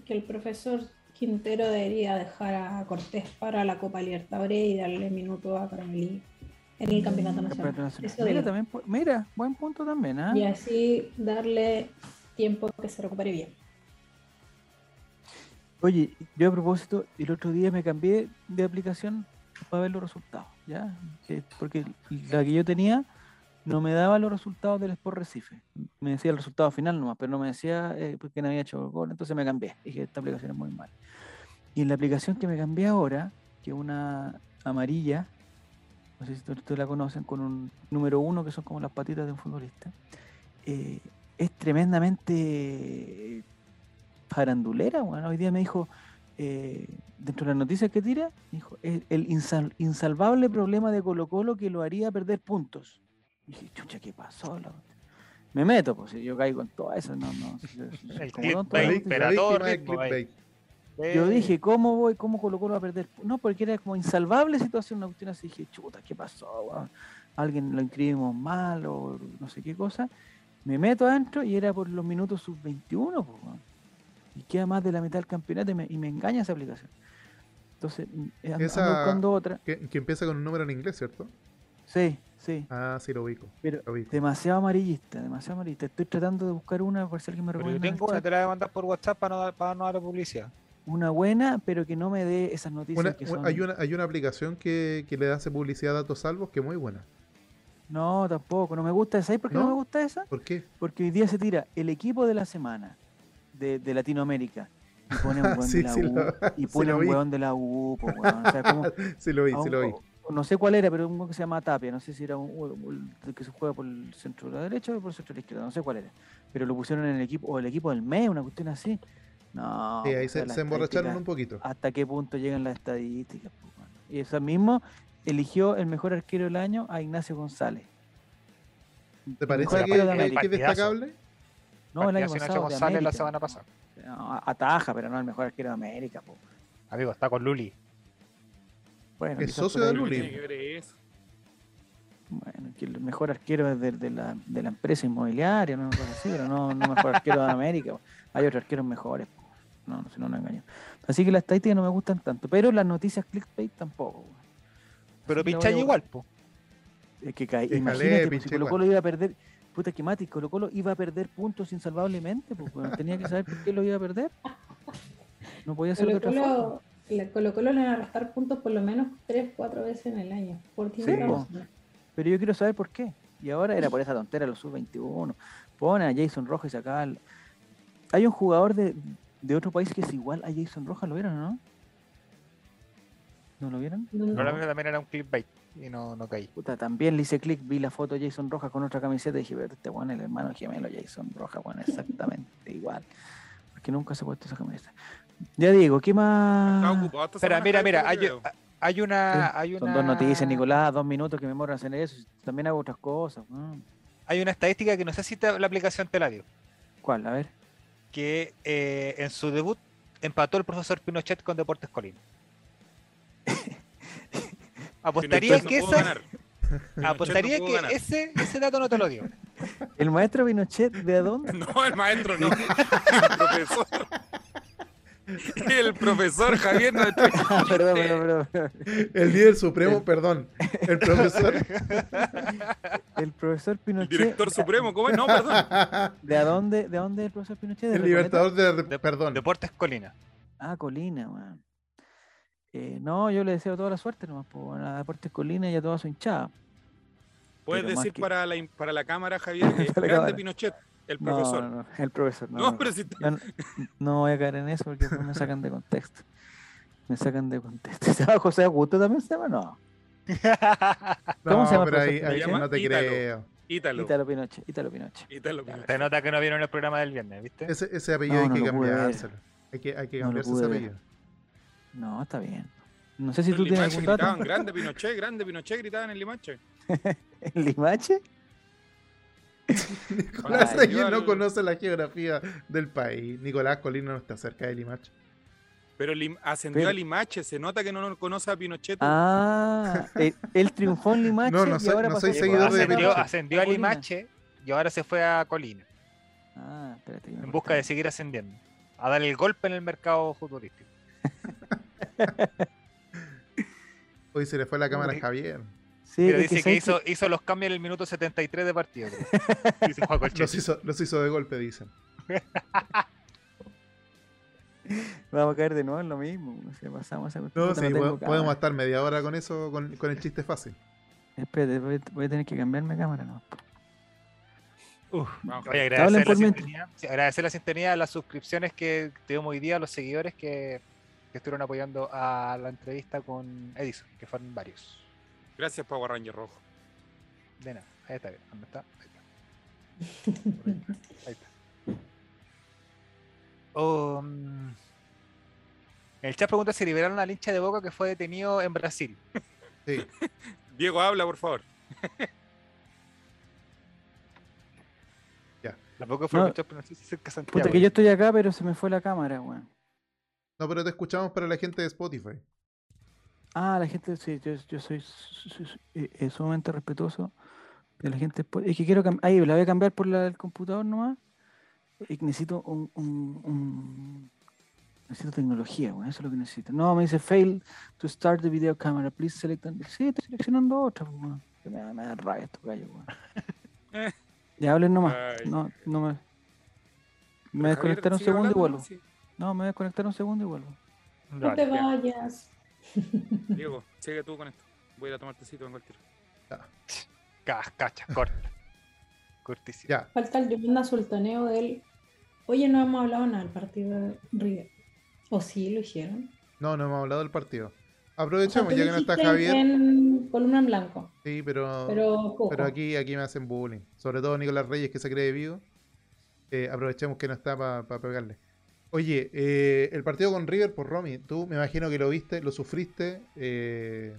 que el profesor Quintero debería dejar a Cortés para la Copa Libertadores y darle minuto a Caramelí en el campeonato nacional. Campeonato nacional. Eso Mira, también, mira, buen punto también, ¿ah? Y así darle tiempo que se recupere bien. Oye, yo a propósito, el otro día me cambié de aplicación para ver los resultados, ¿ya? Que- porque la que yo tenía no me daba los resultados del Sport Recife. Me decía el resultado final nomás, pero no me decía eh, por quién había hecho gol, entonces me cambié. Dije, esta aplicación es muy mala. Y en la aplicación que me cambié ahora, que es una amarilla, no sé si ustedes la conocen, con un número uno, que son como las patitas de un futbolista, eh, es tremendamente farandulera. Bueno, hoy día me dijo, eh, dentro de las noticias que tira, dijo, el, el insal- insalvable problema de Colo Colo que lo haría perder puntos. Y dije, chucha, ¿qué pasó? La- Me meto, pues si yo caigo en todo eso, no, no. (laughs) El como tonto, clickbait. Yo Eh, dije, ¿cómo voy? ¿Cómo Colo Colo va a perder? No, porque era como insalvable situación, una cuestión así. Dije, chuta, ¿qué pasó? weón? Alguien lo inscribimos mal o no sé qué cosa. Me meto adentro y era por los minutos sub-21, pues, y queda más de la mitad del campeonato y me, y me engaña esa aplicación. Entonces, eh, ando, ando Esa- buscando otra. Que, que empieza con un número en inglés, ¿cierto? Sí, sí, Ah, sí, lo ubico. pero Lo ubico. demasiado amarillista, demasiado amarillista. Estoy tratando de buscar una, por si alguien me pero yo recomienda. tengo una, chat. te la voy a mandar por WhatsApp para no, dar- para no dar publicidad. Una buena, pero que no me dé esas noticias Una- que son... hay, una, hay una aplicación que, que le hace publicidad a datos salvos que es muy buena. No, tampoco, no me gusta esa. ¿Sabes por qué no, ¿No? me gusta esa? ¿Por qué? Porque hoy día se tira el equipo de la semana de, de Latinoamérica y pone un (laughs) weón Sí, de la sí U lo- y (laughs) sí pone lo un vi. weón de la U, po, weón. O sea, (laughs) como Sí lo vi, sí lo vi. No sé cuál era, pero un que se llama Tapia, no sé si era un, un- que se juega por el centro de la derecha o por el centro de la izquierda, no sé cuál era. Pero lo pusieron en el equipo, o el equipo del mes, una cuestión así. No. Sí, ahí se, emborracharon un poquito. ¿Hasta qué punto llegan las estadísticas? Y eso mismo eligió el mejor arquero del año a Ignacio González. ¿Te parece que, de que- es destacable? No, el año Ignacio pasado. de González la semana pasada. No, Ataja, pero no el mejor arquero de América. po. Amigo, está con Luli. Bueno, Es socio de Luli. Tiene que ver eso. Bueno, que el mejor arquero es de, de la, de la empresa inmobiliaria, no, así, pero no, no mejor arquero de América. Hay otros arqueros mejores. No, no, si no nos engaño. Así que las estadísticas no me gustan tanto, pero las noticias clickbait tampoco. po. Pero borrar. igual, po. Es que cae. Imagínate, pues, si Colo. Colo iba a perder. Puta que Colo Colo iba a perder puntos insalvablemente, pues weón, tenía que saber por qué lo iba a perder. No podía ser de otra forma. La Colo Colo le van a restar puntos por lo menos 3, 4 veces en el año. Por Sí. Pero yo quiero saber por qué. Y ahora era por esa tontera, los sub-21. Pone a Jason Rojas y saca al- Hay un jugador de, de otro país que es igual a Jason Rojas, ¿lo vieron o no? ¿No lo vieron? ¿Dónde? Probablemente también era un clickbait y no, no caí. Puta, también le hice clic, vi la foto de Jason Rojas con otra camiseta y dije, pero este weón es el hermano gemelo Jason Rojas, bueno, exactamente (laughs) igual. Porque nunca se ha puesto esa camiseta. Ya digo, ¿qué Está más? Espera, mira, mira, hay, veo. hay una, Sí, hay Son una... dos noticias, Nicolás, dos minutos que me moran hacer eso. También hago otras cosas. Hay una estadística que no sé si te- la aplicación te la dio. ¿Cuál? A ver. Que eh, en su debut empató el profesor Pinochet con Deportes Colina. (laughs) Apostaría Pinochet que, esa, apostaría no que ganar. ese, ese dato no te lo dio. ¿El maestro Pinochet de dónde? (laughs) No, el maestro no. (laughs) El profesor. El profesor Javier no Ah, (laughs) perdón, perdón, perdón. El líder supremo, perdón. El profesor. (laughs) El profesor El Pinochet. director supremo, ¿cómo es? No, perdón. ¿De dónde, de dónde es el profesor Pinochet? ¿De El libertador de. De- Perdón. Deportes Colina. Ah, Colina, weón. Eh, no, yo le deseo toda la suerte nomás, pues, bueno, a Deportes Colina y a toda su hinchada. Puedes Pero decir que- para la, para la cámara, Javier, (laughs) la grande cámara. Pinochet, el No, profesor. No, no, el profesor. No, No, no, pero si te- no, no voy a caer en eso porque después me sacan de contexto. Me sacan de contexto. (laughs) ¿Se llama José Augusto también se llama? No. (laughs) ¿Cómo No, se llama pero ahí, ahí Pinochet? no te Ítalo. creo. Ítalo. Ítalo Pinochet. Ítalo Pinochet. Ítalo Pinochet. Se nota que no vieron el programa del viernes, ¿viste? Ese, ese apellido No, hay no que cambiárselo. Hay que, hay que No cambiarse ese apellido. No, está bien. No sé si tú tienes algún dato. gritaban, (laughs) grande Pinochet, grande Pinochet, gritaban en Limache. ¿En Limache? (laughs) Nicolás yo no al- conoce la geografía del país. Nicolás Colino no está cerca de Limache. Pero Lim- ascendió Pero- a Limache, se nota que no no conoce a Pinochet. Ah, él, él triunfó en Limache No, no y soy- ahora no pasó soy a- seguidor de ascendió, Pinochet. ascendió a Colina. Limache y ahora se fue a Colina Ah, espérate. en busca de seguir ascendiendo. A dar el golpe en el mercado futbolístico. (laughs) Hoy se le fue la cámara a. Javier. Sí, Mira, dice que, ¿sabes hizo, hizo los cambios en el minuto 73 de partido. creo. (laughs) Dice Juan Los hizo, los hizo de golpe, dicen. (laughs) Vamos a caer de nuevo en lo mismo. Si pasamos cuestión, No, puta, sí, podemos cámara. estar media hora con eso, con, con el chiste fácil. Espérate, voy, voy a tener que cambiarme cámara, ¿no? Uf, Vamos, Oye, Hablen agradecer la, sintonía, sí, agradecer la sintonía a las suscripciones que tuvimos hoy día, a los seguidores que, que estuvieron apoyando a la entrevista con Edison, que fueron varios. Gracias, Power Ranger Rojo. De nada, ahí está bien. ¿Dónde está? Ahí está. Ahí está. (laughs) Oh, mm. el chat pregunta si liberaron al hincha de Boca que fue detenido en Brasil. Sí. (laughs) Diego, habla, por favor. (laughs) Tampoco fue No. mucho, pero no sé si cerca Santiago. Puta, que yo estoy acá, pero se me fue la cámara, weón. No, pero te escuchamos para la gente de Spotify. Ah, la gente, sí, yo, yo soy, su- su- su- eh, eh, sumamente respetuoso de la gente. después- Es que quiero cambiar, ahí la voy a cambiar por la del computador nomás. Y necesito un, un- un- necesito tecnología, weón, eso es lo que necesito. No, me dice fail to start the video camera, please select. an-". Sí, estoy seleccionando otra, pues, weón. Que Me, da- me da rabia estos gallos, weón. (laughs) Ya hablen nomás. Ay. No, no me. Me desconectar un segundo y vuelvo. ¿no? Sí. No, me desconectar un segundo y vuelvo. No te vayas. Diego, sigue tú con esto. Voy a ir a tomar tecito, tiro. Ca- Cacha, corta. Cortísimo. Ya. Falta el tremenda sultaneo del. Oye, no hemos hablado nada del partido de River. ¿O sí lo hicieron? No, no hemos hablado del partido. Aprovechemos, O sea, ya que no está Javier. En, columna en blanco. Sí, pero, Pero aquí, aquí me hacen bullying. Sobre todo Nicolás Reyes, que se cree vivo. Eh, aprovechemos que no está para pegarle. Oye, eh, el partido con River por Romy, tú me imagino que lo viste, lo sufriste. eh,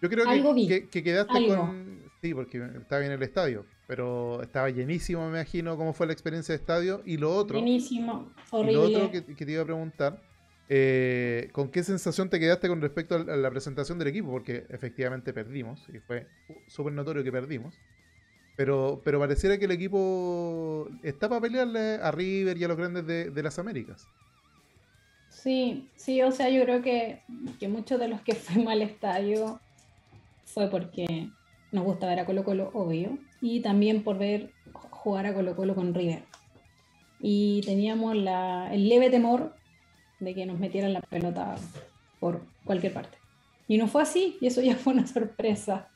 Yo creo que, Algo vi, que- que quedaste algo. con. Sí, porque estaba en el estadio, pero estaba llenísimo, me imagino, cómo fue la experiencia de estadio. Y lo otro, Buenísimo, y lo horrible. otro que, que te iba a preguntar, eh, ¿con qué sensación te quedaste con respecto a la a la presentación del equipo? Porque efectivamente perdimos, y fue súper notorio que perdimos. Pero, pero pareciera que el equipo está para pelearle a River y a los grandes de, de las Américas. Sí, sí, o sea, yo creo que, que muchos de los que fuimos al estadio fue porque nos gusta ver a Colo Colo, obvio, y también por ver jugar a Colo Colo con River. Y teníamos la- el leve temor de que nos metieran la pelota por cualquier parte. Y no fue así, y eso ya fue una sorpresa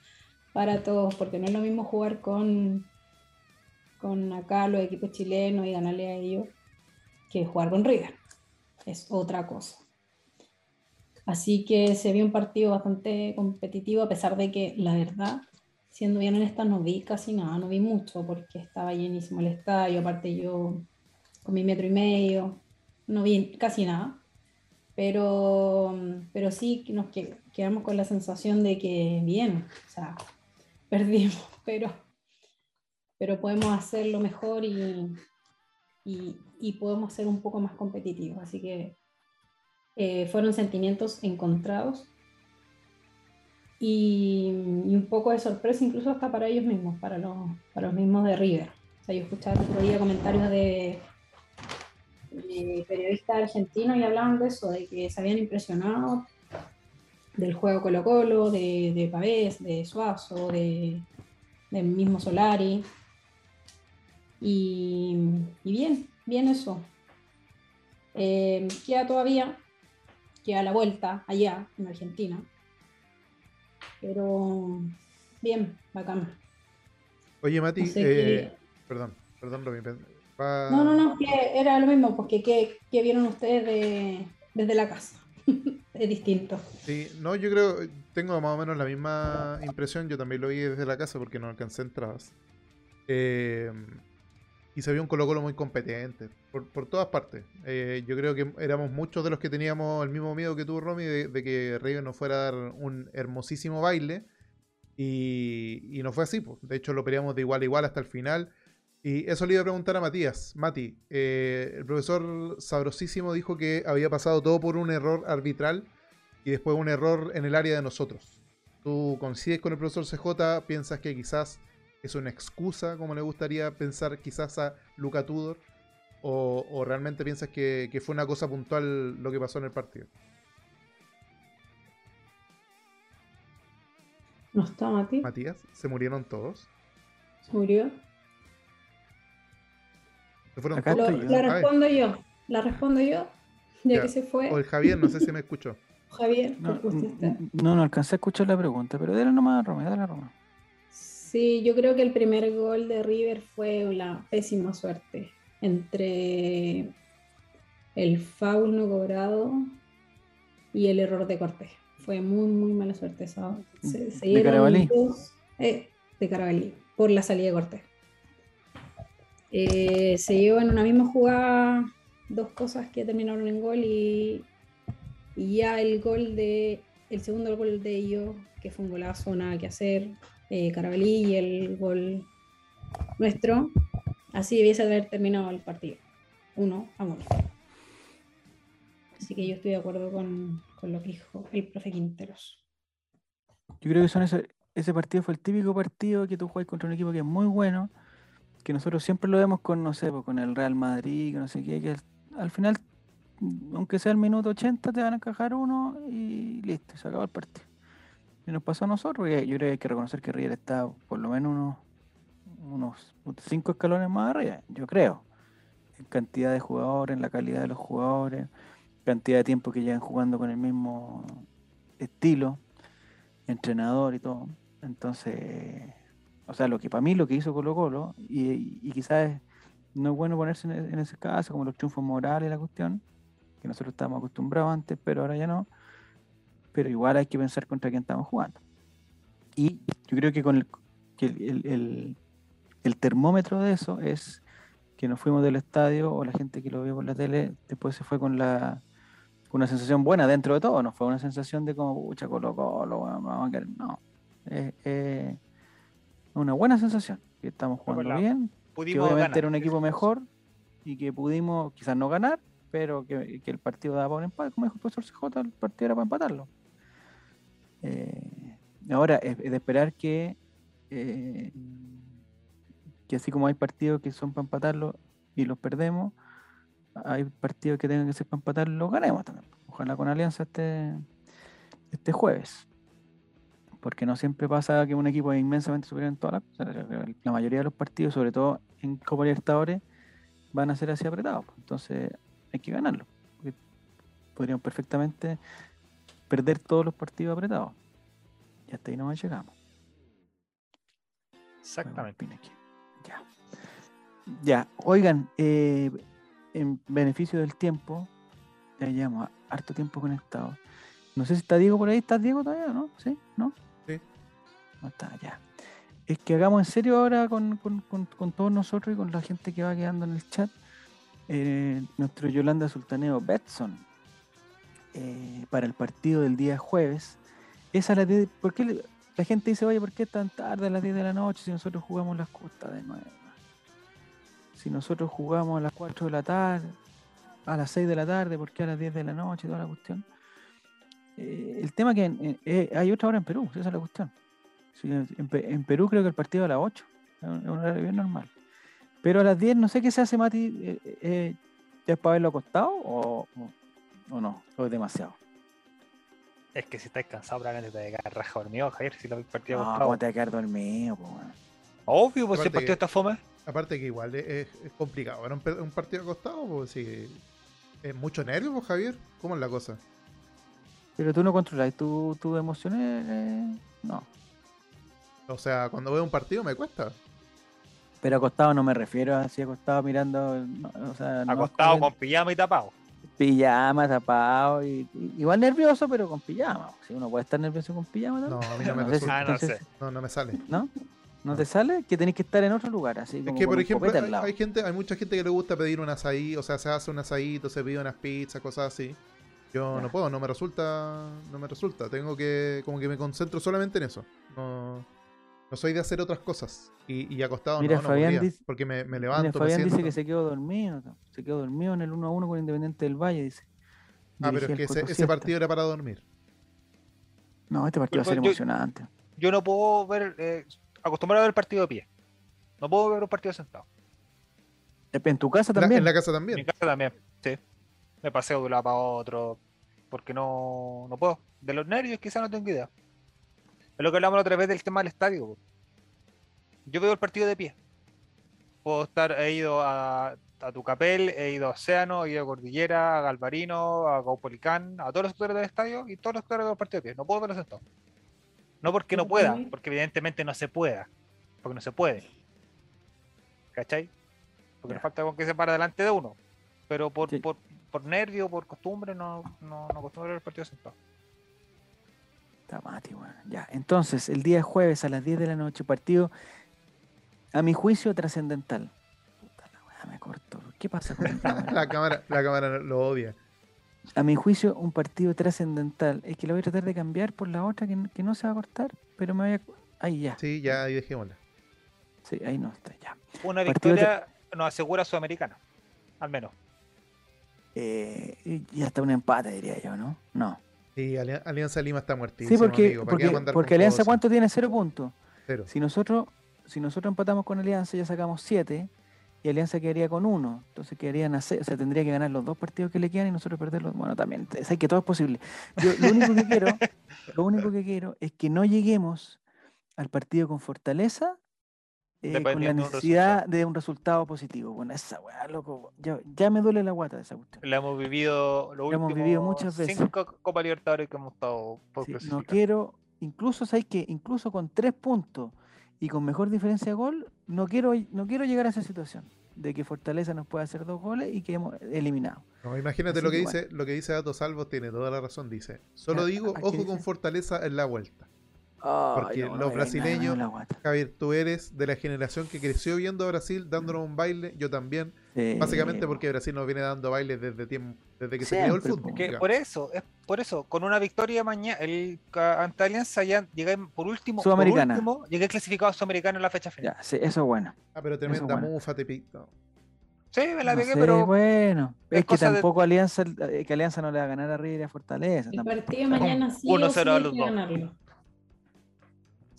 para todos, porque no es lo mismo jugar con, con acá los equipos chilenos y ganarle a ellos que jugar con River es otra cosa. Así que se vio un partido bastante competitivo, a pesar de que, la verdad, siendo bien honesta, no vi casi nada, no vi mucho, porque estaba llenísimo el estadio, aparte yo con mi metro y medio, no vi casi nada. Pero, pero sí nos que- quedamos con la sensación de que bien, o sea, (laughs) perdimos, pero, pero podemos hacerlo mejor y, y, podemos ser un poco más competitivos. Así que eh, fueron sentimientos encontrados y, un poco de sorpresa incluso hasta para ellos mismos, para los, para los mismos de River. O sea, yo escuchaba otro día comentarios de, de periodistas argentinos y hablaban de eso, de que se habían impresionado del juego Colo Colo, de, de Pavés, de Suazo, de, del mismo Solari. Y, y bien, bien eso. Eh, queda todavía, queda la vuelta allá en Argentina. Pero bien, bacán. Oye, Mati, No sé eh, qué- perdón, perdón, pe- va- No, no, no, que era lo mismo, porque ¿qué, qué vieron ustedes de- desde la casa? (laughs) es distinto. Sí, no, yo creo, tengo más o menos la misma impresión. Yo también lo vi desde la casa porque no alcancé entradas. Eh, y se vio un Colo Colo muy competente, por, por todas partes. Eh, yo creo que éramos muchos de los que teníamos el mismo miedo que tuvo Romy de, que River nos fuera a dar un hermosísimo baile. Y, y no fue así, pues. de hecho lo peleamos de igual a igual hasta el final. Y eso le iba a preguntar a Matías. Mati, eh, el profesor Sabrosísimo dijo que había pasado todo por un error arbitral y después un error en el área de nosotros. ¿Tú coincides con el profesor CJ? ¿Piensas que quizás es una excusa, como le gustaría pensar quizás a Luca Tudor? ¿O, o realmente piensas que, que fue una cosa puntual lo que pasó en el partido? ¿No está Mati? Matías, ¿se murieron todos? ¿Se murió? ¿Se fueron Acá todos? Lo- estoy yo. la respondo yo. La respondo yo, ya, Ya. que se fue. o el Javier, no sé si me escuchó. (laughs) Javier, ¿qué No, no, no alcancé a escuchar la pregunta, pero dale nomás a Roma, dale a Roma. Sí, yo creo que el primer gol de River fue una pésima suerte entre el foul no cobrado y el error de Cortés. Fue muy, muy mala suerte esa. Se, se ¿De Carabalí? dos- eh, de Carabalí, por la salida de Cortés. Eh, se dio en una misma jugada dos cosas que terminaron en gol y, y ya el gol de el segundo gol de ellos, que fue un golazo, nada que hacer, eh, Carabalí y el gol nuestro, así debiese haber terminado el partido. Uno a uno. Así que yo estoy de acuerdo con, con lo que dijo el profe Quinteros. Yo creo que son ese, ese partido fue el típico partido que tú juegas contra un equipo que es muy bueno, que nosotros siempre lo vemos con, no sé, pues, con el Real Madrid, que no sé qué, que al, al final, mm, aunque sea el minuto 80, te van a encajar uno y listo, se acabó el partido. Y nos pasó a nosotros, y yo creo que hay que reconocer que River está por lo menos unos, unos cinco escalones más arriba, yo creo, en cantidad de jugadores, en la calidad de los jugadores, cantidad de tiempo que llevan jugando con el mismo estilo entrenador y todo. Entonces, o sea, lo que para mí lo que hizo Colo Colo, y, quizás no es bueno ponerse en, ese caso, como los triunfos morales la cuestión, que nosotros estábamos acostumbrados antes, pero ahora ya no. pero igual hay que pensar contra quién estamos jugando. Y yo creo que con el, que el, el- termómetro de eso es que nos fuimos del estadio o la gente que lo vio por la tele después se fue con la una sensación buena dentro de todo, no fue una sensación de como, pucha, Colo Colo, vamos a caer". no. Es es una buena sensación, que estamos jugando bien, que obviamente ganar. era un equipo mejor y que pudimos quizás no ganar, pero que, que el partido daba para un empate, como dijo el profesor CJ, el partido era para empatarlo. Eh, ahora, es, es de esperar que, eh, que así como hay partidos que son para empatarlo y los perdemos, hay partidos que tengan que ser para empatarlo ganemos también. Ojalá con Alianza este, este jueves. Porque no siempre pasa que un equipo es inmensamente superior en todas las cosas. La mayoría de los partidos, sobre todo en Copa Libertadores, van a ser así apretados. pues. Entonces hay que ganarlo. Porque podríamos perfectamente perder todos los partidos apretados. Y hasta ahí no llegamos. Exactamente. Ya. Ya, oigan, eh, en beneficio del tiempo, ya llevamos harto tiempo conectados. No sé si está Diego por ahí. ¿Estás Diego todavía, no? ¿Sí? ¿No? No está, ya. Es que hagamos en serio ahora con, con- con- todos nosotros y con la gente que va quedando en el chat. eh, nuestro Yolanda Sultaneo Betson eh, para el partido del día jueves. Es a las 10. ¿Por qué la gente dice, oye, ¿por qué tan tarde a las 10 de la noche si nosotros jugamos las costas de nuevo? Si nosotros jugamos a las 4 de la tarde, a las 6 de la tarde, ¿por qué a las 10 de la noche? Toda la cuestión. Eh, el tema que hay otra hora en Perú, esa es la cuestión. Sí, en, Pe- en Perú creo que el partido a las 8, es un horario bien normal. Pero a las 10 no sé qué se hace, Mati, eh, eh, ¿ya es para verlo acostado o, o, o no? ¿O es demasiado? Es que si estás cansado, probablemente te quedar raja dormido, Javier, si lo ves partido No, acostado. ¿cómo te a quedar dormido? po? Obvio, pues si el partido que- está fome. Aparte que igual es, complicado. Era un, partido acostado, pues sí. Es mucho nervio, pues, Javier. ¿Cómo es la cosa? Pero tú no controlas tus tu emociones, eh, no. O sea, cuando veo un partido me cuesta. Pero acostado no me refiero a así acostado mirando, no, o sea, no Acostado con con pijama y tapado. pijama, tapado, y, y- igual nervioso, pero con pijama. Si uno puede estar nervioso con pijama No, también. a mí no me (laughs) sé si- resulta. Ah, no entonces- sé. No, no me sale. ¿No? ¿No te sale? Que tenés que estar en otro lugar, así Es como que, con por ejemplo, hay, gente, hay mucha gente que le gusta pedir un azaí, o sea, se hace un asadito, se pide unas pizzas, cosas así. Yo Ya. no puedo, no me resulta, no me resulta. Tengo que, como que me concentro solamente en eso. No, no soy de hacer otras cosas. Y, y acostado Mira, no, no Fabián dice- porque me, me Mira, levanto, me Fabián dice que se quedó dormido, se quedó dormido en el 1 a 1 con Independiente del Valle, dice. Ah, pero es que ese, partido era para dormir. No, este partido va a ser Pero yo- emocionante. Yo no puedo ver, eh, acostumbrado a ver el partido de pie. No puedo ver un partido sentado. En tu casa La- también. en la casa En mi también. casa también, sí. Me paseo de un lado para otro. Porque no, no puedo. De los nervios quizás no tengo idea. Es lo que hablamos la otra vez del tema del estadio. po. Yo veo el partido de pie. Puedo estar, he ido a, a Tucapel, he ido a Océano, he ido a Cordillera, a Galvarino, a Caupolicán, a todos los sectores del estadio y todos los sectores del partido de pie. No puedo verlo sentado. No porque no pueda, porque evidentemente no se pueda. Porque no se puede. ¿Cachai? Porque Ya. nos falta con que se para delante de uno. Pero por, Sí. por, por nervio, por costumbre, no, no, no acostumbro ver el partido sentado. Está mati, weón. Ya, entonces, el día jueves a las 10 de la noche, partido, a mi juicio, trascendental. Puta la weá, me corto. ¿Qué pasa con el (laughs) cámara? La cámara, la cámara lo odia. A mi juicio, un partido trascendental. Es que lo voy a tratar de cambiar por la otra que, que no se va a cortar, pero me voy a... Ahí ya. Sí, ya ahí dejémosla. Sí, ahí no está, ya. Una Partido victoria nos asegura Sudamericana. Al menos. Eh, y hasta un empate, diría yo, ¿no? No. Sí, Ali- Alianza Lima está muertísimo, Sí, porque, amigo. ¿Para qué porque, Alianza? ¿cuánto tiene? Cero puntos. Cero. Si nosotros, si nosotros empatamos con Alianza, ya sacamos siete y Alianza quedaría con uno. Entonces quedarían a seis. O sea, tendría que ganar los dos partidos que le quedan y nosotros perderlos. Bueno, también. Sé que todo es posible. Yo lo único que quiero, (laughs) lo único que quiero es que no lleguemos al partido con fortaleza. Eh, con la Dependiendo de un necesidad de un resultado positivo. Bueno, esa weá, loco. Ya, ya me duele la guata de esa cuestión. La hemos vivido La hemos vivido muchas veces. cinco Copa Libertadores que hemos estado por Sí, no quiero, incluso, ¿sabes que Incluso con tres puntos y con mejor diferencia de gol, no quiero, no quiero llegar a esa situación de que Fortaleza nos pueda hacer dos goles y que hemos eliminado. No, imagínate Así lo que que dice, lo que dice Dato Salvo tiene toda la razón, dice. Solo digo, ¿a qué ojo dice? con Fortaleza en la vuelta. Porque no, los brasileños. Javier, tú eres de la generación que creció viendo a Brasil dándonos un baile, yo también, Sí, básicamente po. porque Brasil nos viene dando bailes desde tiempo, desde que se creó el fútbol. Que por eso, es por eso, con una victoria mañana, el ante Alianza ya llegué por último, por Sudamericana. último, llegué clasificado a Sudamericano en la fecha final. Ya, sí, eso es bueno. Ah, pero tremenda bueno. mufa te pito. Sí, me la No pegué, sé, pero bueno, es es que de- tampoco Alianza, eh, que Alianza no le va a ganar a River y a Fortaleza. El tampoco. partido de mañana sí Uno o sí cero a hay los dos.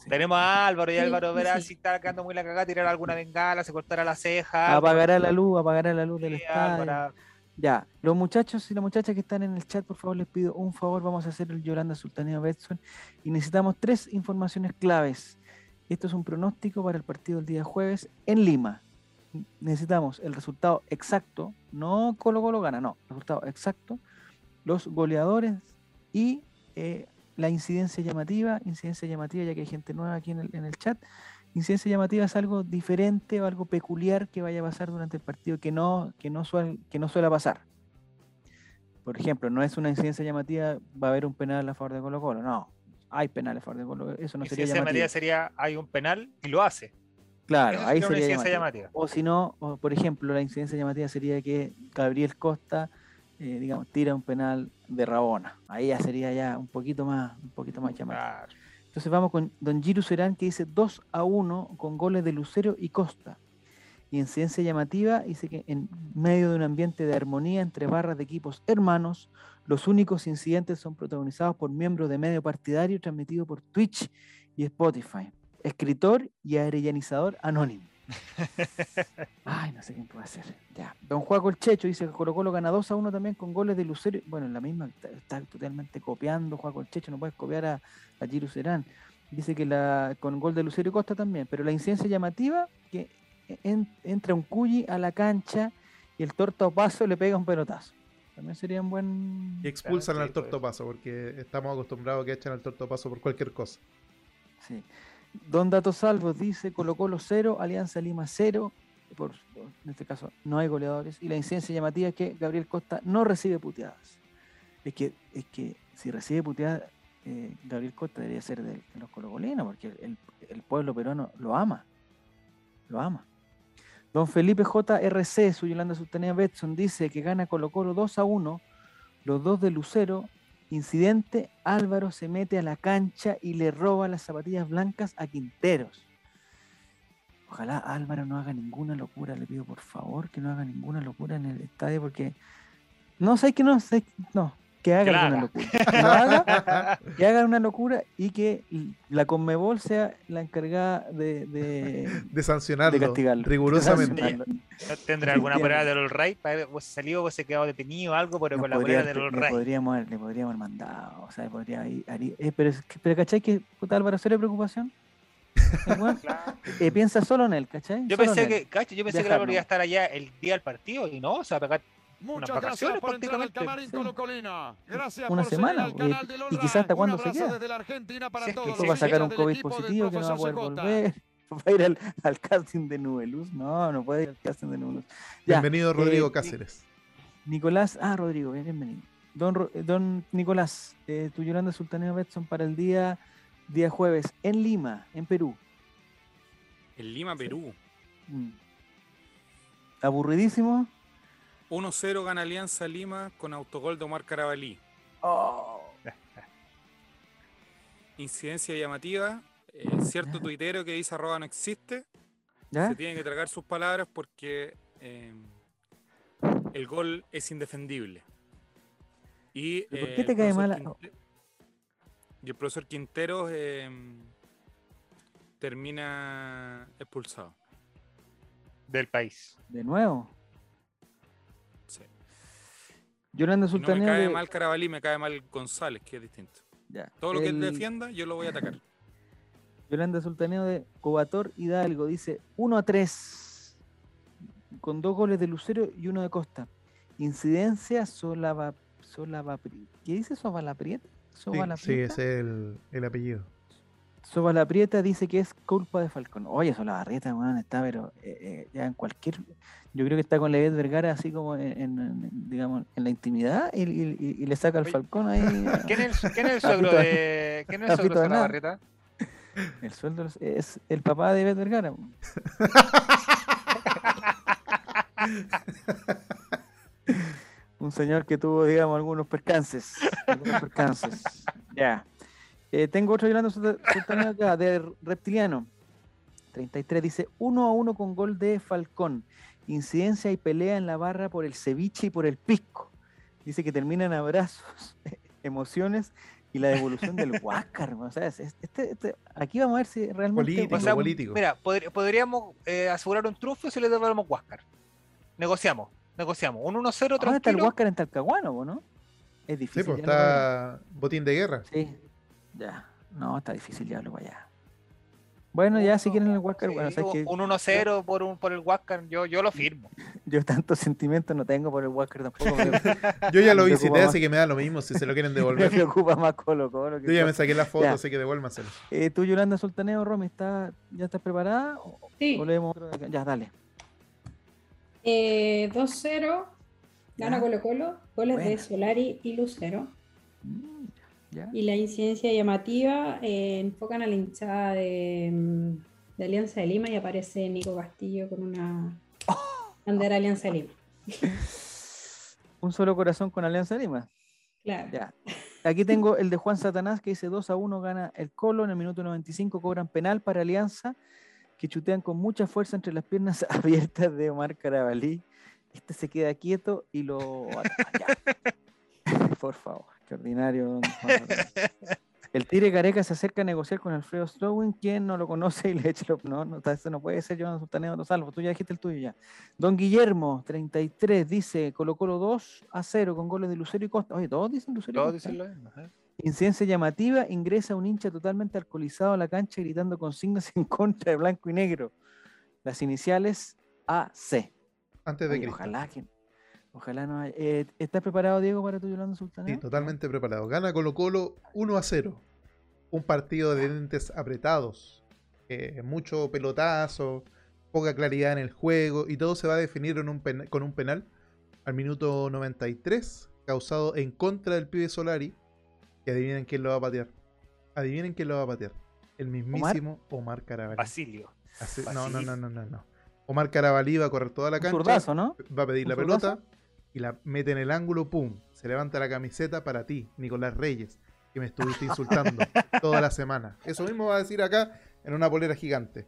Sí. tenemos a Álvaro y Sí, Álvaro verá sí. si está quedando muy la cagada, tirar alguna bengala, se cortará la ceja. Apagará la luz, apagará la luz del Sí, estadio. Álvaro. Ya, los muchachos y las muchachas que están en el chat, por favor, les pido un favor. Vamos a hacer el Yolanda Sultaneo Betson y necesitamos tres informaciones claves. Esto es un pronóstico para el partido del día jueves en Lima. Necesitamos el resultado exacto, no Colo Colo gana, no, resultado exacto, los goleadores y eh, la incidencia llamativa. Incidencia llamativa, ya que hay gente nueva aquí en el, en el chat. Incidencia llamativa es algo diferente o algo peculiar que vaya a pasar durante el partido que no, que no, suel- que no suele pasar. Por ejemplo, no es una incidencia llamativa, va a haber un penal a favor de Colo Colo. No, hay penal a favor de Colo Colo. Eso no Y sería medida sería, hay un penal y lo hace. Claro, Eso ahí sería una incidencia llamativo. llamativa. O si no, por ejemplo, la incidencia llamativa sería que Gabriel Costa, eh, digamos, tira un penal de Rabona. Ahí ya sería ya un poquito más, un poquito más llamativo. Entonces vamos con Don Giru Serán que dice 2 a 1 con goles de Lucero y Costa. Y en ciencia llamativa dice que en medio de un ambiente de armonía entre barras de equipos hermanos, los únicos incidentes son protagonizados por miembros de medio partidario transmitido por Twitch y Spotify. Escritor y arellanizador anónimo. Ay, no sé quién puede ser. Ya. Don Juaco el Checho dice que Colo Colo gana 2 a 1 también con goles de Lucero. Bueno, en la misma, está, está totalmente copiando Juaco el Checho, no puedes copiar a, a Giru Serán. Dice que la, con gol de Lucero y Costa también, pero la incidencia llamativa que en- entra un cuyi a la cancha y el torta paso le pega un pelotazo. También sería un buen. Y expulsan Claro, al sí, puede tortopaso, porque estamos acostumbrados a que echan al tortopaso por cualquier cosa. Sí. Don Dato Salvos dice Colo Colo 0, Alianza Lima 0. Por, en este caso no hay goleadores. Y la incidencia llamativa es que Gabriel Costa no recibe puteadas. Es que, es que si recibe puteadas, eh, Gabriel Costa debería ser de, de los colocolinos, porque el, el pueblo peruano lo ama. Lo ama. Don Felipe JRC, su Yolanda Sustanea Betson, dice que gana Colo Colo 2 a 1, los dos de Lucero. Incidente, Álvaro se mete a la cancha y le roba las zapatillas blancas a Quinteros. Ojalá Álvaro no haga ninguna locura, le pido por favor que no haga ninguna locura en el estadio porque no sé que no sé, no, que haga Que la alguna haga. locura. Que lo haga, que haga una locura y que la Conmebol sea la encargada de, de, De sancionarlo de castigarlo. de rigurosamente. sancionarlo. ¿No ¿Tendrá alguna prueba del All Right? Para pues, salió, pues, se quedó detenido o algo, pero con la prueba del All le, Right. podríamos, le podríamos haber mandado, o sea, podría ir, eh, pero, es que- pero ¿cachai que puta Álvaro sería preocupación? (laughs) Claro. eh, piensa solo en él, ¿cachai? Yo Solo pensé que, cacho, yo pensé que Dejarlo. Álvaro iba a estar allá el día del partido y no, se va a pegar Muchas vacaciones gracias por entrar al prácticamente. camarín Sí. Gracias Una por semana, al y- canal del y quizás hasta cuándo se queda. desde la Argentina para Si es que todos va a los sacar un COVID positivo que no va a poder volver. (laughs) Va a ir al, al casting de Nubeluz. No, no puede ir al casting de Nubeluz. Ya, Bienvenido Rodrigo eh, Cáceres. Nicolás, ah, Rodrigo, bien- bienvenido. Don, eh, don Nicolás, eh, tu Yolanda Sultaneo Betson para el día, día jueves en Lima, en Perú. En Lima, Perú. Mm. Aburridísimo. 1-0 gana Alianza Lima con autogol de Omar Carabalí. Oh. Incidencia llamativa. eh, cierto tuitero que dice arroba no existe. ¿Ya? Se tiene que tragar sus palabras porque eh, el gol es indefendible. Y, ¿Pero por eh, qué te el cae profesor mal a- Quinte- Y el profesor Quintero eh, termina expulsado. del país. De nuevo. Yolanda no me Sultaneo. cae de- mal Carabalí, me cae mal González, que es distinto. ya, Todo lo que él defienda, yo lo voy a atacar. (laughs) Yolanda Sultaneo de Cobator Hidalgo dice 1 a 3 con dos goles de Lucero y uno de Costa. Incidencia Solava, Solavapri- ¿Qué dice Sovalaprieta? Sí, sí, ese es el, el apellido. Soba la Prieta dice que es culpa de Falcón. Oye, Solabarrieta, weón, está, pero eh, eh, ya en cualquier. Yo creo que está con Levet Vergara así como en, digamos, en la intimidad y, y- y- y le saca al Falcón ahí. (laughs) ¿Quién es, el- quién es el (laughs) Papito suegro de-. ¿Quién es el suegro de? El sueldo es- el papá de Levet Vergara. (laughs) Un señor que tuvo, digamos, algunos percances. Algunos percances. Ya. Eh, tengo otro Yolanda Sulta- Sultana acá, de (laughs) Reptiliano. 33 dice: uno a uno con gol de Falcón. Incidencia y pelea en la barra por el ceviche y por el pisco. Dice que terminan abrazos, (laughs) emociones y la devolución del (laughs) Huáscar. O sea, es- es- este- este- aquí vamos a ver si realmente. Político, O sea, político. Mira, podri- podríamos eh, asegurar un triunfo si le devolvemos Huáscar. Negociamos, negociamos. Un 1-0 ¿Dónde está el tranquilo. Huáscar en Talcahuano, no? Es Sí, difícil. pues para allá. está botín de guerra. Sí, ya. No, está difícil llevarlo para allá. Bueno, ya si quieren el Huáscar, bueno, Sí, sabes que un 1-0 por, un, por el Huáscar, yo, yo lo firmo. (laughs) yo tanto sentimiento no tengo por el Huáscar tampoco. Me, (laughs) Yo ya lo Me visité, así que me da lo mismo si se lo quieren (laughs) me devolver. preocupa más Colo Colo. que Yo ya me saqué la foto, Ya. así que devuélvanselo. Eh, ¿Tú, Yolanda Sultaneo, Romy, ¿está, ¿ya estás preparada? ¿O, Sí. o leemos otro de acá? Ya, dale. Eh, 2-0, gana. Colo Colo, goles de. Solari y Lucero. Mm, ya. Y la incidencia llamativa eh, enfocan a la hinchada de, mm, de Alianza de Lima y aparece Nico Castillo con una (laughs) bandera de Alianza de Lima. (laughs) Un solo corazón con Alianza Lima. Claro. Ya. Aquí tengo el de Juan Satanás que dice 2 a 1 gana el Colo. En el minuto 95 cobran penal para Alianza que chutean con mucha fuerza entre las piernas (laughs) abiertas de Omar Carabalí. Este se queda quieto y lo. Por favor, qué ordinario. don (laughs) Juan Satanás. El Tigre Careca se acerca a negociar con Alfredo Slowin, quien no lo conoce y le echa los... No, no, eso no puede ser, yo no Sultaneo, no salvo. Tú ya dijiste el tuyo ya. Don Guillermo, 33, dice Colo Colo 2 a 0 con goles de Lucero y Costa. Oye, todos dicen Lucero y Todos Costa. dicen lo mismo. ¿eh? Incidencia llamativa, ingresa un hincha totalmente alcoholizado a la cancha gritando consignas en contra de blanco y negro. Las iniciales AC. Antes de Oye, Cristo. ojalá que. Ojalá no haya. eh, ¿Estás preparado, Diego, para tu Yolanda Sultaneo? Sí, totalmente preparado. Gana Colo Colo 1 a 0. Un partido de dientes apretados. eh, mucho pelotazo, poca claridad en el juego y todo se va a definir en un pen- con un penal al minuto 93 causado en contra del pibe Solari. Y adivinen quién lo va a patear. Adivinen quién lo va a patear. El mismísimo Omar, Carabalí. Basilio. No, no, no, no, no, no. Omar Carabalí va a correr toda la Un cancha zurdazo, ¿no? va a pedir ¿Un la zurdazo? pelota y la mete en el ángulo, pum, se levanta la camiseta para ti, Nicolás Reyes, que me estuviste insultando (laughs) toda la semana. Eso mismo va a decir acá en una polera gigante.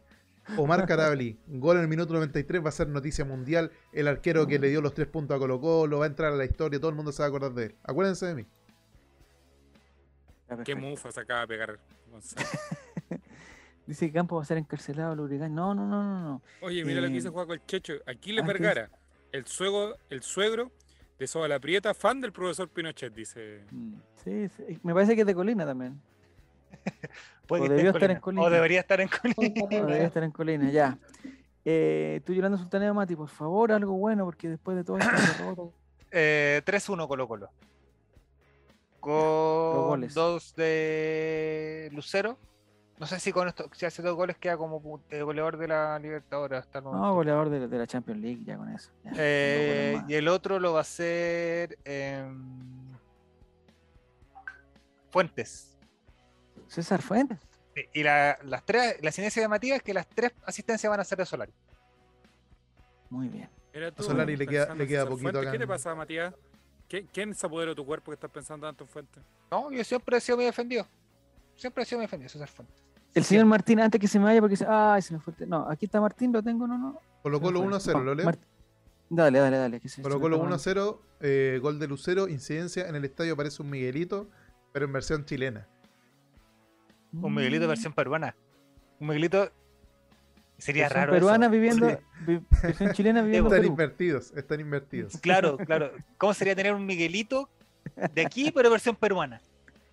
Omar Carabalí, gol en el minuto 93, va a ser noticia mundial. El arquero que le dio los tres puntos a Colo Colo, va a entrar a la historia, todo el mundo se va a acordar de él. Acuérdense de mí. Qué mufa se acaba de pegar Gonzalo. (laughs) Dice que Campos va a ser encarcelado, Lurigan. No, no, no, no, no. Oye, mira lo que Eh, dice Juaco el Checho. Ah, ¿qué Vergara, el suegro, el suegro de Soba la Prieta, fan del profesor Pinochet, dice. Mm, Sí, sí, me parece que es de Colina también. (laughs) Puede O debió estar en O Colina. debería estar en Colina. No, debe estar en Colina, ya. Eh, tú, Yolanda Sultaneo Mati, por favor, algo bueno, porque después de todo esto (coughs) Eh, 3-1 Colo Colo. Con goles. dos de Lucero. No sé si con esto, si hace dos goles queda como goleador de la Libertadores hasta el No, goleador de, de la Champions League, ya con eso. ya, Eh, y el otro lo va a hacer em, Fuentes. César Fuentes. Sí, Y la, las tres, la llamativa es que las tres asistencias van a ser de Solari. Muy bien. Tú, Solari le queda- le queda poquito acá ¿Qué te en- pasa, Matías? ¿Qué- ¿Quién se apoderó de tu cuerpo que estás pensando tanto en Fuentes? No, yo siempre he sido muy defendido. Siempre he sido muy defendido, César Fuentes. El señor Martín, antes que se me vaya, porque se... Ay, se me fue. No, aquí está Martín, lo tengo, no, no. Colo se me Colo fue. 1 a 0, No, ¿lo leo? Mart- Dale, dale, dale. Que se- se Colo me Colo está 1 a acabando. 0, eh, gol de Lucero, incidencia en el estadio aparece un Miguelito, pero en versión chilena. Un Miguelito Mm. versión peruana. Un Miguelito. Sería Versión raro. peruana eso. viviendo, Sí. vi- versión chilena (laughs) viviendo en Están Perú. invertidos, están invertidos. Claro, (laughs) claro. ¿Cómo sería tener un Miguelito de aquí, pero versión peruana?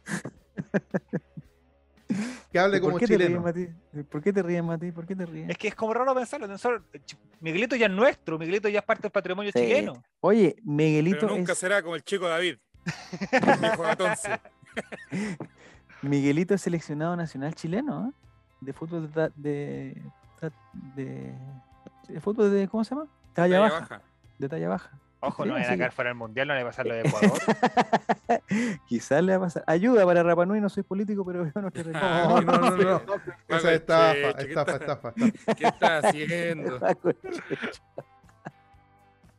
(laughs) Que hable ¿Por como qué te ríes, chileno. Mati? ¿Por qué te ríes, Mati? ¿Por qué te ríes? Es que es como raro pensarlo. nosotros- Miguelito ya es nuestro, Miguelito ya es parte del patrimonio Sí. chileno. Oye, Miguelito Pero nunca es... será como el chico David. (laughs) El viejo Gatonce. Miguelito es seleccionado nacional chileno, ¿eh? De fútbol de, de, ta- de, de fútbol de, ¿cómo se llama? Talla, Talla baja, baja. De talla baja. Ojo, Sí, no vayan a que- fuera del mundial, no le va a pasar lo de (laughs) Ecuador. Quizás le va a pasar. Ayuda para Rapanui, no soy político, pero veo nuestra Ah, No, qué (laughs) no, no, no. Paco (laughs) Esa el es estafa, Checho, ¿qué estafa, está- estafa, estafa. ¿Qué estás haciendo?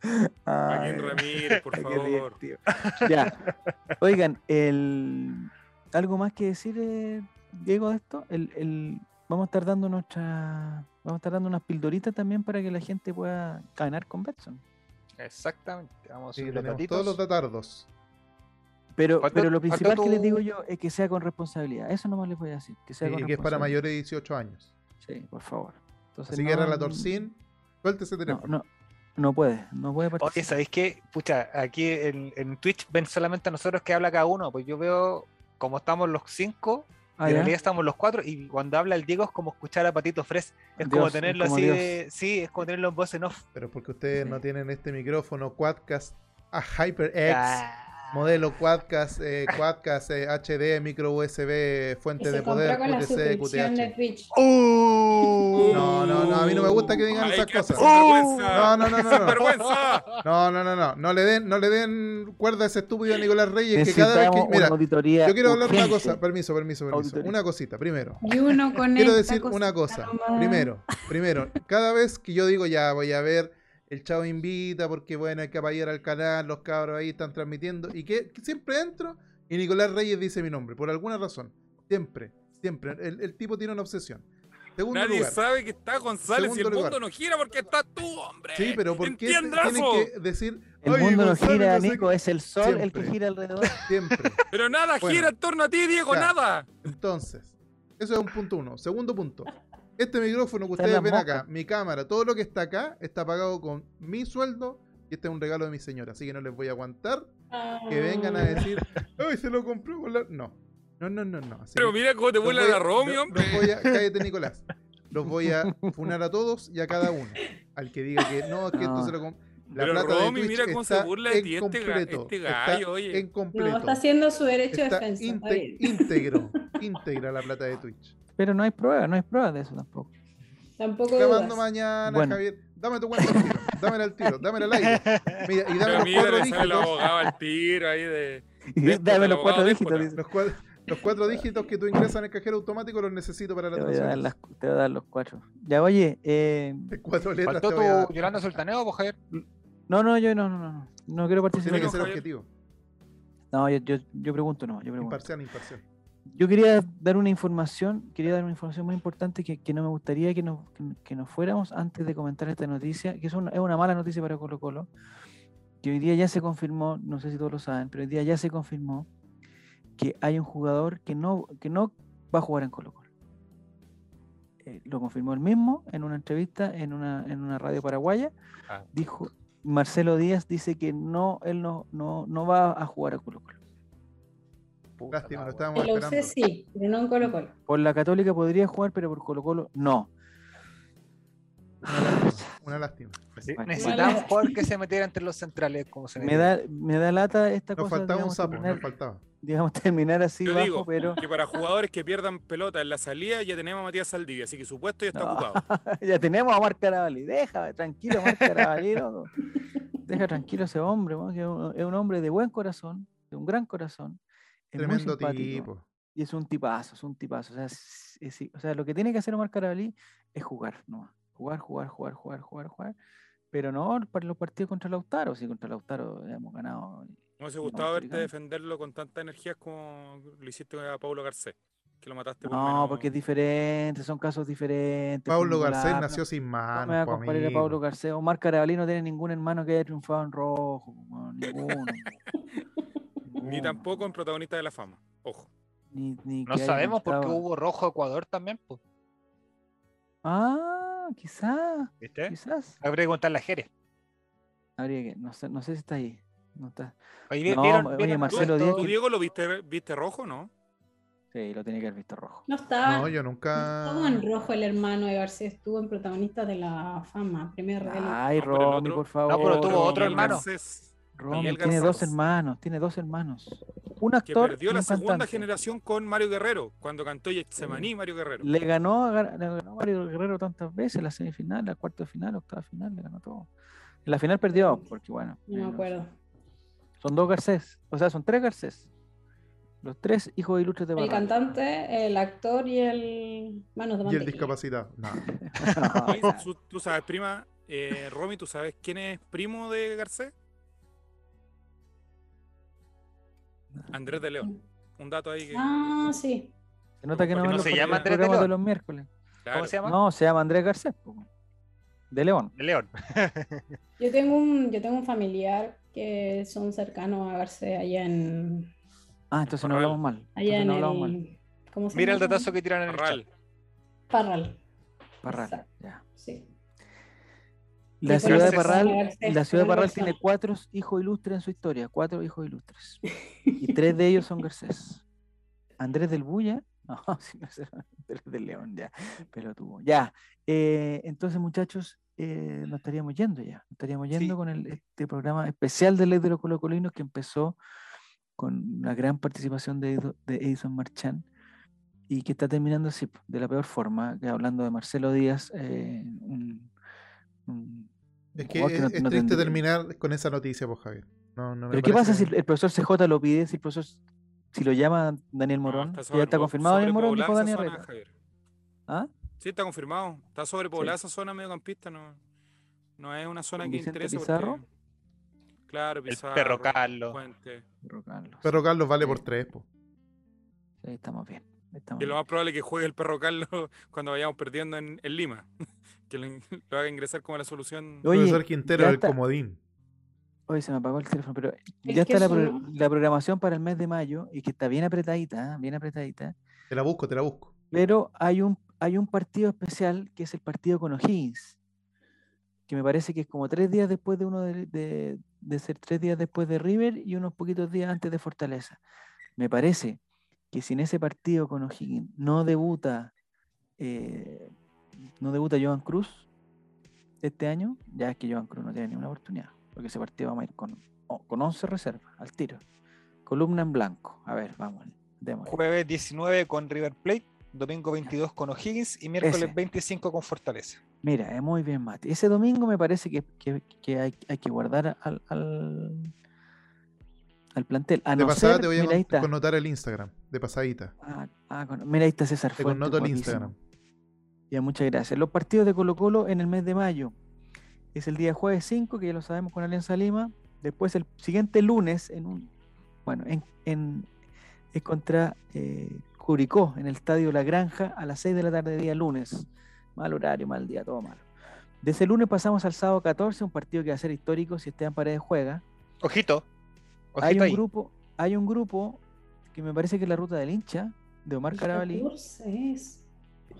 El Joaquín Ramírez, por qué favor. Ya. Oigan, el... ¿algo más que decir, eh, Diego, de esto? El, el... Vamos a estar dando nuestra. Vamos a estar dando unas pildoritas también para que la gente pueda ganar con Betson. Exactamente. Vamos a Sí, subir los todos los datardos. Pero, Falta- pero lo principal que les digo yo es que sea con responsabilidad. Eso nomás les voy a decir. Que sea Y con que es para mayores de 18 años. Sí, por favor. Entonces, Así no- que relator sin, suelte ese No, teléfono. no, no puede, no puede Oye, participar. ¿sabéis qué? Pucha, aquí en, en Twitch ven solamente a nosotros que habla cada uno. Pues yo veo como estamos los cinco, Ah, y en realidad estamos los cuatro, y cuando habla el Diego es como escuchar a Patito Fres. Es como tenerlo como así de. Sí, es como tenerlo en voz en off. Pero porque ustedes no tienen este micrófono Quadcast a HyperX, Ah, modelo Quadcast, eh, Quadcast eh, HD, micro USB, Y fuente se de poder, con la QTC, de QTH. Twitch. No, no, no, a mí no me gusta que digan esas cosas. sinvergüenza. No, no, no, no, no. No, no, no, no. No le den, no le den cuerda a ese estúpido Nicolás Reyes que cada vez que. Mira, una auditoría. yo quiero hablar una urgente. cosa. Permiso, permiso, permiso. Auditoría. Una cosita. Primero. Y uno con Quiero decir una cosa. nomás. Primero, primero, cada vez que yo digo ya voy a ver el Chavo invita porque bueno hay que apoyar al canal, los cabros ahí están transmitiendo y que, que siempre entro y Nicolás Reyes dice mi nombre, por alguna razón. Siempre, siempre. El, el tipo tiene una obsesión. Segundo Nadie lugar. sabe que está González y el mundo no gira porque estás tú, hombre. Sí, pero ¿por qué tienen que decir El "Ay, mundo no gira, no sé Nico, qué"? es el sol el que gira alrededor. (laughs) Siempre. Pero nada Bueno. gira en torno a ti, Diego, Ya. nada. Entonces, eso es un punto uno. Segundo punto. Este micrófono que ustedes ven acá, mi cámara, todo lo que está acá, está pagado con mi sueldo y este es un regalo de mi señora. Así que no les voy a aguantar que vengan a Ah. decir, ¡ay, se lo compró con la-". No, no, no, no. no. Así Pero que mira cómo te vuela la Romy, hombre. los voy a- (laughs) cállate, Nicolás. Los voy a funar a todos y a cada uno. Al que diga que no, es que esto No. se lo compró. La Pero plata Romy, de mira Twitch cómo se está burla de ti este este está gallo, oye. En completo. No, está haciendo su derecho de Está defensa. está íntegro, íntegra la plata de Twitch. Pero no hay pruebas, no hay pruebas de eso tampoco. Tampoco Te mando mañana, Bueno. Javier. Dame tu cuenta al tiro. Dámela al tiro. Dámela al aire. (laughs) Mira, y dame Pero los mira, cuatro le sale el dígitos. abogado al tiro ahí de. Déspota, (laughs) Dame los cuatro dígitos. dice. Los cuatro, los cuatro dígitos que tú ingresas en el cajero automático los necesito para la Te transferencia. las- te voy a dar los cuatro. Ya, oye, eh, De cuatro letras Faltó tu Yolanda Sultaneo, pues, Javier. no, no, yo no, no, no, no, quiero participar. Tiene que no, ser objetivo. No, yo, yo, yo pregunto, no, yo pregunto. Imparcial, imparcial. Yo quería dar una información, quería dar una información muy importante que, que no me gustaría que nos, que, que nos fuéramos antes de comentar esta noticia, que es una, es una mala noticia para Colo Colo, que hoy día ya se confirmó, no sé si todos lo saben, pero hoy día ya se confirmó que hay un jugador que no, que no va a jugar en Colo Colo. Eh, lo confirmó él mismo en una entrevista en una, en una radio paraguaya. Ah. Dijo, Marcelo Díaz dice que no, él no, no, no va a jugar a Colo Colo. Puta Lástima, lo estábamos En la UC sí, pero no en Colo Colo. Por la Católica podría jugar, pero por Colo Colo no. Una lástima. Una lástima. Sí, un jugador que se metiera entre los centrales, como se Me da, me da lata esta Nos cosa, faltaba un sapo, terminar, nos faltaba. digamos, terminar así Yo bajo, digo pero que para jugadores que pierdan pelota en la salida ya tenemos a Matías Saldivia, así que su puesto ya está No. ocupado. (laughs) ya tenemos a Marc Carabalí. Deja, tranquilo, Marc Carabalí. Deja tranquilo a ese hombre, que es un hombre de buen corazón, de un gran corazón. Es Tremendo tipo. Y es un tipazo, es un tipazo. O sea, es- es- o sea, lo que tiene que hacer Omar Carabalí es jugar, ¿no? Jugar, jugar, jugar, jugar, jugar, jugar. Pero no para los partidos contra Lautaro, si contra Lautaro ya hemos ganado. Me hubiese No, gustado verte defenderlo con tanta energía como lo hiciste a Pablo Garcés, que lo mataste por No, menos. porque es diferente, son casos diferentes. Pablo Garcés no- nació sin No me manos, a comparar a. Pablo Garcés. Omar Carabalí no tiene ningún hermano que haya triunfado en rojo. weón, ninguno. (laughs) Ni Ninguno. tampoco en protagonista de la fama. Ojo. Ni, ni No sabemos porque cantado- hubo rojo Ecuador también, pues. Ah, quizás, ¿Viste? quizás. Habría que preguntarle a Jerez. Habría que, no sé, no sé si está ahí. No está. Oye, ¿vi- No, ¿vieron, oye, vieron Marcelo esto? Díaz ¿Tú, Diego, lo viste, viste rojo, no? Sí, lo tiene que haber visto rojo. No estaba. No, yo nunca. estuvo en rojo el hermano de Garcés, estuvo en protagonistas de la fama. Primer Ay, No, otro- por favor. No, pero tuvo otro hermano. Garcés- Romy tiene dos hermanos, tiene dos hermanos. Un que actor perdió y la un segunda cantante. generación con Mario Guerrero, cuando cantó Getsemaní Mario Guerrero. Le ganó, le ganó Mario Guerrero tantas veces, la semifinal, la cuarta de final, octava final, le ganó todo. En la final perdió, porque bueno. No me eh, acuerdo. Son dos Garcés, o sea, son tres Garcés. Los tres hijos ilustres de El Barranco. cantante, el actor y el manos de Y el discapacitado. No. (laughs) Tú sabes, prima, eh, Romy, ¿tú sabes quién es primo de Garcés? Andrés de León. Un dato ahí que. Ah, sí. Se nota que no, no se llama Andrés de los miércoles. claro, ¿Cómo se llama? No, se llama Andrés Garcés. De León. De León. (laughs) Yo tengo un, yo tengo un familiar que son cercanos a Garcés allá en, Ah, entonces no hablamos mal. allá en no hablamos mal. el, ¿cómo se Mira el datazo que tiran en el chat. Parral. Parral. Parral. Ya. Sí. La ciudad de. Parral, la ciudad de Parral tiene cuatro hijos ilustres en su historia, cuatro hijos ilustres. Y (laughs) tres de ellos son Garcés. Andrés del Bulla, (laughs) no, sí, no sé, Andrés del León, ya, pero tuvo. Ya, eh, entonces muchachos, eh, nos estaríamos yendo ya, nos estaríamos yendo Sí. con el, este programa especial de Ley de los Colocolinos que empezó con una gran participación de, de Edison Marchán y que está terminando así, de la peor forma, hablando de Marcelo Díaz, eh, un- Es que jugador es, no- es no triste tendría- terminar con esa noticia, pues, Javier. No, no me Pero ¿qué pasa si el profesor CJ lo pide? Si el profesor, si lo llama Daniel No, Morón, está que ya está confirmado Daniel Morón, dijo Daniel zona. ¿Ah? Sí, está confirmado. Está sobrepoblada esa zona mediocampista. No, no es una zona ¿Con que interese. Pizarro? Porque, claro, El Pizarro. perro Carlos. Puente. Perro Carlos. Vale Sí. por tres, po. Sí, estamos bien. Estamos Y lo más probable es que juegue el perro Carlos (laughs) cuando vayamos perdiendo en, en Lima. (laughs) que lo, (laughs) lo haga ingresar como la solución. Oye, Profesor Quintero, el está. comodín. Oye, se me apagó el teléfono, pero Es ya está la, pro- programación para el mes de mayo y que está bien apretadita, ¿ah? bien apretadita. Te la busco, te la busco. Pero hay un, hay un partido especial que es el partido con O'Higgins, que me parece que es como tres días después de uno de, de- de ser tres días después de River y unos poquitos días antes de Fortaleza. Me parece que si en ese partido con O'Higgins no debuta, eh, no debuta Joan Cruz este año, ya es que Joan Cruz no tiene ninguna oportunidad, porque ese partido vamos a ir con, o- con 11 reservas al tiro. Columna en blanco. A ver, vamos. démosle. Jueves 19 con River Plate, domingo 22 con O'Higgins y miércoles Ese. 25 con Fortaleza. Mira, es muy bien, Mati. Ese domingo me parece que, que- que hay, hay que guardar al, al, al plantel. A De no pasada ser, te voy a con- connotar el Instagram. De pasadita. Ah, ah, con- mira, ahí está César Te connoto el. Instagram. Ya, muchas gracias. Los partidos de Colo Colo en el mes de mayo. Es el día jueves 5, que ya lo sabemos con Alianza Lima. Después el siguiente lunes, en un bueno, en, en- es contra eh, Curicó, en el Estadio La Granja, a las 6 de la tarde, día lunes. Mal horario, mal día, todo malo. De ese lunes pasamos al sábado 14, un partido que va a ser histórico si Esteban Paredes juega. Ojito. Hay un ahí. grupo, hay un grupo que me parece que es la ruta del hincha, de Omar Carabalí. 14 es.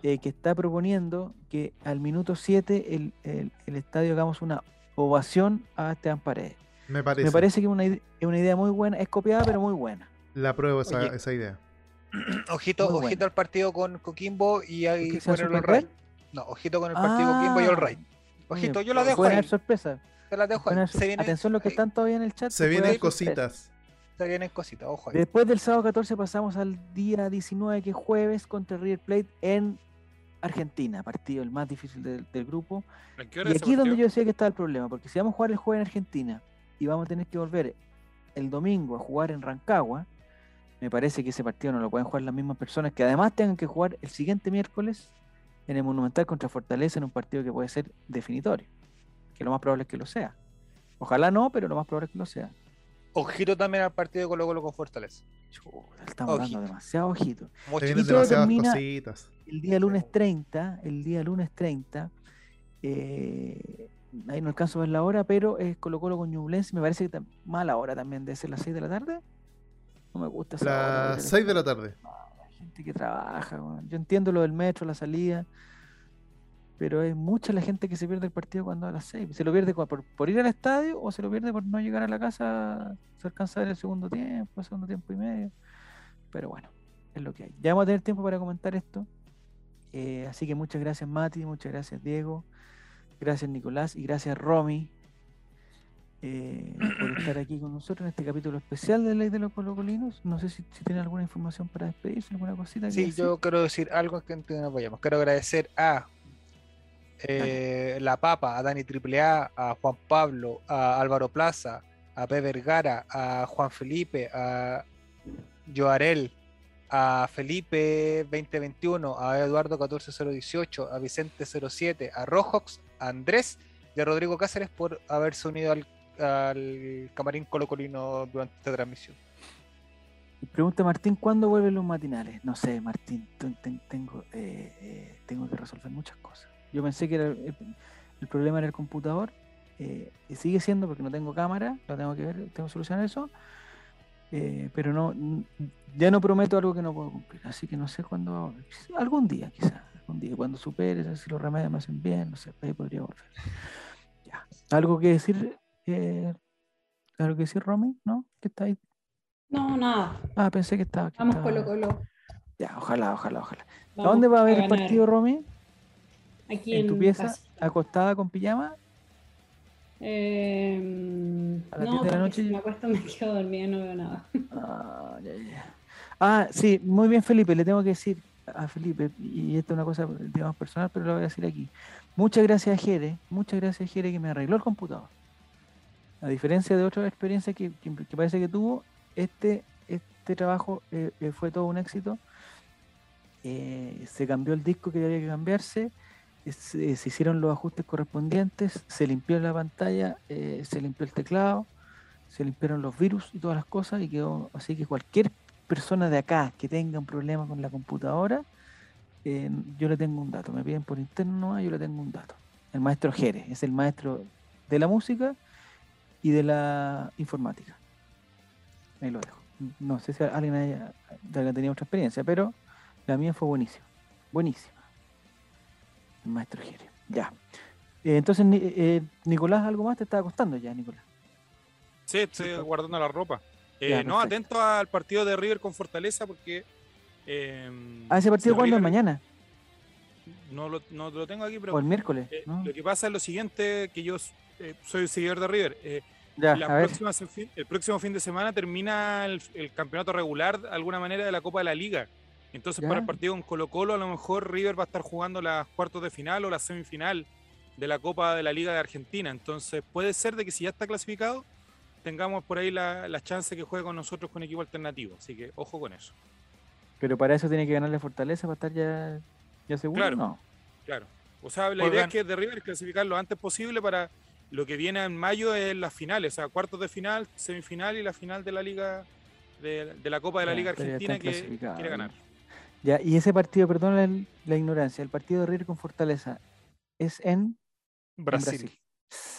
eh, que está proponiendo que al minuto 7 el, el- el estadio hagamos una ovación a Esteban Paredes. Me parece. Me parece que es una, una idea muy buena, es copiada pero muy buena. La pruebo esa, Oye. esa idea. (clears throat) Ojito, Muy ojito al partido con Coquimbo y ahí ¿Que sea con el All? No, ojito con el partido Coquimbo y All Right. Ojito, yo la dejo pueden ahí. haber sorpresas. Te las dejo Se viene- Atención los que están todavía en el chat. Se puede vienen cositas. Se vienen cositas, ojo ahí. Después del sábado 14 pasamos al día 19, que es jueves, contra River Plate en Argentina, partido el más difícil del, del grupo. ¿A qué hora Y aquí es donde yo decía que está el problema, porque si vamos a jugar el jueves en Argentina y vamos a tener que volver el domingo a jugar en Rancagua, me parece que ese partido no lo pueden jugar las mismas personas que además tengan que jugar el siguiente miércoles en el Monumental contra Fortaleza en un partido que puede ser definitorio, que lo más probable es que lo sea. Ojalá no, pero lo más probable es que lo sea. Ojito también al partido de Colo Colo con Fortaleza. Chuta, estamos dando Ojito. demasiado ojito. Todo termina- cositas. El día lunes 30, el día lunes 30, eh, ahí no alcanzo a ver la hora, pero es Colo Colo con Ñublense, me parece que mala hora también, de ser las 6 de la tarde. No me gusta esa hora. Las 6 de la tarde. Hay gente que trabaja, yo entiendo lo del metro, la salida, pero es mucha la gente que se pierde el partido cuando a las 6. Se lo pierde por, por ir al estadio o se lo pierde por no llegar a la casa, se alcanza a ver el segundo tiempo, el segundo tiempo y medio. Pero bueno, es lo que hay. Ya vamos a tener tiempo para comentar esto. Eh, así que muchas gracias Mati, muchas gracias Diego, gracias Nicolás y gracias Romy eh, por estar aquí con nosotros en este capítulo especial de Ley de los Colocolinos. No sé si, si tiene alguna información para despedirse, alguna cosita. Sí, yo quiero decir algo que antes nos vayamos. Quiero agradecer a eh, La Papa, a Dani AAA, a Juan Pablo, a Álvaro Plaza, a P. Vergara, a Juan Felipe, a Joarel, a Felipe 2021, a Eduardo 14018, a Vicente 07, a Rojox, a Andrés y a Rodrigo Cáceres por haberse unido al, al camarín colocolino durante esta transmisión. Pregunta Martín, ¿cuándo vuelven los matinales? No sé, Martín, ten- ten- tengo, eh, eh, tengo que resolver muchas cosas. Yo pensé que era el, el problema era el computador, eh, y sigue siendo porque no tengo cámara, lo tengo que ver, tengo que solucionar eso, eh, pero no, ya no prometo algo que no puedo cumplir, así que no sé cuándo Algún día, quizás, algún día, cuando superes, si los remedios me hacen bien, no sé, ahí podría volver. Ya. ¿Algo que decir, eh, algo que decir, Romy? ¿No? ¿Qué está ahí? No, nada. Ah, pensé que estaba. que Vamos estaba- Colo Colo. Ya, ojalá, ojalá, ojalá. ¿A Vamos dónde va a haber el partido, Romy? Aquí ¿En tu pieza? ¿Acostada con pijama? Eh, ¿A las 10 no, de la noche? si me acuesto me (laughs) quedo dormida no veo nada. Ah, ya, ya. Ah, sí, muy bien, Felipe. Le tengo que decir a Felipe, y esto es una cosa, digamos, personal, pero lo voy a decir aquí. Muchas gracias a Jere, muchas gracias a Jere que me arregló el computador. A diferencia de otras experiencias que, que- que parece que tuvo, este, este trabajo eh, eh, fue todo un éxito. Eh, se cambió el disco que había que cambiarse, se, hicieron los ajustes correspondientes, se limpió la pantalla, eh, se limpió el teclado, se limpiaron los virus y todas las cosas y quedó así que cualquier persona de acá que tenga un problema con la computadora, yo le tengo un dato, me piden por interno yo le tengo un dato. El maestro Jerez es el maestro de la música y de la informática. Ahí lo dejo. No sé si alguien haya, haya tenido otra experiencia, pero la mía fue buenísima. Buenísima. El maestro Jerez. Ya. Eh, entonces, Ni- eh, Nicolás, ¿algo más te estaba costando ya, Nicolás? Sí, estoy guardando la ropa. Eh, Ya, no, atento al partido de River con Fortaleza porque. eh, Ah, ese partido cuándo es mañana No lo, no lo tengo aquí, pero o el miércoles. eh, ¿no? lo que pasa es lo siguiente: que yo eh, soy seguidor de River. eh, Ya, la a próxima el próximo fin de semana termina el, el campeonato regular, de alguna manera, de la Copa de la Liga. Entonces, Ya. para el partido con Colo Colo, a lo mejor River va a estar jugando las cuartos de final o la semifinal de la Copa de la Liga de Argentina. Entonces, puede ser de que si ya está clasificado, tengamos por ahí la, la chance que juegue con nosotros con equipo alternativo. Así que ojo con eso. Pero para eso tiene que ganarle Fortaleza para estar ya, ya seguro. Claro. No. Claro. O sea, la Oigan. idea es que de River clasificar lo antes posible para lo que viene en mayo es las finales, o sea, cuartos de final, semifinal y la final de la Liga de, de la Copa de la Liga Argentina que quiere ganar. Ya, y ese partido, perdón la, la ignorancia, el partido de River con Fortaleza es en, en Brasil.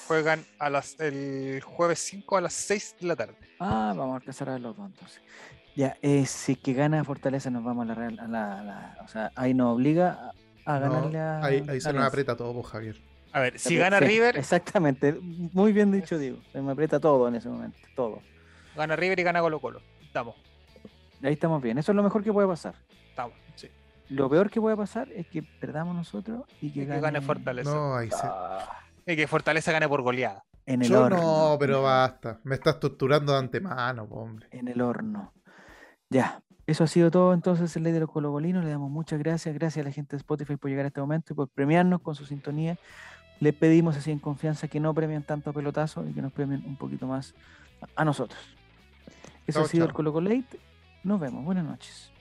Juegan a las, el jueves 5 a las 6 de la tarde. Ah, vamos a empezar a ver los dos entonces. Ya, eh, si es que gana Fortaleza nos vamos a la Real, a la, a la- o sea, ahí nos obliga a, a No, ganarle a. ahí, ahí se nos aprieta todo, pues, Javier. A ver, si gana sí, River, Exactamente, muy bien dicho, Diego. Se me aprieta todo en ese momento, todo. gana River y gana Colo Colo. Estamos, Ahí estamos bien, eso es lo mejor que puede pasar. Estamos. Sí. Lo peor que puede pasar es que perdamos nosotros y que, Y que gane, gane Fortaleza. No, ahí se... Ah, Y que Fortaleza gane por goleada. en el Yo horno. no, pero basta. Me estás torturando de antemano, hombre. en el horno. Ya, eso ha sido todo entonces el Ley de los Colobolinos. Le damos muchas gracias, gracias a la gente de Spotify por llegar a este momento y por premiarnos con su sintonía. Les pedimos así en confianza que no premien tanto a pelotazo y que nos premien un poquito más a nosotros. Eso Chao, ha sido el chao. Colo Colate. Nos vemos. Buenas noches.